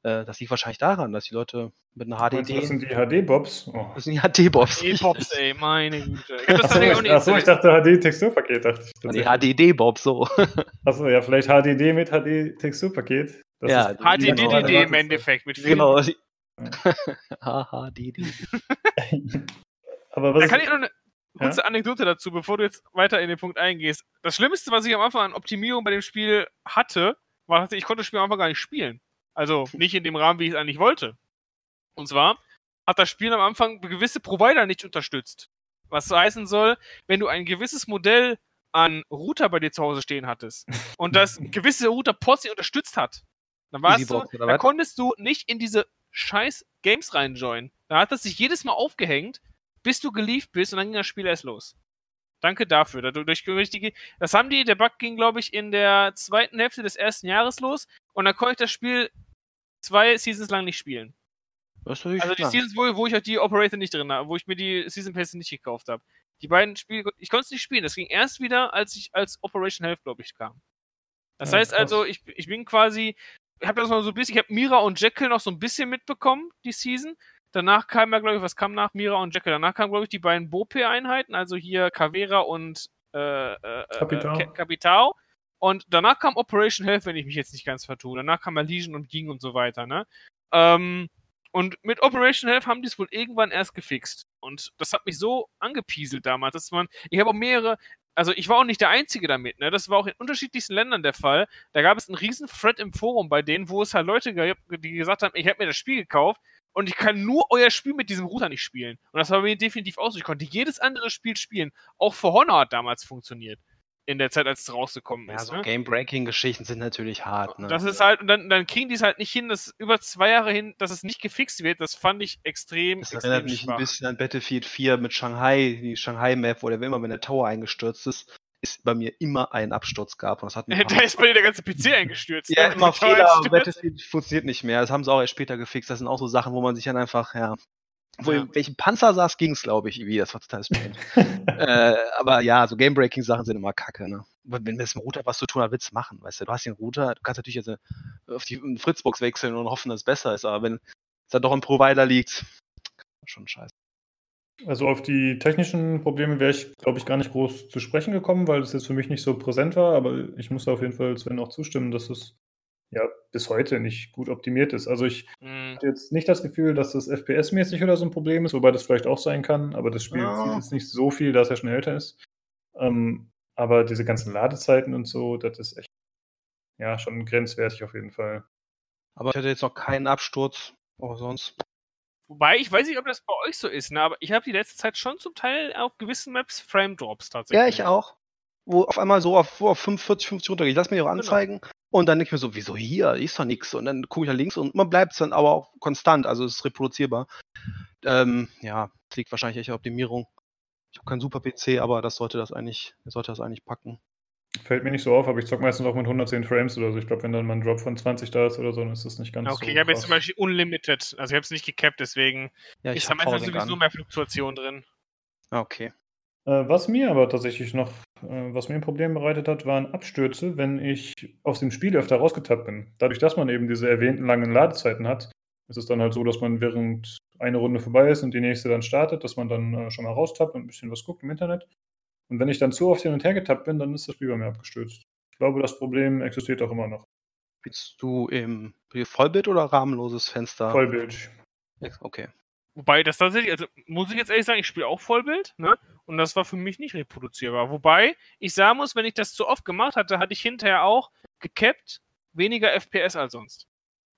Äh, das liegt wahrscheinlich daran, dass die Leute mit einer HDD.
Das sind die HD-Bobs?
Oh. Das sind die HD-Bobs.
HD-Bobs, ey, meine Güte.
Ich achso, ich, achso, ich dachte HD-Texturpaket. Dachte
ich, die HDD-Bobs, so.
Achso, ja, vielleicht HDD mit HD-Texturpaket.
Ja, HDDD im Endeffekt. Mit
genau. HDD.
Aber was da kann ich noch eine kurze ja? Anekdote dazu, bevor du jetzt weiter in den Punkt eingehst. Das Schlimmste, was ich am Anfang an Optimierung bei dem Spiel hatte, war, dass ich konnte das Spiel am Anfang gar nicht spielen. Also nicht in dem Rahmen, wie ich es eigentlich wollte. Und zwar hat das Spiel am Anfang gewisse Provider nicht unterstützt. Was heißen soll, wenn du ein gewisses Modell an Router bei dir zu Hause stehen hattest und das gewisse Router nicht unterstützt hat, dann warst du, da konntest du nicht in diese scheiß Games reinjoinen. Da hat das sich jedes Mal aufgehängt, bis du geliefert bist und dann ging das Spiel erst los. Danke dafür. Dadurch, das haben die, der Bug ging, glaube ich, in der zweiten Hälfte des ersten Jahres los und dann konnte ich das Spiel zwei Seasons lang nicht spielen. also die klar. Seasons, wo, wo ich halt die Operator nicht drin habe, wo ich mir die Season Pässe nicht gekauft habe. Die beiden Spiele, ich konnte es nicht spielen. Das ging erst wieder, als ich als Operation Health, glaube ich, kam. Das ja, heißt krass. also, ich, ich bin quasi, ich habe das mal so ein bisschen, ich habe Mira und Jekyll noch so ein bisschen mitbekommen, die Season. Danach kam ja, glaube ich, was kam nach Mira und Jekyll? Danach kamen, glaube ich, die beiden Bope-Einheiten, also hier Cavera und äh, äh, Capitao. Äh, und danach kam Operation Health, wenn ich mich jetzt nicht ganz vertue. Danach kam Legion und Ging und so weiter, ne? Ähm, und mit Operation Health haben die es wohl irgendwann erst gefixt. Und das hat mich so angepieselt damals, dass man, ich habe auch mehrere, also ich war auch nicht der Einzige damit, ne? Das war auch in unterschiedlichsten Ländern der Fall. Da gab es einen riesen Thread im Forum bei denen, wo es halt Leute gab, die gesagt haben, ich habe mir das Spiel gekauft und ich kann nur euer Spiel mit diesem Router nicht spielen. Und das war mir definitiv auch so. Ich konnte jedes andere Spiel spielen. Auch For Honor hat damals funktioniert in der Zeit, als es rausgekommen
ja,
ist.
So ne? Game-Breaking-Geschichten sind natürlich hart. Ne?
Das ist halt, und dann, dann kriegen die es halt nicht hin, dass über zwei Jahre hin, dass es nicht gefixt wird. Das fand ich extrem.
Das extrem erinnert mich schwach. ein bisschen an Battlefield 4 mit Shanghai, die Shanghai-Map, wo der immer, wenn der Tower eingestürzt ist, ist bei mir immer ein Absturz gab. Und das hat
da ist bei dir der ganze PC eingestürzt.
ja, immer Fehler. Battlefield funktioniert nicht mehr. Das haben sie auch erst später gefixt. Das sind auch so Sachen, wo man sich dann einfach, ja, wo ja. welchen Panzer saß, ging es, glaube ich, wie das war total strange. äh, aber ja, so Game-Breaking-Sachen sind immer kacke, ne? Wenn das mit dem Router was zu tun hat, willst du machen, weißt du? Du hast den Router, du kannst natürlich jetzt auf die Fritzbox wechseln und hoffen, dass es besser ist, aber wenn es dann doch ein Provider liegt, schon scheiße.
Also auf die technischen Probleme wäre ich, glaube ich, gar nicht groß zu sprechen gekommen, weil das jetzt für mich nicht so präsent war, aber ich muss auf jeden Fall Sven auch zustimmen, dass es ja bis heute nicht gut optimiert ist. Also ich mhm. habe jetzt nicht das Gefühl, dass das FPS-mäßig oder so ein Problem ist, wobei das vielleicht auch sein kann, aber das Spiel oh. zieht jetzt nicht so viel, da es ja schon älter ist. Ähm, aber diese ganzen Ladezeiten und so, das ist echt ja schon grenzwertig auf jeden Fall.
Aber ich hatte jetzt noch keinen Absturz, aber sonst.
Wobei, ich weiß nicht, ob das bei euch so ist, ne? aber ich habe die letzte Zeit schon zum Teil auf gewissen Maps Frame Drops tatsächlich.
Ja, ich auch. Wo auf einmal so auf, auf 45, 50 runtergeht. Ich lass mich auch genau. anzeigen. Genau. Und dann denke ich mir so, wieso hier? Ist doch nichts. Und dann gucke ich nach links und man bleibt es dann aber auch konstant, also es ist reproduzierbar. Ähm, ja, das liegt wahrscheinlich echt Optimierung. Ich habe keinen super PC, aber das sollte das eigentlich, sollte das eigentlich packen.
Fällt mir nicht so auf, aber ich zocke meistens auch mit 110 Frames oder so. Ich glaube, wenn dann mal ein Drop von 20 da ist oder so, dann ist das nicht ganz
okay, so. Okay, ich habe jetzt zum Beispiel Unlimited. Also ich habe es nicht gecapped, deswegen ja, ist da meistens sowieso an. mehr Fluktuation drin.
Ah, okay.
Äh, was mir aber tatsächlich noch, äh, was mir ein Problem bereitet hat, waren Abstürze, wenn ich aus dem Spiel öfter rausgetappt bin. Dadurch, dass man eben diese erwähnten langen Ladezeiten hat, ist es dann halt so, dass man während eine Runde vorbei ist und die nächste dann startet, dass man dann äh, schon mal raustappt und ein bisschen was guckt im Internet. Und wenn ich dann zu oft hin und her getappt bin, dann ist das Spiel bei mir abgestürzt. Ich glaube, das Problem existiert auch immer noch.
Bist du im Vollbild oder rahmenloses Fenster?
Vollbild.
Okay.
Wobei das tatsächlich, also muss ich jetzt ehrlich sagen, ich spiele auch Vollbild, ne? Und das war für mich nicht reproduzierbar. Wobei ich sagen muss, wenn ich das zu oft gemacht hatte, hatte ich hinterher auch gekappt, weniger FPS als sonst.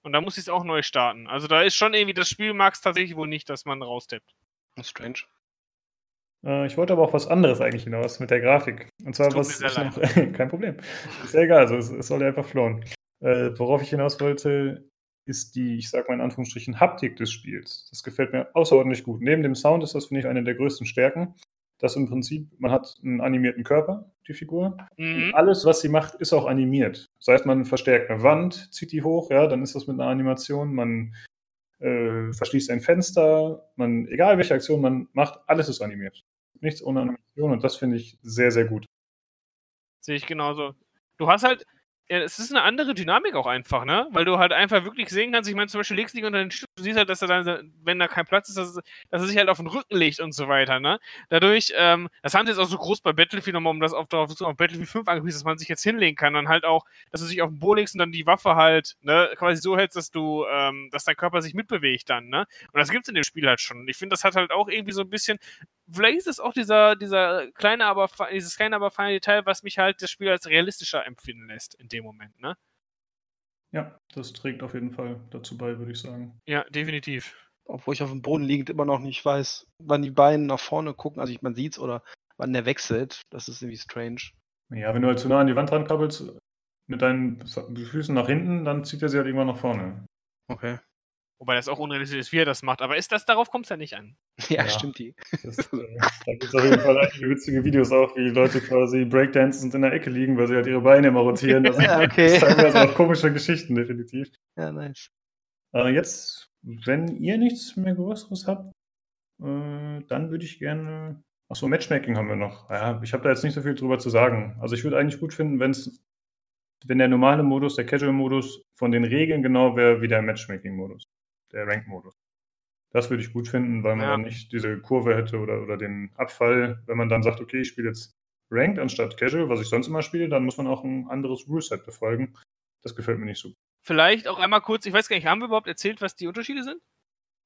Und da muss ich es auch neu starten. Also da ist schon irgendwie, das Spiel mag es tatsächlich wohl nicht, dass man raustippt.
Strange.
Äh, ich wollte aber auch was anderes eigentlich hinaus mit der Grafik. Und zwar was ich noch, kein Problem. Ist ja egal, also es, es soll ja einfach flohen. Äh, worauf ich hinaus wollte, ist die, ich sag mal in Anführungsstrichen, Haptik des Spiels. Das gefällt mir außerordentlich gut. Neben dem Sound ist das, finde ich, eine der größten Stärken. Dass im Prinzip, man hat einen animierten Körper, die Figur. Mhm. alles, was sie macht, ist auch animiert. Das heißt, man verstärkt eine Wand, zieht die hoch, ja, dann ist das mit einer Animation. Man äh, verschließt ein Fenster, man, egal welche Aktion man macht, alles ist animiert. Nichts ohne Animation und das finde ich sehr, sehr gut.
Sehe ich genauso. Du hast halt, ja, es ist eine andere Dynamik auch einfach, ne? Weil du halt einfach wirklich sehen kannst, ich meine, zum Beispiel legst du dich unter den Stuhl, du siehst halt, dass er dann, wenn da kein Platz ist, dass, dass, er sich halt auf den Rücken legt und so weiter, ne? Dadurch, ähm, das haben sie jetzt auch so groß bei Battlefield nochmal, um das auf, auf, auf Battlefield 5 angewiesen, dass man sich jetzt hinlegen kann, dann halt auch, dass du dich auf den Boden legst und dann die Waffe halt, ne, quasi so hältst, dass du, ähm, dass dein Körper sich mitbewegt dann, ne? Und das gibt's in dem Spiel halt schon. Ich finde, das hat halt auch irgendwie so ein bisschen, vielleicht ist es auch dieser, dieser kleine, aber, dieses kleine, aber feine Detail, was mich halt das Spiel als realistischer empfinden lässt in dem Moment, ne?
Ja, das trägt auf jeden Fall dazu bei, würde ich sagen.
Ja, definitiv.
Obwohl ich auf dem Boden liegend immer noch nicht weiß, wann die Beine nach vorne gucken, also ich, man sieht's oder wann der wechselt. Das ist irgendwie strange.
Ja, wenn du halt zu nah an die Wand rankrabbelst, mit deinen Füßen nach hinten, dann zieht er sie halt irgendwann nach vorne.
Okay.
Wobei das auch unrealistisch ist, wie er das macht. Aber ist das, darauf kommt es ja nicht an.
Ja, ja. stimmt die.
Das, äh, da gibt es auf jeden Fall einige witzige Videos auch, wie Leute quasi Breakdancen und in der Ecke liegen, weil sie halt ihre Beine immer rotieren. Das ja, okay. Teilweise auch komische Geschichten, definitiv.
Ja, nice.
Äh, jetzt, wenn ihr nichts mehr Größeres habt, äh, dann würde ich gerne. Achso, Matchmaking haben wir noch. Ja, ich habe da jetzt nicht so viel drüber zu sagen. Also ich würde eigentlich gut finden, wenn's, wenn der normale Modus, der Casual-Modus von den Regeln genau wäre wie der Matchmaking-Modus der Rank-Modus. Das würde ich gut finden, weil man ja. dann nicht diese Kurve hätte oder, oder den Abfall. Wenn man dann sagt, okay, ich spiele jetzt Ranked anstatt Casual, was ich sonst immer spiele, dann muss man auch ein anderes Ruleset befolgen. Das gefällt mir nicht so.
Vielleicht auch einmal kurz, ich weiß gar nicht, haben wir überhaupt erzählt, was die Unterschiede sind?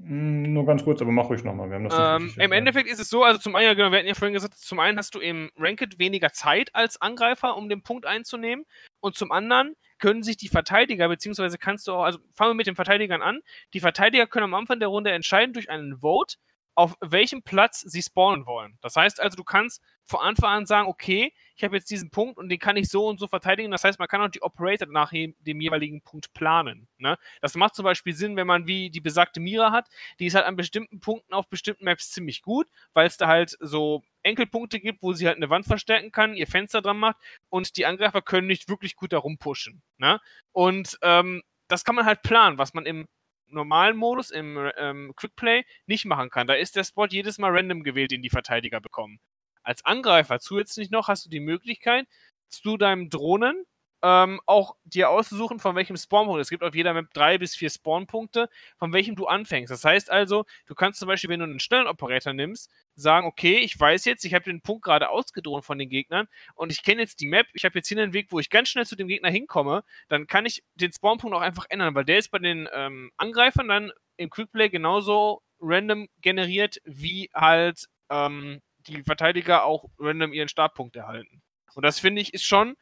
Hm, nur ganz kurz, aber mach ruhig nochmal.
Ähm, Im Endeffekt ist es so, also zum einen, ja, genau, wir hatten ja vorhin gesagt, zum einen hast du im Ranked weniger Zeit als Angreifer, um den Punkt einzunehmen. Und zum anderen können sich die Verteidiger, beziehungsweise kannst du auch, also fangen wir mit den Verteidigern an. Die Verteidiger können am Anfang der Runde entscheiden durch einen Vote, auf welchem Platz sie spawnen wollen. Das heißt also, du kannst von Anfang an sagen, okay, ich habe jetzt diesen Punkt und den kann ich so und so verteidigen. Das heißt, man kann auch die Operator nach dem jeweiligen Punkt planen. Ne? Das macht zum Beispiel Sinn, wenn man wie die besagte Mira hat. Die ist halt an bestimmten Punkten auf bestimmten Maps ziemlich gut, weil es da halt so Enkelpunkte gibt, wo sie halt eine Wand verstärken kann, ihr Fenster dran macht und die Angreifer können nicht wirklich gut darum pushen. Ne? Und ähm, das kann man halt planen, was man im normalen Modus, im ähm, Quickplay, nicht machen kann. Da ist der Spot jedes Mal random gewählt, den die Verteidiger bekommen. Als Angreifer zusätzlich noch hast du die Möglichkeit, zu deinem Drohnen ähm, auch dir auszusuchen, von welchem Spawnpunkt. Es gibt auf jeder Map drei bis vier Spawnpunkte, von welchem du anfängst. Das heißt also, du kannst zum Beispiel, wenn du einen schnellen Operator nimmst, sagen, okay, ich weiß jetzt, ich habe den Punkt gerade ausgedroht von den Gegnern und ich kenne jetzt die Map, ich habe jetzt hier einen Weg, wo ich ganz schnell zu dem Gegner hinkomme, dann kann ich den Spawnpunkt auch einfach ändern, weil der ist bei den ähm, Angreifern dann im Quickplay genauso random generiert, wie halt ähm, die Verteidiger auch random ihren Startpunkt erhalten. Und das finde ich ist schon,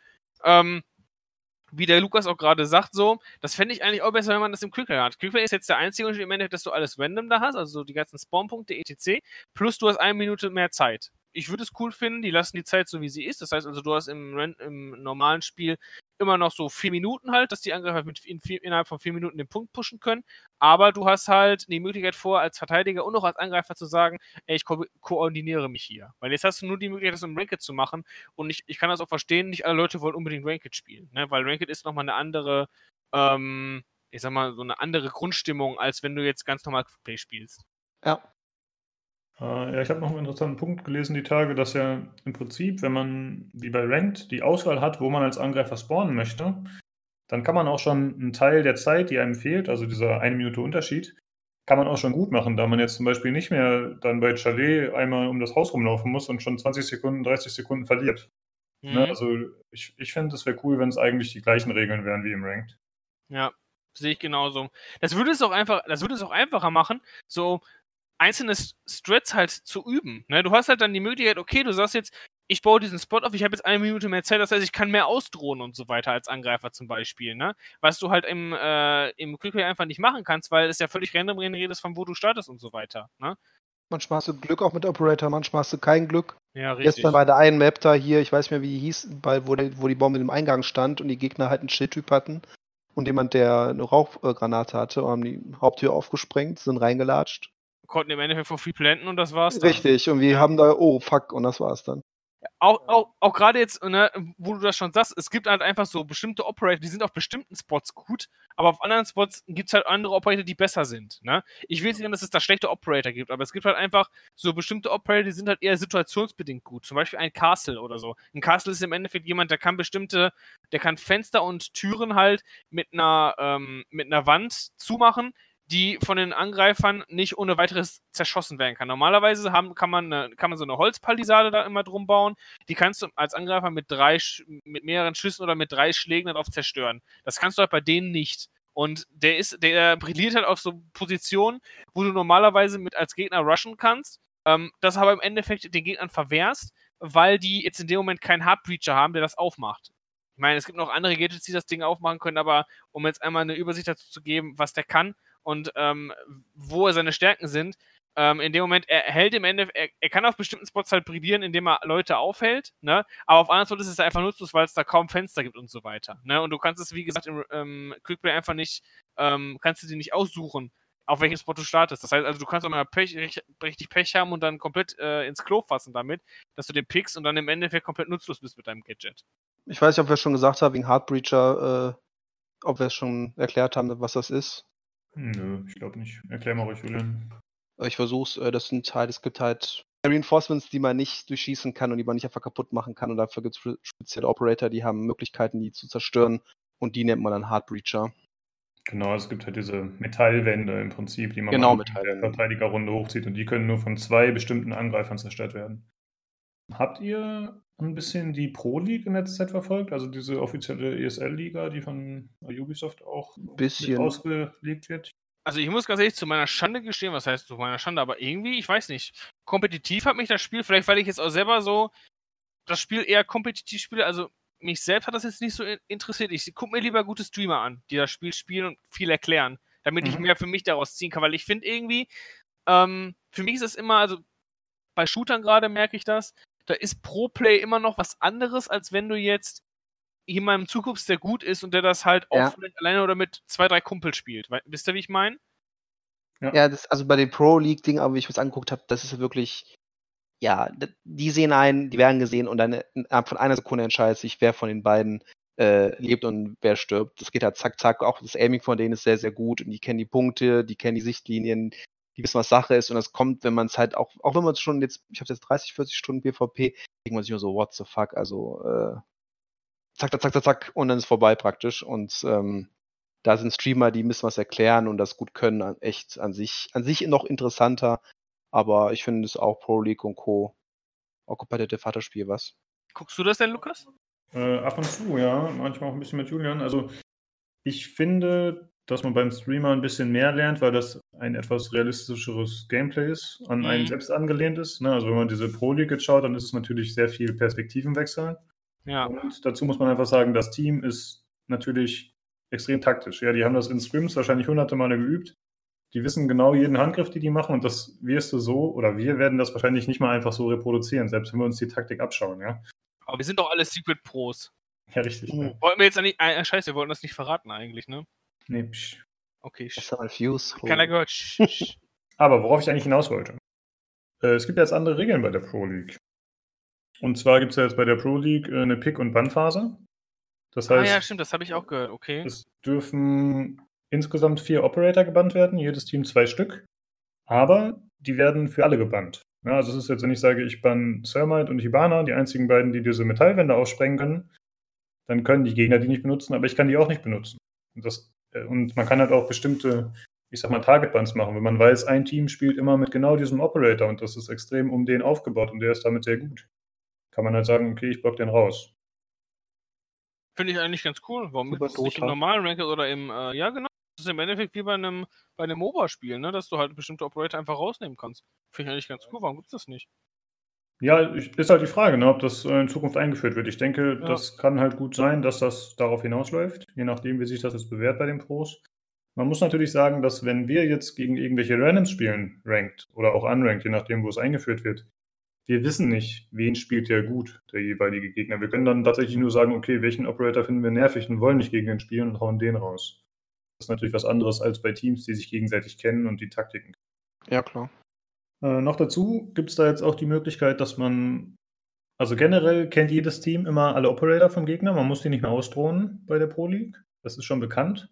ähm, wie der Lukas auch gerade sagt, so, das fände ich eigentlich auch besser, wenn man das im Quickplay hat. Quickplay ist jetzt der einzige im Endeffekt, dass du alles random da hast, also die ganzen Spawnpunkte etc. Plus du hast eine Minute mehr Zeit. Ich würde es cool finden, die lassen die Zeit so wie sie ist. Das heißt also, du hast im, im normalen Spiel immer noch so vier Minuten halt, dass die Angreifer mit in vier, innerhalb von vier Minuten den Punkt pushen können. Aber du hast halt die Möglichkeit vor, als Verteidiger und auch als Angreifer zu sagen, ey, ich ko koordiniere mich hier. Weil jetzt hast du nur die Möglichkeit, das im Ranked zu machen. Und ich, ich kann das auch verstehen, nicht alle Leute wollen unbedingt Ranked spielen. Ne? Weil Ranked ist nochmal eine andere, ähm, ich sag mal, so eine andere Grundstimmung, als wenn du jetzt ganz normal Play spielst.
Ja,
ja, ich habe noch einen interessanten Punkt gelesen die Tage, dass ja im Prinzip, wenn man wie bei Ranked die Auswahl hat, wo man als Angreifer spawnen möchte, dann kann man auch schon einen Teil der Zeit, die einem fehlt, also dieser eine Minute Unterschied, kann man auch schon gut machen, da man jetzt zum Beispiel nicht mehr dann bei Chalet einmal um das Haus rumlaufen muss und schon 20 Sekunden, 30 Sekunden verliert. Ne, mhm. Ne, also ich, ich finde, es wäre cool, wenn es eigentlich die gleichen Regeln wären wie im Ranked.
Ja, sehe ich genauso. Das würde es auch einfach, das würde es auch einfacher machen, so einzelne Strats halt zu üben. Ne? Du hast halt dann die Möglichkeit, okay, du sagst jetzt, ich baue diesen Spot auf, ich habe jetzt eine Minute mehr Zeit, das heißt, ich kann mehr ausdrohen und so weiter als Angreifer zum Beispiel, ne? Was du halt im, äh, im Quickplay einfach nicht machen kannst, weil es ja völlig random redest, von wo du startest und so weiter, ne?
Manchmal hast du Glück auch mit Operator, manchmal hast du kein Glück.
Ja, richtig.
Gestern bei der einen Map da hier, ich weiß nicht mehr, wie die hieß, weil, wo, der, wo die Bombe im Eingang stand und die Gegner halt einen Schildtyp hatten und jemand, der eine Rauchgranate hatte, haben die Haupttür aufgesprengt, sind reingelatscht.
Konnten im Endeffekt vor free planten und das war's
dann. Richtig, und wir haben da, oh fuck, und das war's dann
auch, auch, auch gerade jetzt, ne, wo du das schon sagst, es gibt halt einfach so bestimmte Operator, die sind auf bestimmten Spots gut, aber auf anderen Spots gibt es halt andere Operator, die besser sind. Ne? Ich will nicht sagen, dass es da schlechte Operator gibt, aber es gibt halt einfach so bestimmte Operator, die sind halt eher situationsbedingt gut. Zum Beispiel ein Castle oder so. Ein Castle ist im Endeffekt jemand, der kann bestimmte, der kann Fenster und Türen halt mit einer, ähm, mit einer Wand zumachen, die von den Angreifern nicht ohne weiteres zerschossen werden kann. Normalerweise haben, kann, man kann man so eine Holzpalisade da immer drum bauen. Die kannst du als Angreifer mit drei, mit mehreren Schüssen oder mit drei Schlägen darauf zerstören. Das kannst du halt bei denen nicht. Und der ist, der brilliert halt auf so Positionen, wo du normalerweise mit als Gegner rushen kannst. Ähm, das aber im Endeffekt den Gegnern verwehrst, weil die jetzt in dem Moment keinen Hardbreacher haben, der das aufmacht. Ich meine, es gibt noch andere Gadgets, die das Ding aufmachen können, aber um jetzt einmal eine Übersicht dazu zu geben, was der kann, und ähm, wo seine Stärken sind. Ähm, in dem Moment, er hält im Ende, er, er, kann auf bestimmten Spots halt brillieren, indem er Leute aufhält, ne? Aber auf anderen Spots ist es einfach nutzlos, weil es da kaum Fenster gibt und so weiter. Ne? Und du kannst es, wie gesagt, im ähm, Quickplay einfach nicht, ähm, kannst du dir nicht aussuchen, auf welchen Spot du startest. Das heißt also, du kannst auch mal Pech, richtig Pech haben und dann komplett äh, ins Klo fassen damit, dass du den pickst und dann im Endeffekt komplett nutzlos bist mit deinem Gadget.
Ich weiß nicht, ob wir es schon gesagt haben, wegen Heartbreacher, äh, ob wir es schon erklärt haben, was das ist.
Nö, ich glaube nicht. Erklär mal ruhig, Julian.
Ich versuch's, äh, das sind halt, es gibt halt Reinforcements, die man nicht durchschießen kann und die man nicht einfach kaputt machen kann. Und dafür gibt es spezielle Operator, die haben Möglichkeiten, die zu zerstören. Und die nennt man dann Hardbreacher.
Genau, es gibt halt diese Metallwände im Prinzip, die man
genau,
mit der Verteidigerrunde hochzieht und die können nur von zwei bestimmten Angreifern zerstört werden. Habt ihr ein bisschen die Pro League in letzter Zeit verfolgt? Also diese offizielle ESL-Liga, die von Ubisoft auch
bisschen.
ausgelegt wird?
Also ich muss ganz ehrlich zu meiner Schande gestehen, was heißt zu meiner Schande, aber irgendwie, ich weiß nicht, kompetitiv hat mich das Spiel, vielleicht weil ich jetzt auch selber so das Spiel eher kompetitiv spiele, also mich selbst hat das jetzt nicht so interessiert. Ich gucke mir lieber gute Streamer an, die das Spiel spielen und viel erklären, damit mhm. ich mehr für mich daraus ziehen kann, weil ich finde irgendwie, ähm, für mich ist es immer, also bei Shootern gerade merke ich das, da ist Pro-Play immer noch was anderes, als wenn du jetzt jemandem zuguckst, der gut ist und der das halt ja. auch alleine oder mit zwei, drei Kumpels spielt. Wisst ihr, wie ich meine?
Ja, ja das, also bei den Pro-League-Dingen, aber wie ich es angeguckt habe, das ist wirklich, ja, die sehen einen, die werden gesehen und dann von einer Sekunde entscheidet sich, wer von den beiden äh, lebt und wer stirbt. Das geht halt zack, zack. Auch das Aiming von denen ist sehr, sehr gut und die kennen die Punkte, die kennen die Sichtlinien, die wissen, was Sache ist und das kommt, wenn man es halt auch, auch wenn man es schon jetzt, ich habe jetzt 30, 40 Stunden PvP, denkt man sich nur so, what the fuck, also äh, zack, zack, zack, zack, zack und dann ist vorbei praktisch und ähm, da sind Streamer, die müssen was erklären und das gut können, echt an sich, an sich noch interessanter, aber ich finde es auch Pro League und Co. auch Competitive Vaterspiel was.
Guckst du das denn, Lukas?
Äh, ab und zu, ja. Manchmal auch ein bisschen mit Julian. Also ich finde, dass man beim Streamer ein bisschen mehr lernt, weil das ein etwas realistischeres Gameplay ist, an mhm. einen selbst angelehnt ist. Ne? Also wenn man diese Pro League jetzt schaut, dann ist es natürlich sehr viel Perspektivenwechsel.
Ja.
Und dazu muss man einfach sagen, das Team ist natürlich extrem taktisch. Ja, die haben das in Scrims wahrscheinlich hunderte Male geübt. Die wissen genau jeden Handgriff, die die machen und das wirst du so, oder wir werden das wahrscheinlich nicht mal einfach so reproduzieren, selbst wenn wir uns die Taktik abschauen, ja.
Aber wir sind doch alle Secret Pros.
Ja, richtig. Mhm.
Ja. Wollten wir jetzt nicht, äh, scheiße, wir wollten das nicht verraten eigentlich, ne?
Nee, psch.
Okay.
Das ist Fuse.
Keiner gehört.
Aber worauf ich eigentlich hinaus wollte. Äh, es gibt jetzt andere Regeln bei der Pro League. Und zwar gibt es ja jetzt bei der Pro League äh, eine Pick- und Bannphase. Das heißt,
ah ja, stimmt, das habe ich auch gehört, okay.
Es dürfen insgesamt vier Operator gebannt werden, jedes Team zwei Stück. Aber die werden für alle gebannt. Ja, also es ist jetzt, wenn ich sage, ich bann Thermite und Hibana, die einzigen beiden, die diese Metallwände aussprengen können, dann können die Gegner die nicht benutzen, aber ich kann die auch nicht benutzen. Und das und man kann halt auch bestimmte, ich sag mal, Target-Buns machen. Wenn man weiß, ein Team spielt immer mit genau diesem Operator und das ist extrem um den aufgebaut und der ist damit sehr gut, kann man halt sagen, okay, ich block den raus.
Finde ich eigentlich ganz cool. Warum gibt es nicht im normalen Ranker oder im, äh, ja genau, das ist im Endeffekt wie bei einem, bei einem MOBA-Spiel, ne? dass du halt bestimmte Operator einfach rausnehmen kannst. Finde ich eigentlich ganz cool. Warum gibt es das nicht?
Ja, ist halt die Frage, ne, ob das äh, in Zukunft eingeführt wird. Ich denke, ja. das kann halt gut sein, dass das darauf hinausläuft, je nachdem, wie sich das jetzt bewährt bei den Pros. Man muss natürlich sagen, dass wenn wir jetzt gegen irgendwelche Randoms spielen, ranked oder auch unranked, je nachdem, wo es eingeführt wird, wir wissen nicht, wen spielt der gut, der jeweilige Gegner. Wir können dann tatsächlich nur sagen, okay, welchen Operator finden wir nervig und wollen nicht gegen den spielen und hauen den raus. Das ist natürlich was anderes als bei Teams, die sich gegenseitig kennen und die Taktiken.
Ja, klar.
Äh, noch dazu gibt es da jetzt auch die Möglichkeit, dass man, also generell kennt jedes Team immer alle Operator vom Gegner, man muss die nicht mehr ausdrohen bei der Pro League, das ist schon bekannt.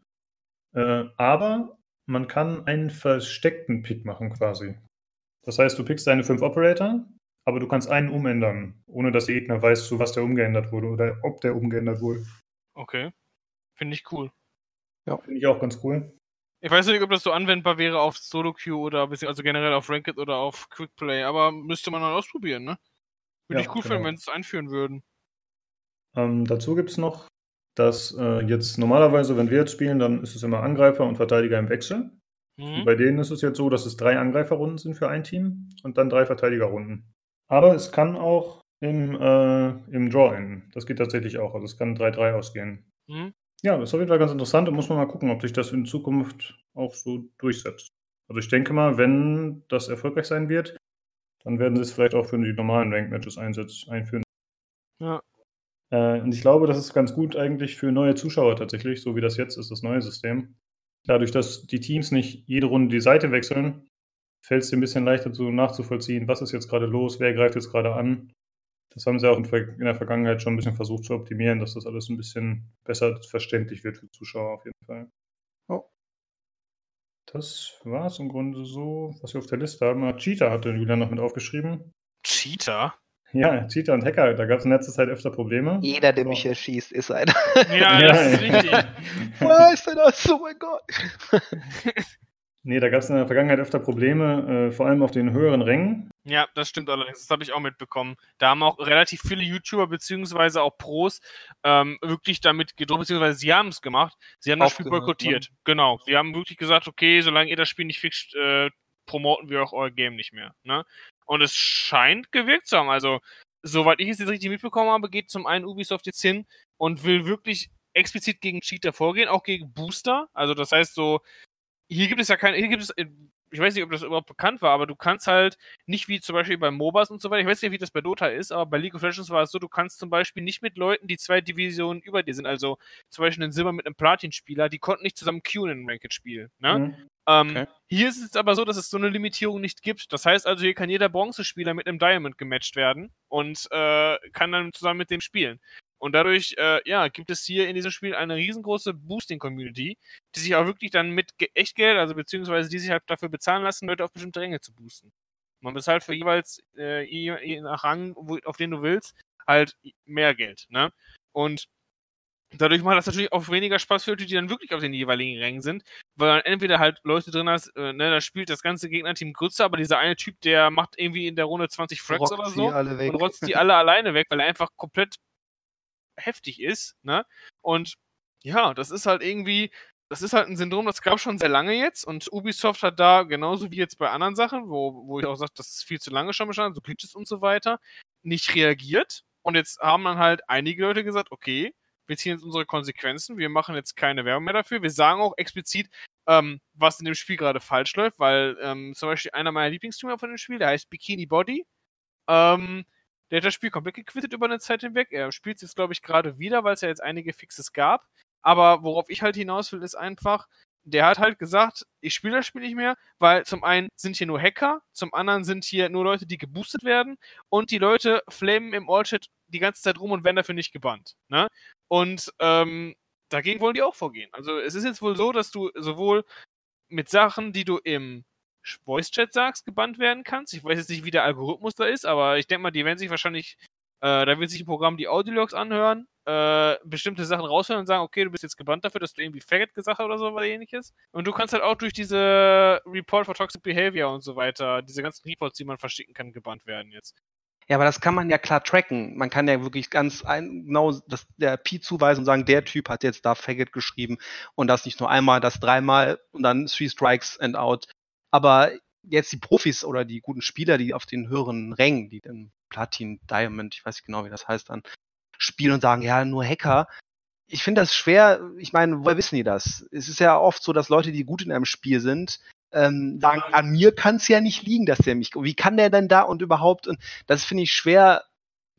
Äh, aber man kann einen versteckten Pick machen quasi. Das heißt, du pickst deine fünf Operator, aber du kannst einen umändern, ohne dass der Gegner weiß, zu was der umgeändert wurde oder ob der umgeändert wurde.
Okay. Finde ich cool.
Ja. Finde ich auch ganz cool.
Ich weiß nicht, ob das so anwendbar wäre auf Solo Queue oder also generell auf Ranked oder auf Quick Play, aber müsste man mal ausprobieren, ne? Würde ja, ich cool genau. finden, wenn sie es einführen würden.
Ähm, dazu gibt es noch, dass äh, jetzt normalerweise, wenn wir jetzt spielen, dann ist es immer Angreifer und Verteidiger im Wechsel. Mhm. Bei denen ist es jetzt so, dass es drei Angreiferrunden sind für ein Team und dann drei Verteidigerrunden. Aber es kann auch im, äh, im Draw enden. Das geht tatsächlich auch. Also es kann 3-3 ausgehen. Mhm. Ja, das ist auf jeden Fall ganz interessant und muss man mal gucken, ob sich das in Zukunft auch so durchsetzt. Also ich denke mal, wenn das erfolgreich sein wird, dann werden sie es vielleicht auch für die normalen Rank-Matches einführen.
Ja.
Äh, und ich glaube, das ist ganz gut eigentlich für neue Zuschauer tatsächlich, so wie das jetzt ist, das neue System. Dadurch, dass die Teams nicht jede Runde die Seite wechseln, fällt es dir ein bisschen leichter so nachzuvollziehen, was ist jetzt gerade los, wer greift jetzt gerade an das haben sie auch in der Vergangenheit schon ein bisschen versucht zu optimieren, dass das alles ein bisschen besser verständlich wird für Zuschauer auf jeden Fall. Oh. Das war es im Grunde so, was wir auf der Liste haben. Cheetah hatte Julian noch mit aufgeschrieben.
Cheetah?
Ja, Cheetah und Hacker, da gab es in letzter Zeit öfter Probleme.
Jeder, der so. mich erschießt, ist einer.
Ja, das ist richtig.
Was ist denn das? Oh mein Gott.
Nee, da gab es in der Vergangenheit öfter Probleme, äh, vor allem auf den höheren Rängen.
Ja, das stimmt allerdings. Das habe ich auch mitbekommen. Da haben auch relativ viele YouTuber beziehungsweise auch Pros ähm, wirklich damit gedroht, beziehungsweise sie haben es gemacht. Sie haben das Spiel boykottiert. Ne? Genau. Sie haben wirklich gesagt, okay, solange ihr das Spiel nicht fixt, äh, promoten wir auch euer Game nicht mehr. Ne? Und es scheint gewirkt zu haben. Also, soweit ich es jetzt richtig mitbekommen habe, geht zum einen Ubisoft jetzt hin und will wirklich explizit gegen Cheater vorgehen, auch gegen Booster. Also das heißt so, hier gibt es ja keine, hier gibt es, äh, ich weiß nicht, ob das überhaupt bekannt war, aber du kannst halt nicht wie zum Beispiel bei MOBAs und so weiter, ich weiß nicht, wie das bei Dota ist, aber bei League of Legends war es so, du kannst zum Beispiel nicht mit Leuten, die zwei Divisionen über dir sind, also zum Beispiel einen Silber mit einem Platin-Spieler, die konnten nicht zusammen queuen in einem Ranked-Spiel. Ne? Mhm. Ähm, okay. Hier ist es aber so, dass es so eine Limitierung nicht gibt. Das heißt also, hier kann jeder Bronzespieler mit einem Diamond gematcht werden und äh, kann dann zusammen mit dem spielen. Und dadurch, äh, ja, gibt es hier in diesem Spiel eine riesengroße Boosting-Community, die sich auch wirklich dann mit Echtgeld, also beziehungsweise die sich halt dafür bezahlen lassen, Leute auf bestimmte Ränge zu boosten. Man bezahlt für jeweils, äh, je nach Rang, wo, auf den du willst, halt mehr Geld, ne? Und dadurch macht das natürlich auch weniger Spaß für Leute, die dann wirklich auf den jeweiligen Rängen sind, weil dann entweder halt Leute drin hast, äh, ne, da spielt das ganze Gegnerteam Grütze, aber dieser eine Typ, der macht irgendwie in der Runde 20 Frags oder so und rotzt die alle alleine weg, weil er einfach komplett heftig ist, ne? Und ja, das ist halt irgendwie, das ist halt ein Syndrom, das gab schon sehr lange jetzt und Ubisoft hat da, genauso wie jetzt bei anderen Sachen, wo, wo ich auch sage, das ist viel zu lange schon bestanden, so Glitches und so weiter, nicht reagiert. Und jetzt haben dann halt einige Leute gesagt, okay, wir ziehen jetzt unsere Konsequenzen, wir machen jetzt keine Werbung mehr dafür. Wir sagen auch explizit, ähm, was in dem Spiel gerade falsch läuft, weil ähm, zum Beispiel einer meiner Lieblingsstreamer von dem Spiel, der heißt Bikini Body, ähm, der hat das Spiel komplett gequittet über eine Zeit hinweg. Er spielt es jetzt, glaube ich, gerade wieder, weil es ja jetzt einige Fixes gab. Aber worauf ich halt hinaus will, ist einfach, der hat halt gesagt, ich spiele das Spiel nicht mehr, weil zum einen sind hier nur Hacker, zum anderen sind hier nur Leute, die geboostet werden und die Leute flamen im All-Chat die ganze Zeit rum und werden dafür nicht gebannt. Ne? Und ähm, dagegen wollen die auch vorgehen. Also es ist jetzt wohl so, dass du sowohl mit Sachen, die du im Voice-Chat sagst, gebannt werden kannst. Ich weiß jetzt nicht, wie der Algorithmus da ist, aber ich denke mal, die werden sich wahrscheinlich, äh, da wird sich ein Programm die Audiologs anhören, äh, bestimmte Sachen raushören und sagen, okay, du bist jetzt gebannt dafür, dass du irgendwie Faggot gesagt hast oder so oder ähnliches. Und du kannst halt auch durch diese Report for Toxic Behavior und so weiter, diese ganzen Reports, die man verschicken kann, gebannt werden jetzt.
Ja, aber das kann man ja klar tracken. Man kann ja wirklich ganz ein, genau das, der Pi zuweisen und sagen, der Typ hat jetzt da Faggot geschrieben und das nicht nur einmal, das dreimal und dann Three Strikes and Out. Aber jetzt die Profis oder die guten Spieler, die auf den höheren Rängen, die dann Platin, Diamond, ich weiß nicht genau, wie das heißt, dann spielen und sagen, ja, nur Hacker. Ich finde das schwer, ich meine, woher wissen die das? Es ist ja oft so, dass Leute, die gut in einem Spiel sind, ähm, sagen, an mir kann es ja nicht liegen, dass der mich, wie kann der denn da und überhaupt, und das finde ich schwer,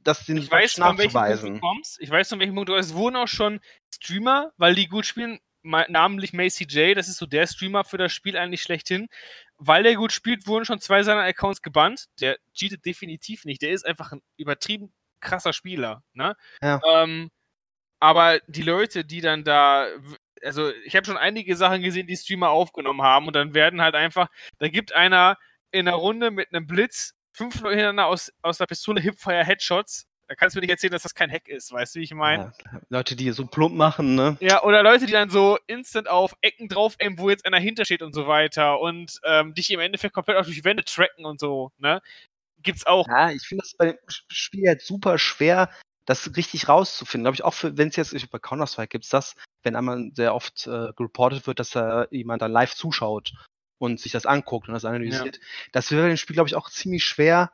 das den
ich weiß, nachzuweisen. Von kommst. Ich weiß, von welchem Punkt du Es wurden auch schon Streamer, weil die gut spielen, namentlich Macy J, das ist so der Streamer für das Spiel eigentlich schlechthin. Weil der gut spielt, wurden schon zwei seiner Accounts gebannt. Der cheatet definitiv nicht. Der ist einfach ein übertrieben krasser Spieler. Ne? Ja. Ähm, aber die Leute, die dann da also ich habe schon einige Sachen gesehen, die Streamer aufgenommen haben und dann werden halt einfach, da gibt einer in der Runde mit einem Blitz fünf Leute hintereinander aus, aus der Pistole Hipfire Headshots. Da kannst du mir nicht erzählen, dass das kein Hack ist, weißt du, wie ich meine?
Ja, Leute, die so plump machen, ne?
Ja, oder Leute, die dann so instant auf Ecken drauf aimen, wo jetzt einer hintersteht und so weiter und ähm, dich im Endeffekt komplett auch durch Wände tracken und so, ne? Gibt's auch.
Ja, ich finde das bei dem Spiel jetzt super schwer, das richtig rauszufinden. Glaube ich auch, wenn es jetzt bei Counter-Strike gibt, das, wenn einmal sehr oft äh, gereportet wird, dass da jemand dann live zuschaut und sich das anguckt und das analysiert. Ja. Das wäre bei dem Spiel, glaube ich, auch ziemlich schwer,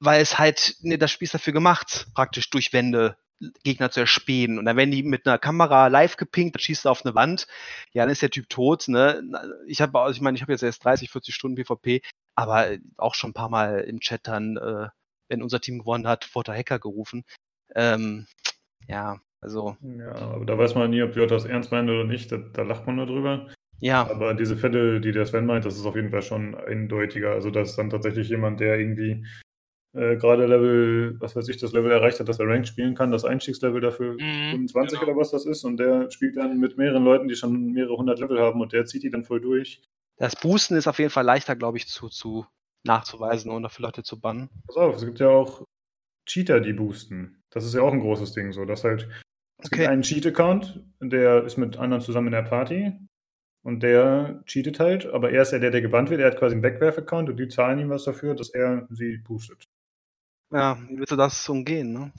weil es halt, ne, das Spiel ist dafür gemacht, praktisch durch Wände Gegner zu erspähen. Und dann werden die mit einer Kamera live gepinkt, dann schießt er auf eine Wand, ja, dann ist der Typ tot. Ne? Ich habe, also ich meine, ich habe jetzt erst 30, 40 Stunden PvP, aber auch schon ein paar Mal im Chat dann, äh, wenn unser Team gewonnen hat, wurde Hacker gerufen. Ähm, ja, also.
Ja, aber da weiß man nie, ob Leute das ernst meinen oder nicht. Da, da lacht man nur drüber.
Ja.
Aber diese Fälle, die der Sven meint, das ist auf jeden Fall schon eindeutiger. Also, das ist dann tatsächlich jemand, der irgendwie äh, gerade Level, was weiß ich, das Level erreicht hat, dass er Ranked spielen kann, das Einstiegslevel dafür mhm, 25 genau. oder was das ist. Und der spielt dann mit mehreren Leuten, die schon mehrere hundert Level haben und der zieht die dann voll durch.
Das Boosten ist auf jeden Fall leichter, glaube ich, zu, zu nachzuweisen und dafür Leute zu bannen.
Pass auf, es gibt ja auch Cheater, die boosten. Das ist ja auch ein großes Ding, so dass halt es okay. gibt einen Cheat-Account, der ist mit anderen zusammen in der Party und der cheatet halt, aber er ist ja der, der gebannt wird. Er hat quasi einen Wegwerf-Account und die zahlen ihm was dafür, dass er sie boostet.
Ja, wie willst du das umgehen, ne?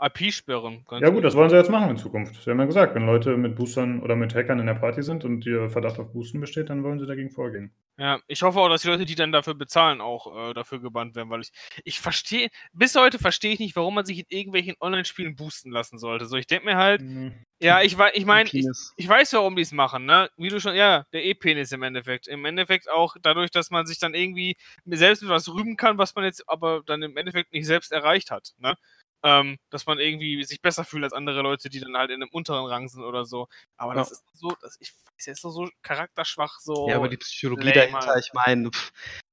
IP-Sperren.
Ja gut, das wollen sie jetzt machen in Zukunft. Sie haben ja gesagt, wenn Leute mit Boostern oder mit Hackern in der Party sind und ihr Verdacht auf Boosten besteht, dann wollen sie dagegen vorgehen.
Ja, ich hoffe auch, dass die Leute, die dann dafür bezahlen, auch äh, dafür gebannt werden, weil ich, ich verstehe, bis heute verstehe ich nicht, warum man sich in irgendwelchen Online-Spielen boosten lassen sollte. So, ich denke mir halt, mhm. ja, ich, ich meine, ich, ich weiß, warum die es machen, ne? Wie du schon, ja, der E-Penis im Endeffekt. Im Endeffekt auch dadurch, dass man sich dann irgendwie selbst mit was rühmen kann, was man jetzt aber dann im Endeffekt nicht selbst erreicht hat, ne? Ähm, dass man irgendwie sich besser fühlt als andere Leute, die dann halt in einem unteren Rang sind oder so. Aber ja. das ist so, das, ich weiß jetzt so charakterschwach, so.
Ja, aber die Psychologie lame, dahinter, halt. ich meine,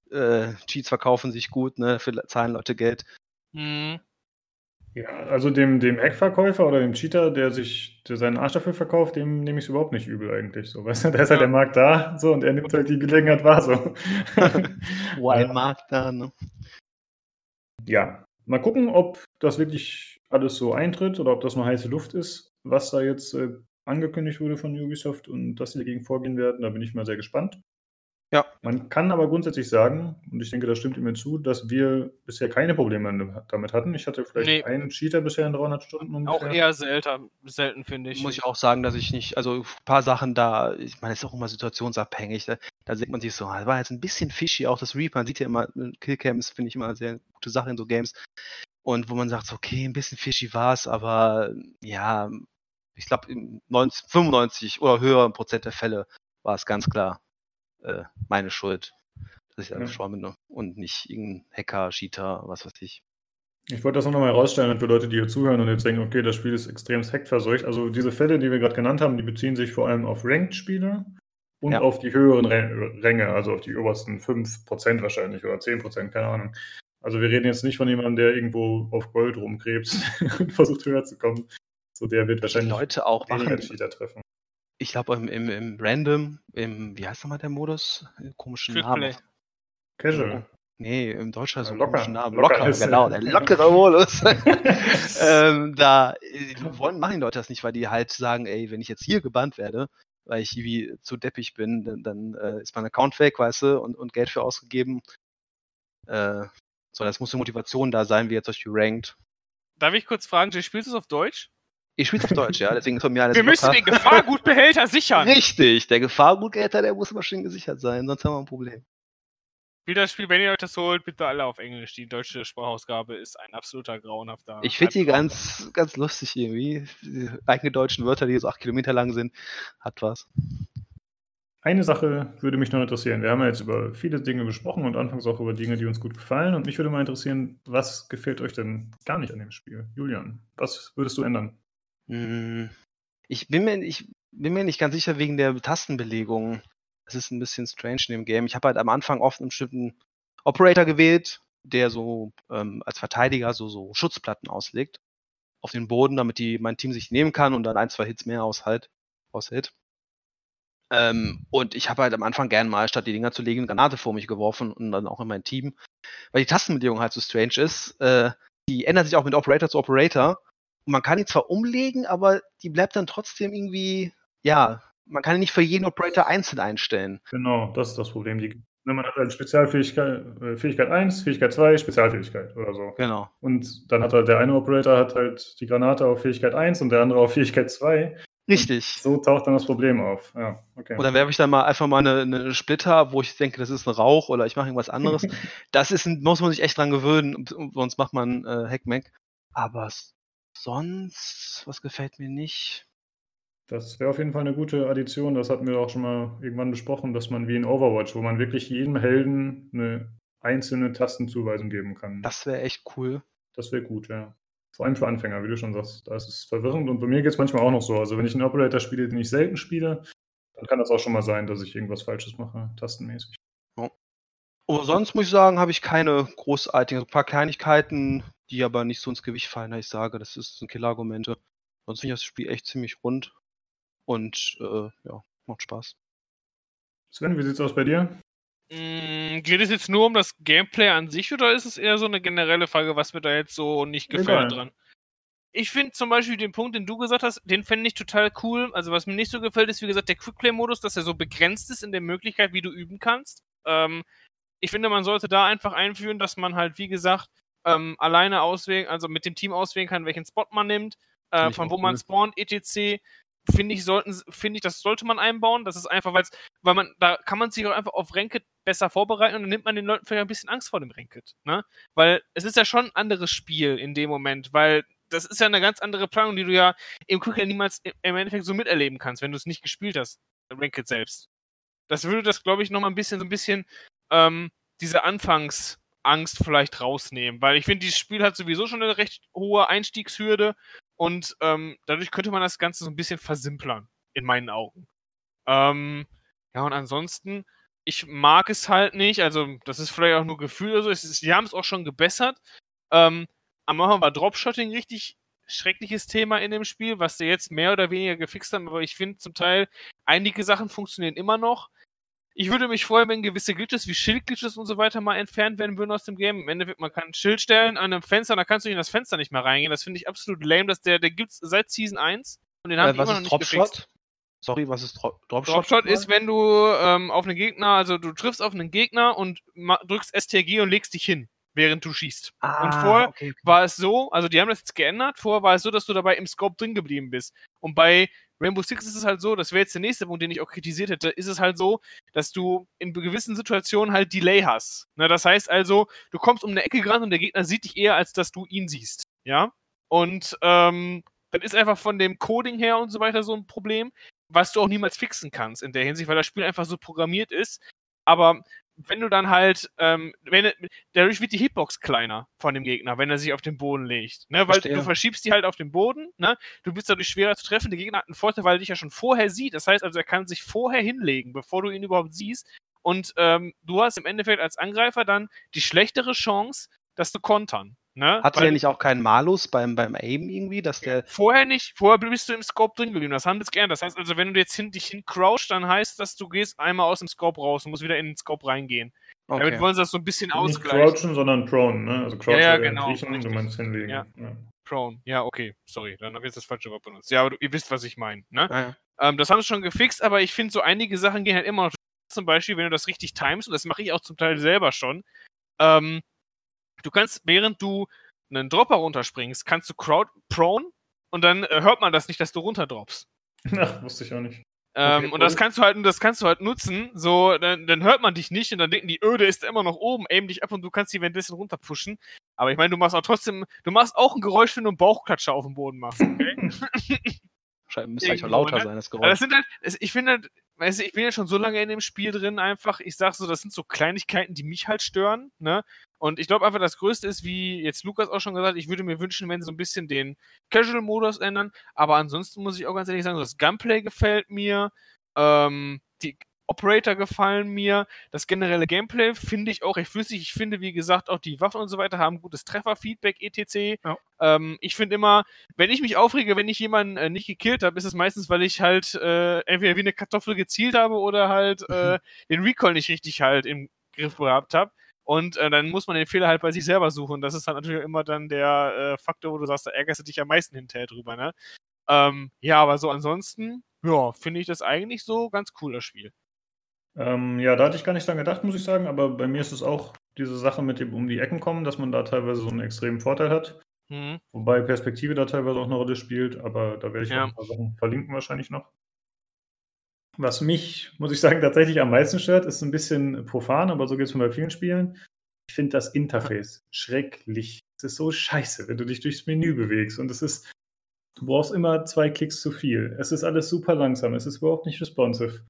äh, Cheats verkaufen sich gut, ne, für zahlen Leute Geld.
Mhm.
Ja, also dem, dem Eckverkäufer oder dem Cheater, der sich der seinen Arsch dafür verkauft, dem nehme ich es überhaupt nicht übel eigentlich. So, weißt du, da ist halt ja. halt der Markt da, so, und er nimmt halt die Gelegenheit wahr, so.
Wo ein Markt da, ne?
Ja, Mal gucken, ob das wirklich alles so eintritt oder ob das nur heiße Luft ist, was da jetzt äh, angekündigt wurde von Ubisoft und dass sie dagegen vorgehen werden. Da bin ich mal sehr gespannt.
Ja.
Man kann aber grundsätzlich sagen, und ich denke, das stimmt mir zu, dass wir bisher keine Probleme damit hatten. Ich hatte vielleicht nee. einen Cheater bisher in 300 Stunden
ungefähr. Auch eher selten, selten finde ich.
Muss ich auch sagen, dass ich nicht, also ein paar Sachen da, ich meine, es ist auch immer situationsabhängig. Da, da sieht man sich so, das war jetzt ein bisschen fishy, auch das Reaper. Man sieht ja immer, Killcams finde ich immer eine sehr gute Sache in so Games. Und wo man sagt, so, okay, ein bisschen fishy war es, aber ja, ich glaube, 95 oder höheren Prozent der Fälle war es ganz klar äh, meine Schuld, dass ich da ja. geschwommen bin und nicht irgendein Hacker, Cheater, was weiß ich.
Ich wollte das noch mal herausstellen für Leute, die hier zuhören und jetzt denken, okay, das Spiel ist extrem hackverseucht. Also diese Fälle, die wir gerade genannt haben, die beziehen sich vor allem auf Ranked-Spiele und ja. auf die höheren Ränge, also auf die obersten 5% wahrscheinlich oder 10%, keine Ahnung. Also wir reden jetzt nicht von jemandem, der irgendwo auf Gold rumkrebst und versucht höher zu kommen. So der wird wahrscheinlich
die Leute auch machen.
Cheater treffen
ich glaube im, im, im Random, im, wie heißt nochmal der Modus? Komischen Quick Namen.
Casual.
Nee, im Deutschen
also locker. komischen
Namen. Locker, locker genau, der lockere Modus. ähm, da äh, wollen, machen die Leute das nicht, weil die halt sagen, ey, wenn ich jetzt hier gebannt werde, weil ich irgendwie zu deppig bin, dann, dann äh, ist mein Account weg, weißt du, und, und Geld für ausgegeben. Äh, so, das muss eine Motivation da sein, wie jetzt euch Ranked.
Darf ich kurz fragen, du spielst es auf Deutsch?
Ich spiele auf Deutsch, ja, deswegen ist von mir alles
Wir müssen den Gefahrgutbehälter sichern.
Richtig, der Gefahrgutbehälter, der muss immer schön gesichert sein, sonst haben wir ein Problem.
Spielt das Spiel, wenn ihr euch das holt, bitte alle auf Englisch. Die deutsche Sprachausgabe ist ein absoluter grauenhafter.
Ich finde die ganz, ganz lustig irgendwie. Die eingedeutschten Wörter, die so acht Kilometer lang sind, hat was.
Eine Sache würde mich noch interessieren. Wir haben ja jetzt über viele Dinge gesprochen und anfangs auch über Dinge, die uns gut gefallen. Und mich würde mal interessieren, was gefällt euch denn gar nicht an dem Spiel? Julian, was würdest du ändern?
Hm, ich bin mir, ich bin mir nicht ganz sicher wegen der Tastenbelegung. Es ist ein bisschen strange in dem Game. Ich habe halt am Anfang oft einen bestimmten Operator gewählt, der so ähm, als Verteidiger so, so Schutzplatten auslegt auf den Boden, damit die, mein Team sich nehmen kann und dann ein, zwei Hits mehr aushält. aushält. Ähm, und ich habe halt am Anfang gern mal, statt die Dinger zu legen, eine Granate vor mich geworfen und dann auch in mein Team. Weil die Tastenbelegung halt so strange ist. Äh, die ändert sich auch mit Operator zu Operator. Und man kann die zwar umlegen, aber die bleibt dann trotzdem irgendwie, ja, man kann nicht für jeden Operator einzeln einstellen.
Genau, das ist das Problem. Die, ne, man hat halt Spezialfähigkeit äh, Fähigkeit 1, Fähigkeit 2, Spezialfähigkeit oder so.
Genau.
Und dann hat halt der eine Operator hat halt die Granate auf Fähigkeit 1 und der andere auf Fähigkeit 2.
Richtig.
So taucht dann das Problem auf. Ja, okay.
Und dann werfe ich dann mal einfach mal eine, eine, Splitter, wo ich denke, das ist ein Rauch oder ich mache irgendwas anderes. das ist ein, muss man sich echt dran gewöhnen, sonst macht man äh, Hackmack. Aber sonst, was gefällt mir nicht?
Das wäre auf jeden Fall eine gute Addition. Das hatten wir auch schon mal irgendwann besprochen, dass man wie in Overwatch, wo man wirklich jedem Helden eine einzelne Tastenzuweisung geben kann.
Das wäre echt cool.
Das wäre gut, ja. Vor allem für Anfänger, wie du schon sagst. Da ist es verwirrend und bei mir geht es manchmal auch noch so. Also wenn ich einen Operator spiele, den ich selten spiele, dann kann das auch schon mal sein, dass ich irgendwas Falsches mache, tastenmäßig.
Aber sonst muss ich sagen, habe ich keine großartigen, ein paar Kleinigkeiten, die aber nicht so ins Gewicht fallen, dass ich sage, das ist ein Killargumente. Sonst finde ich das Spiel echt ziemlich rund und äh, ja, macht Spaß.
Sven, wie sieht's aus bei dir?
Mm, geht es jetzt nur um das Gameplay an sich oder ist es eher so eine generelle Frage, was mir da jetzt so nicht gefällt Egal. dran? Ich finde zum Beispiel den Punkt, den du gesagt hast, den fände ich total cool. Also was mir nicht so gefällt, ist wie gesagt der Quickplay-Modus, dass er so begrenzt ist in der Möglichkeit, wie du üben kannst. Ähm, ich finde, man sollte da einfach einführen, dass man halt, wie gesagt, ähm, alleine auswählen, also mit dem Team auswählen kann, welchen Spot man nimmt, äh, von wo man spawnt, etc finde ich, sollten, finde ich, das sollte man einbauen. Das ist einfach, weil's, weil man, da kann man sich auch einfach auf Ranked besser vorbereiten und dann nimmt man den Leuten vielleicht ein bisschen Angst vor dem Ranked, ne? Weil es ist ja schon ein anderes Spiel in dem Moment, weil das ist ja eine ganz andere Planung, die du ja im Quick niemals im Endeffekt so miterleben kannst, wenn du es nicht gespielt hast, Ranked selbst. Das würde das, glaube ich, nochmal ein bisschen, so ein bisschen, ähm, diese Anfangsangst vielleicht rausnehmen, weil ich finde, dieses Spiel hat sowieso schon eine recht hohe Einstiegshürde und ähm, dadurch könnte man das Ganze so ein bisschen versimplern, in meinen Augen. Ähm, ja, und ansonsten, ich mag es halt nicht, also das ist vielleicht auch nur Gefühl oder so, es ist, die haben es auch schon gebessert. Ähm, am Anfang war Dropshotting richtig schreckliches Thema in dem Spiel, was sie jetzt mehr oder weniger gefixt haben, aber ich finde zum Teil, einige Sachen funktionieren immer noch. Ich würde mich freuen, wenn gewisse Glitches wie Schildglitches und so weiter mal entfernt werden würden aus dem Game. Im Endeffekt, man kann ein Schild stellen an einem Fenster, da kannst du in das Fenster nicht mehr reingehen. Das finde ich absolut lame, dass der, der gibt's seit Season 1 und den haben äh, die immer noch nicht gefixt.
Sorry, was ist Dro
Dropshot? Dropshot ist, wenn du ähm, auf einen Gegner, also du triffst auf einen Gegner und drückst STRG und legst dich hin, während du schießt. Ah, und vorher okay, okay. war es so, also die haben das jetzt geändert, vorher war es so, dass du dabei im Scope drin geblieben bist. Und bei Rainbow Six ist es halt so, das wäre jetzt der nächste Punkt, den ich auch kritisiert hätte, ist es halt so, dass du in gewissen Situationen halt Delay hast. Na, das heißt also, du kommst um eine Ecke gerannt und der Gegner sieht dich eher, als dass du ihn siehst. Ja? Und ähm, dann ist einfach von dem Coding her und so weiter so ein Problem, was du auch niemals fixen kannst in der Hinsicht, weil das Spiel einfach so programmiert ist. Aber wenn du dann halt, ähm, wenn, dadurch wird die Hitbox kleiner von dem Gegner, wenn er sich auf den Boden legt. Ne? Weil Verstehe. du verschiebst die halt auf den Boden, ne? Du bist dadurch schwerer zu treffen. Der Gegner hat einen Vorteil, weil er dich ja schon vorher sieht. Das heißt also, er kann sich vorher hinlegen, bevor du ihn überhaupt siehst. Und ähm, du hast im Endeffekt als Angreifer dann die schlechtere Chance, das zu kontern. Ne?
Hatte Weil, der nicht auch keinen Malus beim, beim Aim irgendwie, dass der.
Vorher nicht, vorher bist du im Scope drin geblieben. Das haben wir jetzt gern. Das heißt also, wenn du jetzt hin, dich hincrouchst, dann heißt das, du gehst einmal aus dem Scope raus und musst wieder in den Scope reingehen. Okay. Damit wollen sie das so ein bisschen nicht ausgleichen.
Nicht crouchen, sondern prone, ne? Also crouchen
ja, ja, genau.
Riechen, du meinst hinlegen.
Ja. ja. Prone, ja, okay, sorry, dann habe ich jetzt das falsche Wort benutzt. Ja, aber du, ihr wisst, was ich meine, ne? Ja, ähm, das haben sie schon gefixt, aber ich finde, so einige Sachen gehen halt immer noch. Zum Beispiel, wenn du das richtig timest, und das mache ich auch zum Teil selber schon, ähm, du kannst, während du einen Dropper runterspringst, kannst du Crowd prone und dann äh, hört man das nicht, dass du runterdroppst.
Ach, wusste ich auch nicht.
Ähm, okay, und das kannst du halt, das kannst du halt nutzen, so, dann, dann hört man dich nicht und dann denken die, öh, der ist immer noch oben, aim dich ab und du kannst die währenddessen runterpushen. Aber ich meine, du machst auch trotzdem, du machst auch ein Geräusch, wenn du einen Bauchklatscher auf dem Boden machst, okay?
Scheint, müsste eigentlich auch lauter ne? sein, das Geräusch.
das sind halt, ich finde halt, weißt du, ich bin ja schon so lange in dem Spiel drin einfach, ich sag so, das sind so Kleinigkeiten, die mich halt stören, ne? Und ich glaube einfach, das Größte ist, wie jetzt Lukas auch schon gesagt, ich würde mir wünschen, wenn sie so ein bisschen den Casual-Modus ändern. Aber ansonsten muss ich auch ganz ehrlich sagen, das Gunplay gefällt mir. Ähm, die Operator gefallen mir. Das generelle Gameplay finde ich auch recht flüssig. Ich finde, wie gesagt, auch die Waffen und so weiter haben gutes Trefferfeedback, etc. Ja. Ähm, ich finde immer, wenn ich mich aufrege, wenn ich jemanden äh, nicht gekillt habe, ist es meistens, weil ich halt äh, entweder wie eine Kartoffel gezielt habe oder halt äh, den Recall nicht richtig halt im Griff gehabt habe. Und äh, dann muss man den Fehler halt bei sich selber suchen. Das ist halt natürlich immer dann der äh, Faktor, wo du sagst, da ärgerst du dich am meisten hinterher drüber, ne? Ähm, ja, aber so ansonsten, ja, finde ich das eigentlich so ganz cool, das Spiel.
Ähm, ja, da hatte ich gar nicht dran gedacht, muss ich sagen, aber bei mir ist es auch diese Sache mit dem um die Ecken kommen, dass man da teilweise so einen extremen Vorteil hat. Mhm. Wobei Perspektive da teilweise auch eine Rolle spielt, aber da werde ich ja. ein paar Sachen verlinken wahrscheinlich noch. Was mich, muss ich sagen, tatsächlich am meisten stört, ist ein bisschen profan, aber so geht es mir bei vielen Spielen. Ich finde das Interface schrecklich. Es ist so scheiße, wenn du dich durchs Menü bewegst und es ist, du brauchst immer zwei Klicks zu viel. Es ist alles super langsam, es ist überhaupt nicht responsive.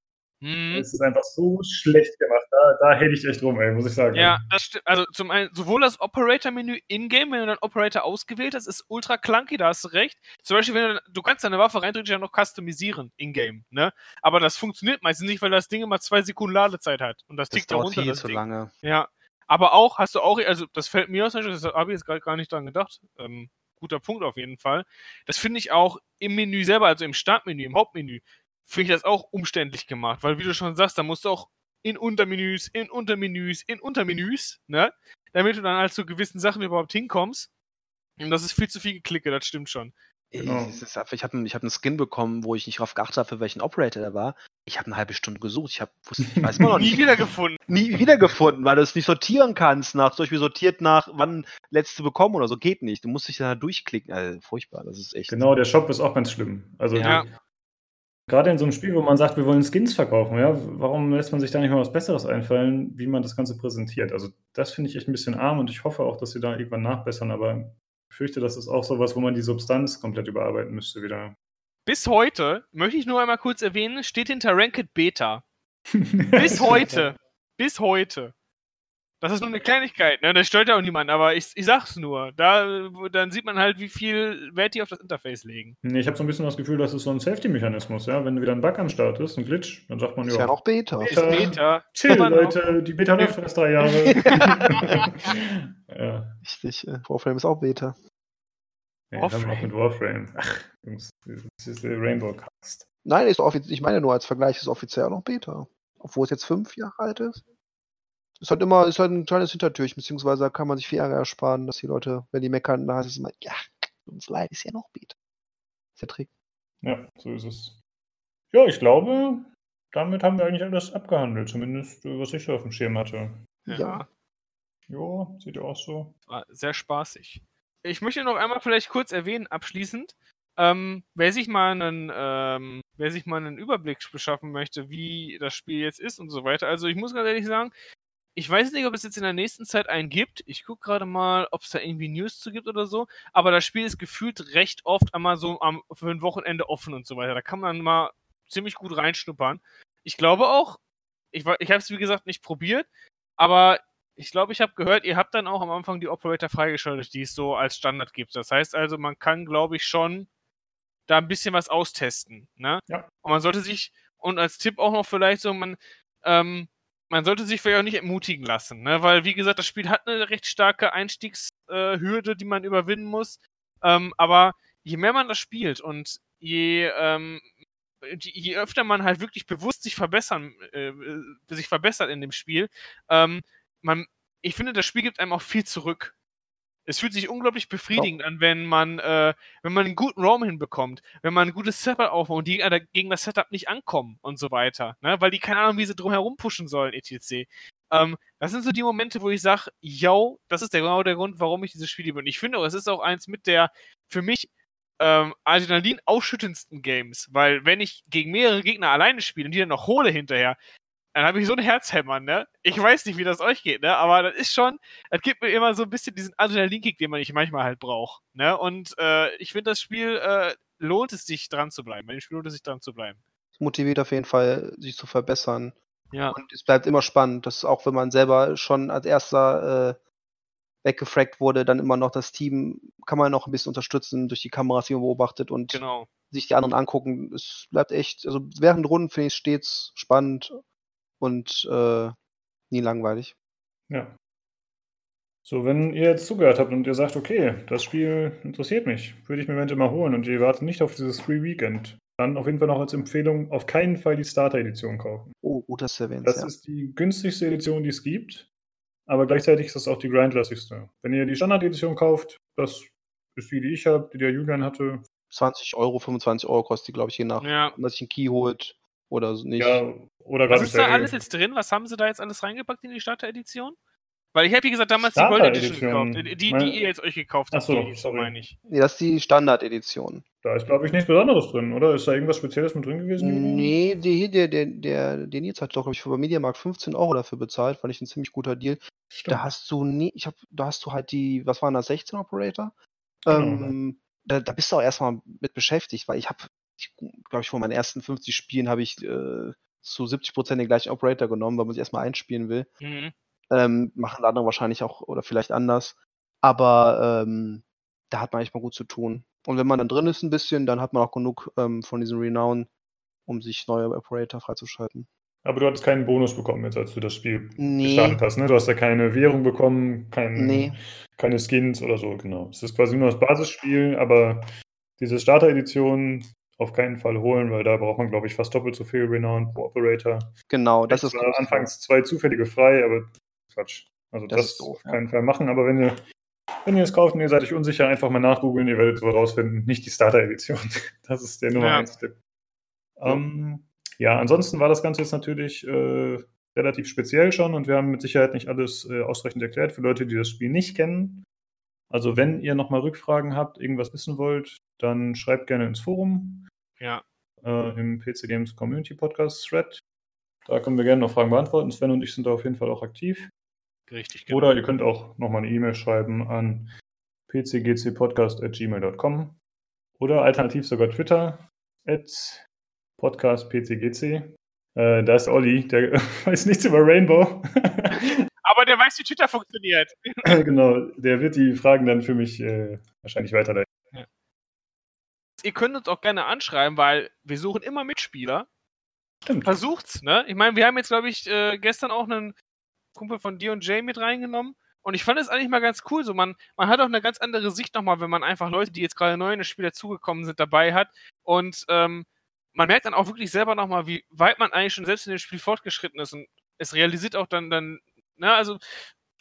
Mhm. Es ist einfach so schlecht gemacht. Da, da hätte ich echt rum, ey, muss ich sagen.
Ja, das stimmt. Also zum einen, sowohl das Operator-Menü in-game, wenn du dann Operator ausgewählt hast, ist ultra clunky, da hast du recht. Zum Beispiel, wenn du, du kannst deine Waffe rein ja noch customisieren in-game, ne? Aber das funktioniert meistens nicht, weil das Ding immer zwei Sekunden Ladezeit hat. Und das, das tickt da runter. Das
zu Ding. lange.
Ja. Aber auch, hast du auch, also das fällt mir aus, das habe ich jetzt gerade gar nicht dran gedacht. Ähm, guter Punkt auf jeden Fall. Das finde ich auch im Menü selber, also im Startmenü, im Hauptmenü, finde ich das auch umständlich gemacht, weil wie du schon sagst, da musst du auch in Untermenüs, in Untermenüs, in Untermenüs, ne? Damit du dann halt zu gewissen Sachen überhaupt hinkommst. Und das ist viel zu viel geklicke, das stimmt schon.
Genau. Ich habe ich hab einen, Skin bekommen, wo ich nicht drauf geachtet habe, für welchen Operator der war. Ich habe eine halbe Stunde gesucht. Ich, hab, wusste, ich weiß immer noch
nie wiedergefunden.
Nie wiedergefunden, weil du es nicht sortieren kannst. Nach, zum Beispiel sortiert nach, wann letzte bekommen oder so. Geht nicht. Du musst dich da durchklicken. Also, furchtbar. Das ist echt.
Genau, der Shop ist auch ganz schlimm. Also, ja. Gerade in so einem Spiel, wo man sagt, wir wollen Skins verkaufen, ja, warum lässt man sich da nicht mal was Besseres einfallen, wie man das Ganze präsentiert? Also, das finde ich echt ein bisschen arm und ich hoffe auch, dass sie da irgendwann nachbessern, aber ich fürchte, das ist auch sowas, wo man die Substanz komplett überarbeiten müsste wieder.
Bis heute, möchte ich nur einmal kurz erwähnen, steht hinter Ranked Beta. Bis heute. Bis heute. Das ist nur eine Kleinigkeit, ne? Das stört ja auch niemand, aber ich, ich sag's nur. Da, dann sieht man halt, wie viel Wert die auf das Interface legen.
Nee, ich habe so ein bisschen das Gefühl, das ist so ein Safety-Mechanismus, ja. Wenn wieder ein Bug am Start ist, ein Glitch, dann sagt man
ja. Ist ja noch Beta.
Ist Beta.
Chill, Leute, die Beta läuft erst drei Jahre.
ja. Richtig, äh, Warframe ist auch Beta.
Ja, Warframe. auch mit Warframe. Ach, Jungs, das ist der Rainbow Cast.
Nein, ist ich meine nur als Vergleich ist offiziell noch Beta. Obwohl es jetzt fünf Jahre alt ist. Ist halt immer, ist halt ein kleines Hintertürchen, beziehungsweise kann man sich viel Ärger ersparen, dass die Leute, wenn die meckern, da heißt es immer, ja, uns leid, ist ja noch Beat. Ist
der Trick. Ja, so ist es. Ja, ich glaube, damit haben wir eigentlich alles abgehandelt, zumindest äh, was ich so auf dem Schirm hatte.
Ja.
Ja, sieht ja auch so.
War sehr spaßig. Ich möchte noch einmal vielleicht kurz erwähnen, abschließend, ähm, wer sich mal einen, ähm, wer sich mal einen Überblick beschaffen möchte, wie das Spiel jetzt ist und so weiter. Also ich muss ganz ehrlich sagen, ich weiß nicht, ob es jetzt in der nächsten Zeit einen gibt. Ich gucke gerade mal, ob es da irgendwie News zu gibt oder so. Aber das Spiel ist gefühlt recht oft einmal so am, für ein Wochenende offen und so weiter. Da kann man mal ziemlich gut reinschnuppern. Ich glaube auch, ich, ich habe es wie gesagt nicht probiert, aber ich glaube, ich habe gehört, ihr habt dann auch am Anfang die Operator freigeschaltet, die es so als Standard gibt. Das heißt also, man kann, glaube ich, schon da ein bisschen was austesten. Ne?
Ja.
Und man sollte sich, und als Tipp auch noch vielleicht so, man, ähm, man sollte sich vielleicht auch nicht entmutigen lassen, ne? weil, wie gesagt, das Spiel hat eine recht starke Einstiegshürde, die man überwinden muss. Ähm, aber je mehr man das spielt und je, ähm, je öfter man halt wirklich bewusst sich verbessern, äh, sich verbessert in dem Spiel, ähm, man, ich finde, das Spiel gibt einem auch viel zurück es fühlt sich unglaublich befriedigend oh. an, wenn man, äh, wenn man einen guten Raum hinbekommt, wenn man ein gutes Setup aufbaut und die äh, gegen das Setup nicht ankommen und so weiter, ne? weil die keine Ahnung, wie sie drum herum pushen sollen, etc. Ähm, das sind so die Momente, wo ich sage, yo, das ist der, genau der Grund, warum ich dieses Spiel liebe. Und ich finde es ist auch eins mit der, für mich, ähm, Adrenalin ausschüttendsten Games, weil wenn ich gegen mehrere Gegner alleine spiele und die dann noch hole hinterher, dann habe ich so ein Herzhämmer, ne? Ich weiß nicht, wie das euch geht, ne? Aber das ist schon, das gibt mir immer so ein bisschen diesen Adrenalinkick, den man ich manchmal halt braucht, ne? Und äh, ich finde, das Spiel äh, lohnt es sich dran zu bleiben. Bei dem Spiel lohnt es sich dran zu bleiben.
Es motiviert auf jeden Fall, sich zu verbessern.
Ja.
Und es bleibt immer spannend, dass auch wenn man selber schon als erster äh, weggefragt wurde, dann immer noch das Team kann man noch ein bisschen unterstützen durch die Kameras, die man beobachtet und
genau.
sich die anderen angucken. Es bleibt echt, also während Runden finde ich es stets spannend und äh, nie langweilig.
Ja. So, wenn ihr jetzt zugehört habt und ihr sagt, okay, das Spiel interessiert mich, würde ich mir eventuell mal holen und ihr wartet nicht auf dieses Free Weekend, dann auf jeden Fall noch als Empfehlung auf keinen Fall die Starter-Edition kaufen.
Oh, gut, dass du erwähnst.
Das ja. ist die günstigste Edition, die es gibt, aber gleichzeitig ist das auch die grindlassigste. Wenn ihr die Standard-Edition kauft, das ist die, die ich habe, die der Julian hatte.
20 Euro, 25 Euro kostet die, glaube ich, je nach,
ja.
wenn man sich einen Key holt oder nicht.
Ja, oder
Was ist da alles jetzt drin? Was haben sie da jetzt alles reingepackt in die Starter-Edition? Weil ich habe, wie gesagt, damals die Gold Edition gekauft. Die, die, die ihr jetzt euch gekauft habt,
Achso,
so meine ich.
Nee, das ist die Standard-Edition.
Da ist, glaube ich, nichts Besonderes drin, oder? Ist da irgendwas Spezielles mit drin gewesen?
Nee, der, der, der, der, den jetzt hat doch, glaube ich, für bei Mediamarkt 15 Euro dafür bezahlt. Fand ich ein ziemlich guter Deal. Stimmt. Da hast du nie, ich hab, da hast du halt die, was waren das, 16 Operator? Genau. Ähm, da, da bist du auch erstmal mit beschäftigt, weil ich habe, glaube ich, von meinen ersten 50 Spielen habe ich äh, zu 70 Prozent den gleichen Operator genommen, weil man sich erstmal einspielen will. Mhm. Ähm, machen andere wahrscheinlich auch oder vielleicht anders. Aber ähm, da hat man echt mal gut zu tun. Und wenn man dann drin ist ein bisschen, dann hat man auch genug ähm, von diesem Renown, um sich neue Operator freizuschalten.
Aber du hattest keinen Bonus bekommen jetzt, als du das Spiel
nee.
gestartet hast, ne? Du hast ja keine Währung bekommen, kein,
nee.
keine Skins oder so, genau. Es ist quasi nur das Basisspiel, aber diese Starter-Edition auf keinen Fall holen, weil da braucht man, glaube ich, fast doppelt so viel Renown pro Operator.
Genau, das ist.
anfangs zwei zufällige frei, aber Quatsch. Also das, das doof, auf keinen ja. Fall machen, aber wenn ihr, wenn ihr es kauft und ihr seid euch unsicher, einfach mal nachgoogeln, ihr werdet so rausfinden, nicht die Starter-Edition. Das ist der Nummer 1 Tipp. Ja. Ähm, ja, ansonsten war das Ganze jetzt natürlich äh, relativ speziell schon und wir haben mit Sicherheit nicht alles äh, ausreichend erklärt für Leute, die das Spiel nicht kennen. Also wenn ihr nochmal Rückfragen habt, irgendwas wissen wollt, dann schreibt gerne ins Forum.
Ja.
Äh, Im PC Games Community Podcast Thread. Da können wir gerne noch Fragen beantworten. Sven und ich sind da auf jeden Fall auch aktiv.
Richtig, genau.
Oder ihr könnt auch nochmal eine E-Mail schreiben an pcgcpodcast.gmail.com oder alternativ sogar Twitter at podcastpcgc. Äh, da ist Olli, der weiß nichts über Rainbow.
Aber der weiß, wie Twitter funktioniert.
genau, der wird die Fragen dann für mich äh, wahrscheinlich weiterleiten.
Ihr könnt uns auch gerne anschreiben, weil wir suchen immer Mitspieler.
Stimmt.
Versucht's, ne? Ich meine, wir haben jetzt, glaube ich, äh, gestern auch einen Kumpel von dir und Jay mit reingenommen. Und ich fand es eigentlich mal ganz cool. So, man, man hat auch eine ganz andere Sicht nochmal, wenn man einfach Leute, die jetzt gerade neu in das Spiel dazugekommen sind, dabei hat. Und ähm, man merkt dann auch wirklich selber nochmal, wie weit man eigentlich schon selbst in dem Spiel fortgeschritten ist. Und es realisiert auch dann, dann, ne, also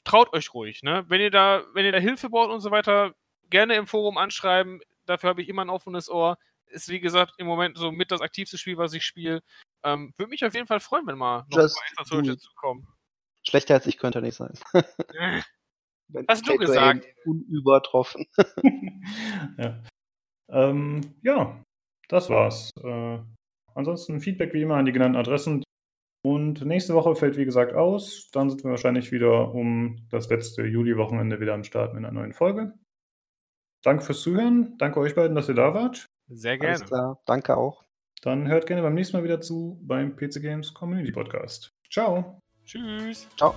traut euch ruhig, ne? Wenn ihr da, wenn ihr da Hilfe braucht und so weiter, gerne im Forum anschreiben. Dafür habe ich immer ein offenes Ohr. Ist wie gesagt im Moment so mit das aktivste Spiel, was ich spiele. Ähm, Würde mich auf jeden Fall freuen, wenn mal noch
Just
ein paar solche zukommen.
Schlechter als ich könnte er nicht sein.
Hast du gesagt?
Unübertroffen.
ja. Ähm, ja, das war's. Äh, ansonsten Feedback wie immer an die genannten Adressen. Und nächste Woche fällt wie gesagt aus. Dann sind wir wahrscheinlich wieder um das letzte Juli-Wochenende wieder am Start mit einer neuen Folge. Danke fürs Zuhören. Danke euch beiden, dass ihr da wart.
Sehr gerne. Alles
klar. Danke auch.
Dann hört gerne beim nächsten Mal wieder zu beim PC Games Community Podcast. Ciao.
Tschüss.
Ciao.